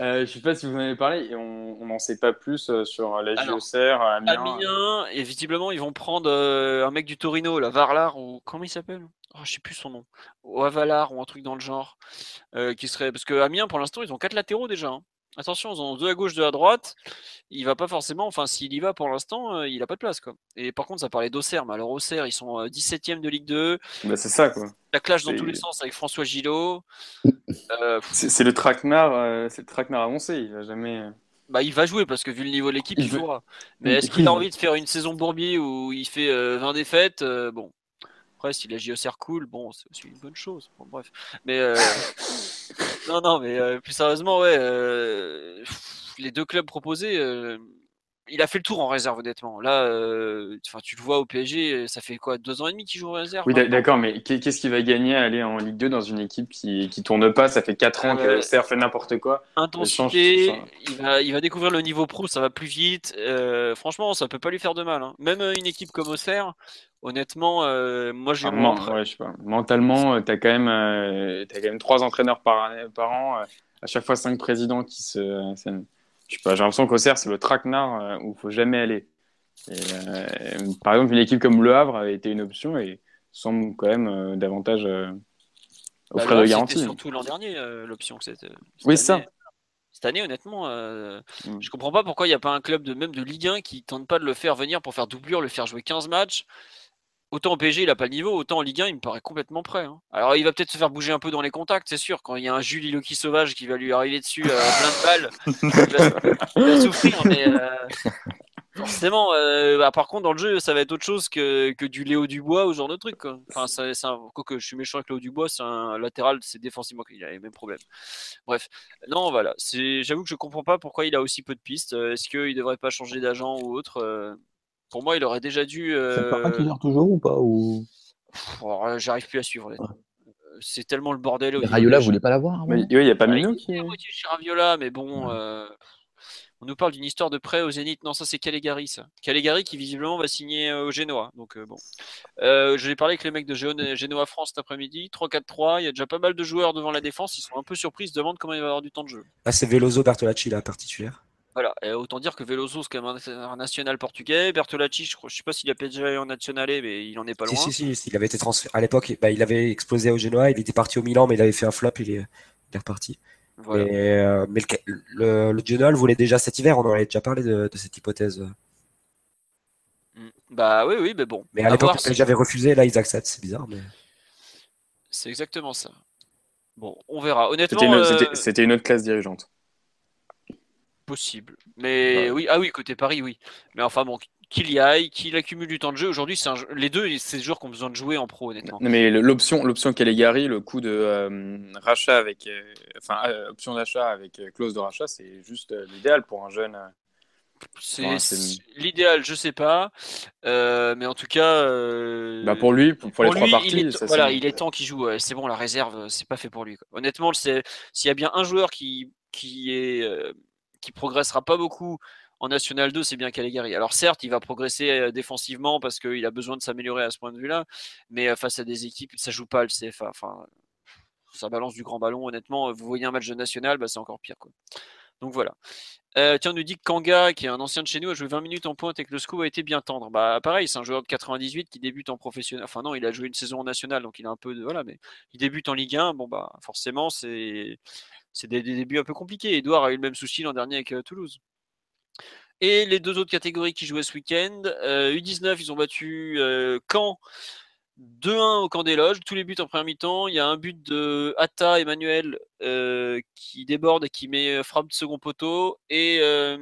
Speaker 7: Euh, je sais pas si vous en avez parlé et on n'en sait pas plus euh, sur la
Speaker 1: Alors,
Speaker 7: JOCR, Amiens.
Speaker 1: Amiens, et visiblement, ils vont prendre euh, un mec du Torino, la Varlar, ou comment il s'appelle? Oh, Je sais plus son nom. Ou Avalar, ou un truc dans le genre. euh, qui serait... Parce que Amiens, pour l'instant, ils ont quatre latéraux déjà. hein. Attention, ils ont deux à gauche, deux à droite. Il va pas forcément, enfin, s'il y va pour l'instant, euh, il a pas de place. Quoi. Et par contre, ça parlait d'Auxerre. Mais alors, Auxerre, ils sont euh, 17e de Ligue 2.
Speaker 7: Bah, c'est ça, quoi.
Speaker 1: La clash dans tous les sens avec François Gillot. Euh,
Speaker 7: C'est le traquenard, euh, c'est le traquenard avancé. Il va jamais.
Speaker 1: Bah, il va jouer parce que vu le niveau de l'équipe,
Speaker 7: Il
Speaker 1: il,
Speaker 7: veut-
Speaker 1: jouera. Mais est-ce qu'il a envie de faire une saison Bourbier où il fait euh, 20 défaites Bon. Après, si la JOCR cool, bon, c'est aussi une bonne chose. Bon, bref. Mais. euh, non, non, mais euh, plus sérieusement, ouais. euh, Les deux clubs proposés. Euh, Il a fait le tour en réserve, honnêtement. Là, euh, tu le vois au PSG, ça fait quoi Deux ans et demi qu'il joue en réserve
Speaker 7: Oui, d'accord, mais qu'est- qu'est-ce qu'il va gagner à aller en Ligue 2 dans une équipe qui, qui tourne pas? Ça fait 4 ans que
Speaker 1: Euh,
Speaker 7: Auxerre fait n'importe quoi.
Speaker 1: intensité,
Speaker 7: change,
Speaker 1: il va, il va découvrir le niveau pro, ça va plus vite. Euh, franchement, ça peut pas lui faire de mal. hein. Même euh, une équipe comme Auxerre, honnêtement, euh, moi j'ai
Speaker 7: men- ouais, je sais pas. Mentalement, tu as, quand même, euh, t'as quand même 3 entraîneurs par, par an, euh, à chaque fois 5 présidents qui se. Je sais pas, j'ai l'impression qu'Auxerre, c'est le traquenard euh, où il faut jamais aller. Et, euh, par exemple, une équipe comme Le Havre avait été une option et semble quand même euh, davantage, Au
Speaker 1: Bah,
Speaker 7: frais de
Speaker 1: c'était
Speaker 7: garantie.
Speaker 1: surtout l'an dernier, l'option que c'était.
Speaker 7: Oui, c'est ça.
Speaker 1: Cette année, honnêtement, euh,
Speaker 7: Mm.
Speaker 1: je comprends pas pourquoi il n'y a pas un club de même de Ligue 1 qui tente pas de le faire venir pour faire doublure, le faire jouer 15 matchs. Autant au PSG, il n'a pas le niveau, autant en Ligue 1, il me paraît complètement prêt. hein. Alors, il va peut-être se faire bouger un peu dans les contacts, c'est sûr. Quand il y a un Jules Loki sauvage qui va lui arriver dessus à plein de balles, il va, souffrir. Mais euh, forcément, euh, bah, par contre, dans le jeu, ça va être autre chose que, que du Léo Dubois ou ce genre de truc. Quoi. Enfin, quoique je suis méchant avec Léo Dubois, c'est un latéral, c'est défensivement qu'il a les mêmes problèmes. Bref, non, voilà. J'avoue que je comprends pas pourquoi il a aussi peu de pistes. Euh, Est-ce qu'il devrait pas changer d'agent ou autre euh, Pour moi, il aurait déjà dû.
Speaker 3: C'est
Speaker 1: euh,
Speaker 3: gère toujours ou pas ou...
Speaker 1: Là, J'arrive plus à suivre. honnêtement. Euh, C'est tellement le bordel. au niveau
Speaker 3: Rayola voulait pas l'avoir.
Speaker 7: Mais oui, il n'y a pas
Speaker 1: Ah,
Speaker 7: Mino
Speaker 1: il
Speaker 7: qui.
Speaker 1: chez Raviola, mais bon. euh, On nous parle d'une histoire de prêt au Zénith. Non, ça c'est Calegari, ça. Calegari qui visiblement va signer euh, au Genoa. Donc euh, bon. Euh, je l'ai parlé avec les mecs de Genoa France cet après-midi. 3-4-3. Il y a déjà pas mal de joueurs devant la défense. Ils sont un peu surpris. Ils se demandent comment il va avoir du temps de jeu.
Speaker 2: Là, c'est Veloso Bertolacci, la part titulaire.
Speaker 1: Voilà. Et autant dire que Veloso, c'est quand même un, national portugais. Bertolacci, je, crois, je sais pas s'il a déjà en nationalé, mais il en est pas loin.
Speaker 2: si, si, si, il avait été transféré. À l'époque, bah, il avait explosé au Genoa, il était parti au Milan, mais il avait fait un flop, il est, il est reparti.
Speaker 1: Voilà.
Speaker 2: Mais, euh, mais le, le, le Genoa le voulait déjà cet hiver, on en avait déjà parlé de, de cette hypothèse.
Speaker 1: Mm. Bah oui, oui, mais bon.
Speaker 2: Mais à l'époque, avait refusé, là, ils acceptent, c'est bizarre. Mais...
Speaker 1: C'est exactement ça. Bon, on verra. Honnêtement,
Speaker 7: C'était une,
Speaker 1: euh,
Speaker 7: c'était- c'était une autre classe dirigeante.
Speaker 1: Possible. Mais
Speaker 7: Ouais.
Speaker 1: oui, ah oui, côté Paris, oui. Mais enfin bon, qu'il y aille, qu'il accumule du temps de jeu. Aujourd'hui, c'est un jeu- les deux, c'est des joueurs qui ont besoin de jouer en pro, honnêtement.
Speaker 7: Non, mais l'option, l'option Calegari, le coût de euh, rachat avec, euh, enfin, euh, option d'achat avec clause de rachat, c'est juste l'idéal pour un jeune.
Speaker 1: C'est
Speaker 7: Ouais,
Speaker 1: l'idéal, je sais pas, Euh, mais en tout cas, euh,
Speaker 7: Bah pour lui, pour, pour les trois parties,
Speaker 1: il est,
Speaker 7: ça,
Speaker 1: voilà, il est temps qu'il joue. C'est bon, la réserve, c'est pas fait pour lui. quoi. Honnêtement, c'est s'il y a bien un joueur qui qui est qui progressera pas beaucoup en National 2, c'est bien Calegari. Alors certes, il va progresser euh, défensivement parce qu'il a besoin de s'améliorer à ce point de vue-là, mais euh, face à des équipes, ça joue pas le CFA. Enfin, ça balance du grand ballon. Honnêtement, vous voyez un match de National, bah, c'est encore pire. Donc voilà. Euh, tiens, on nous dit que Kanga, qui est un ancien de chez nous, a joué 20 minutes en pointe et que le score a été bien tendre. Bah pareil, c'est un joueur de 98 qui débute en professionnel. Enfin non, il a joué une saison en nationale, donc il a un peu de voilà, mais il débute en Ligue 1. Bon bah forcément, c'est c'est des, débuts un peu compliqués. Edouard a eu le même souci l'an dernier avec euh, Toulouse. Et les deux autres catégories qui jouaient ce week-end, euh, U19, ils ont battu euh, Caen 2-1 au camp des loges, tous les buts en première mi-temps. Il y a un but de Atta Emmanuel euh, qui déborde et qui met euh, frappe de second poteau. Et euh,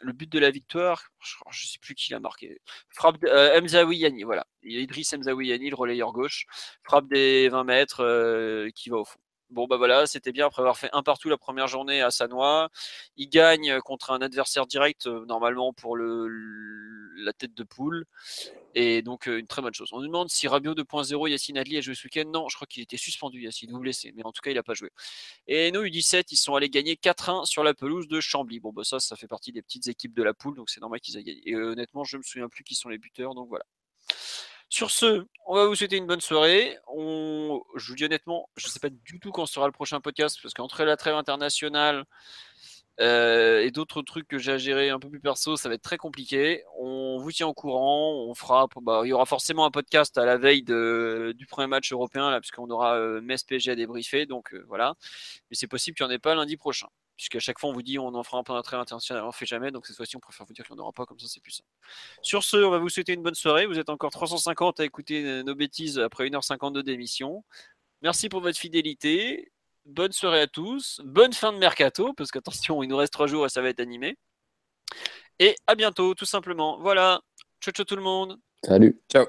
Speaker 1: le but de la victoire, je ne sais plus qui l'a marqué. Frappe de, euh, Yani, voilà. Il y a Idriss Mzaoui Yani, le relayeur gauche. Frappe des 20 mètres euh, qui va au fond. Bon, bah voilà, c'était bien après avoir fait un partout la première journée à Sanois. Il gagne contre un adversaire direct, euh, normalement pour la tête de poule. Et donc, euh, une très bonne chose. On nous demande si Rabiot 2.0, Yacine Adli a joué ce week-end. Non, je crois qu'il était suspendu, Yacine, ou blessé. Mais en tout cas, il n'a pas joué. Et nous, U17, ils sont allés gagner 4-1 sur la pelouse de Chambly. Bon, bah ça, ça fait partie des petites équipes de la poule, donc c'est normal qu'ils aient gagné. Et euh, honnêtement, je ne me souviens plus qui sont les buteurs, donc voilà. Sur ce, on va vous souhaiter une bonne soirée. On... Je vous dis honnêtement, je ne sais pas du tout quand sera le prochain podcast, parce qu'entre la trêve internationale euh, et d'autres trucs que j'ai à gérer un peu plus perso, ça va être très compliqué. On vous tient au courant. On fera, bah, il y aura forcément un podcast à la veille du premier match européen, là, puisqu'on aura euh, Metz PSG à débriefer. Donc euh, voilà. Mais c'est possible qu'il n'y en ait pas lundi prochain. Puisqu'à chaque fois, on vous dit on en fera un un trait international, on ne fait jamais. Donc cette fois-ci, on préfère vous dire qu'il n'y en aura pas, comme ça, c'est plus simple. Sur ce, on va vous souhaiter une bonne soirée. Vous êtes encore 350 à écouter nos bêtises après 1h52 d'émission. Merci pour votre fidélité. Bonne soirée à tous. Bonne fin de mercato, parce qu'attention, il nous reste trois jours et ça va être animé. Et à bientôt, tout simplement. Voilà. Ciao, ciao tout le monde.
Speaker 3: Salut.
Speaker 7: Ciao.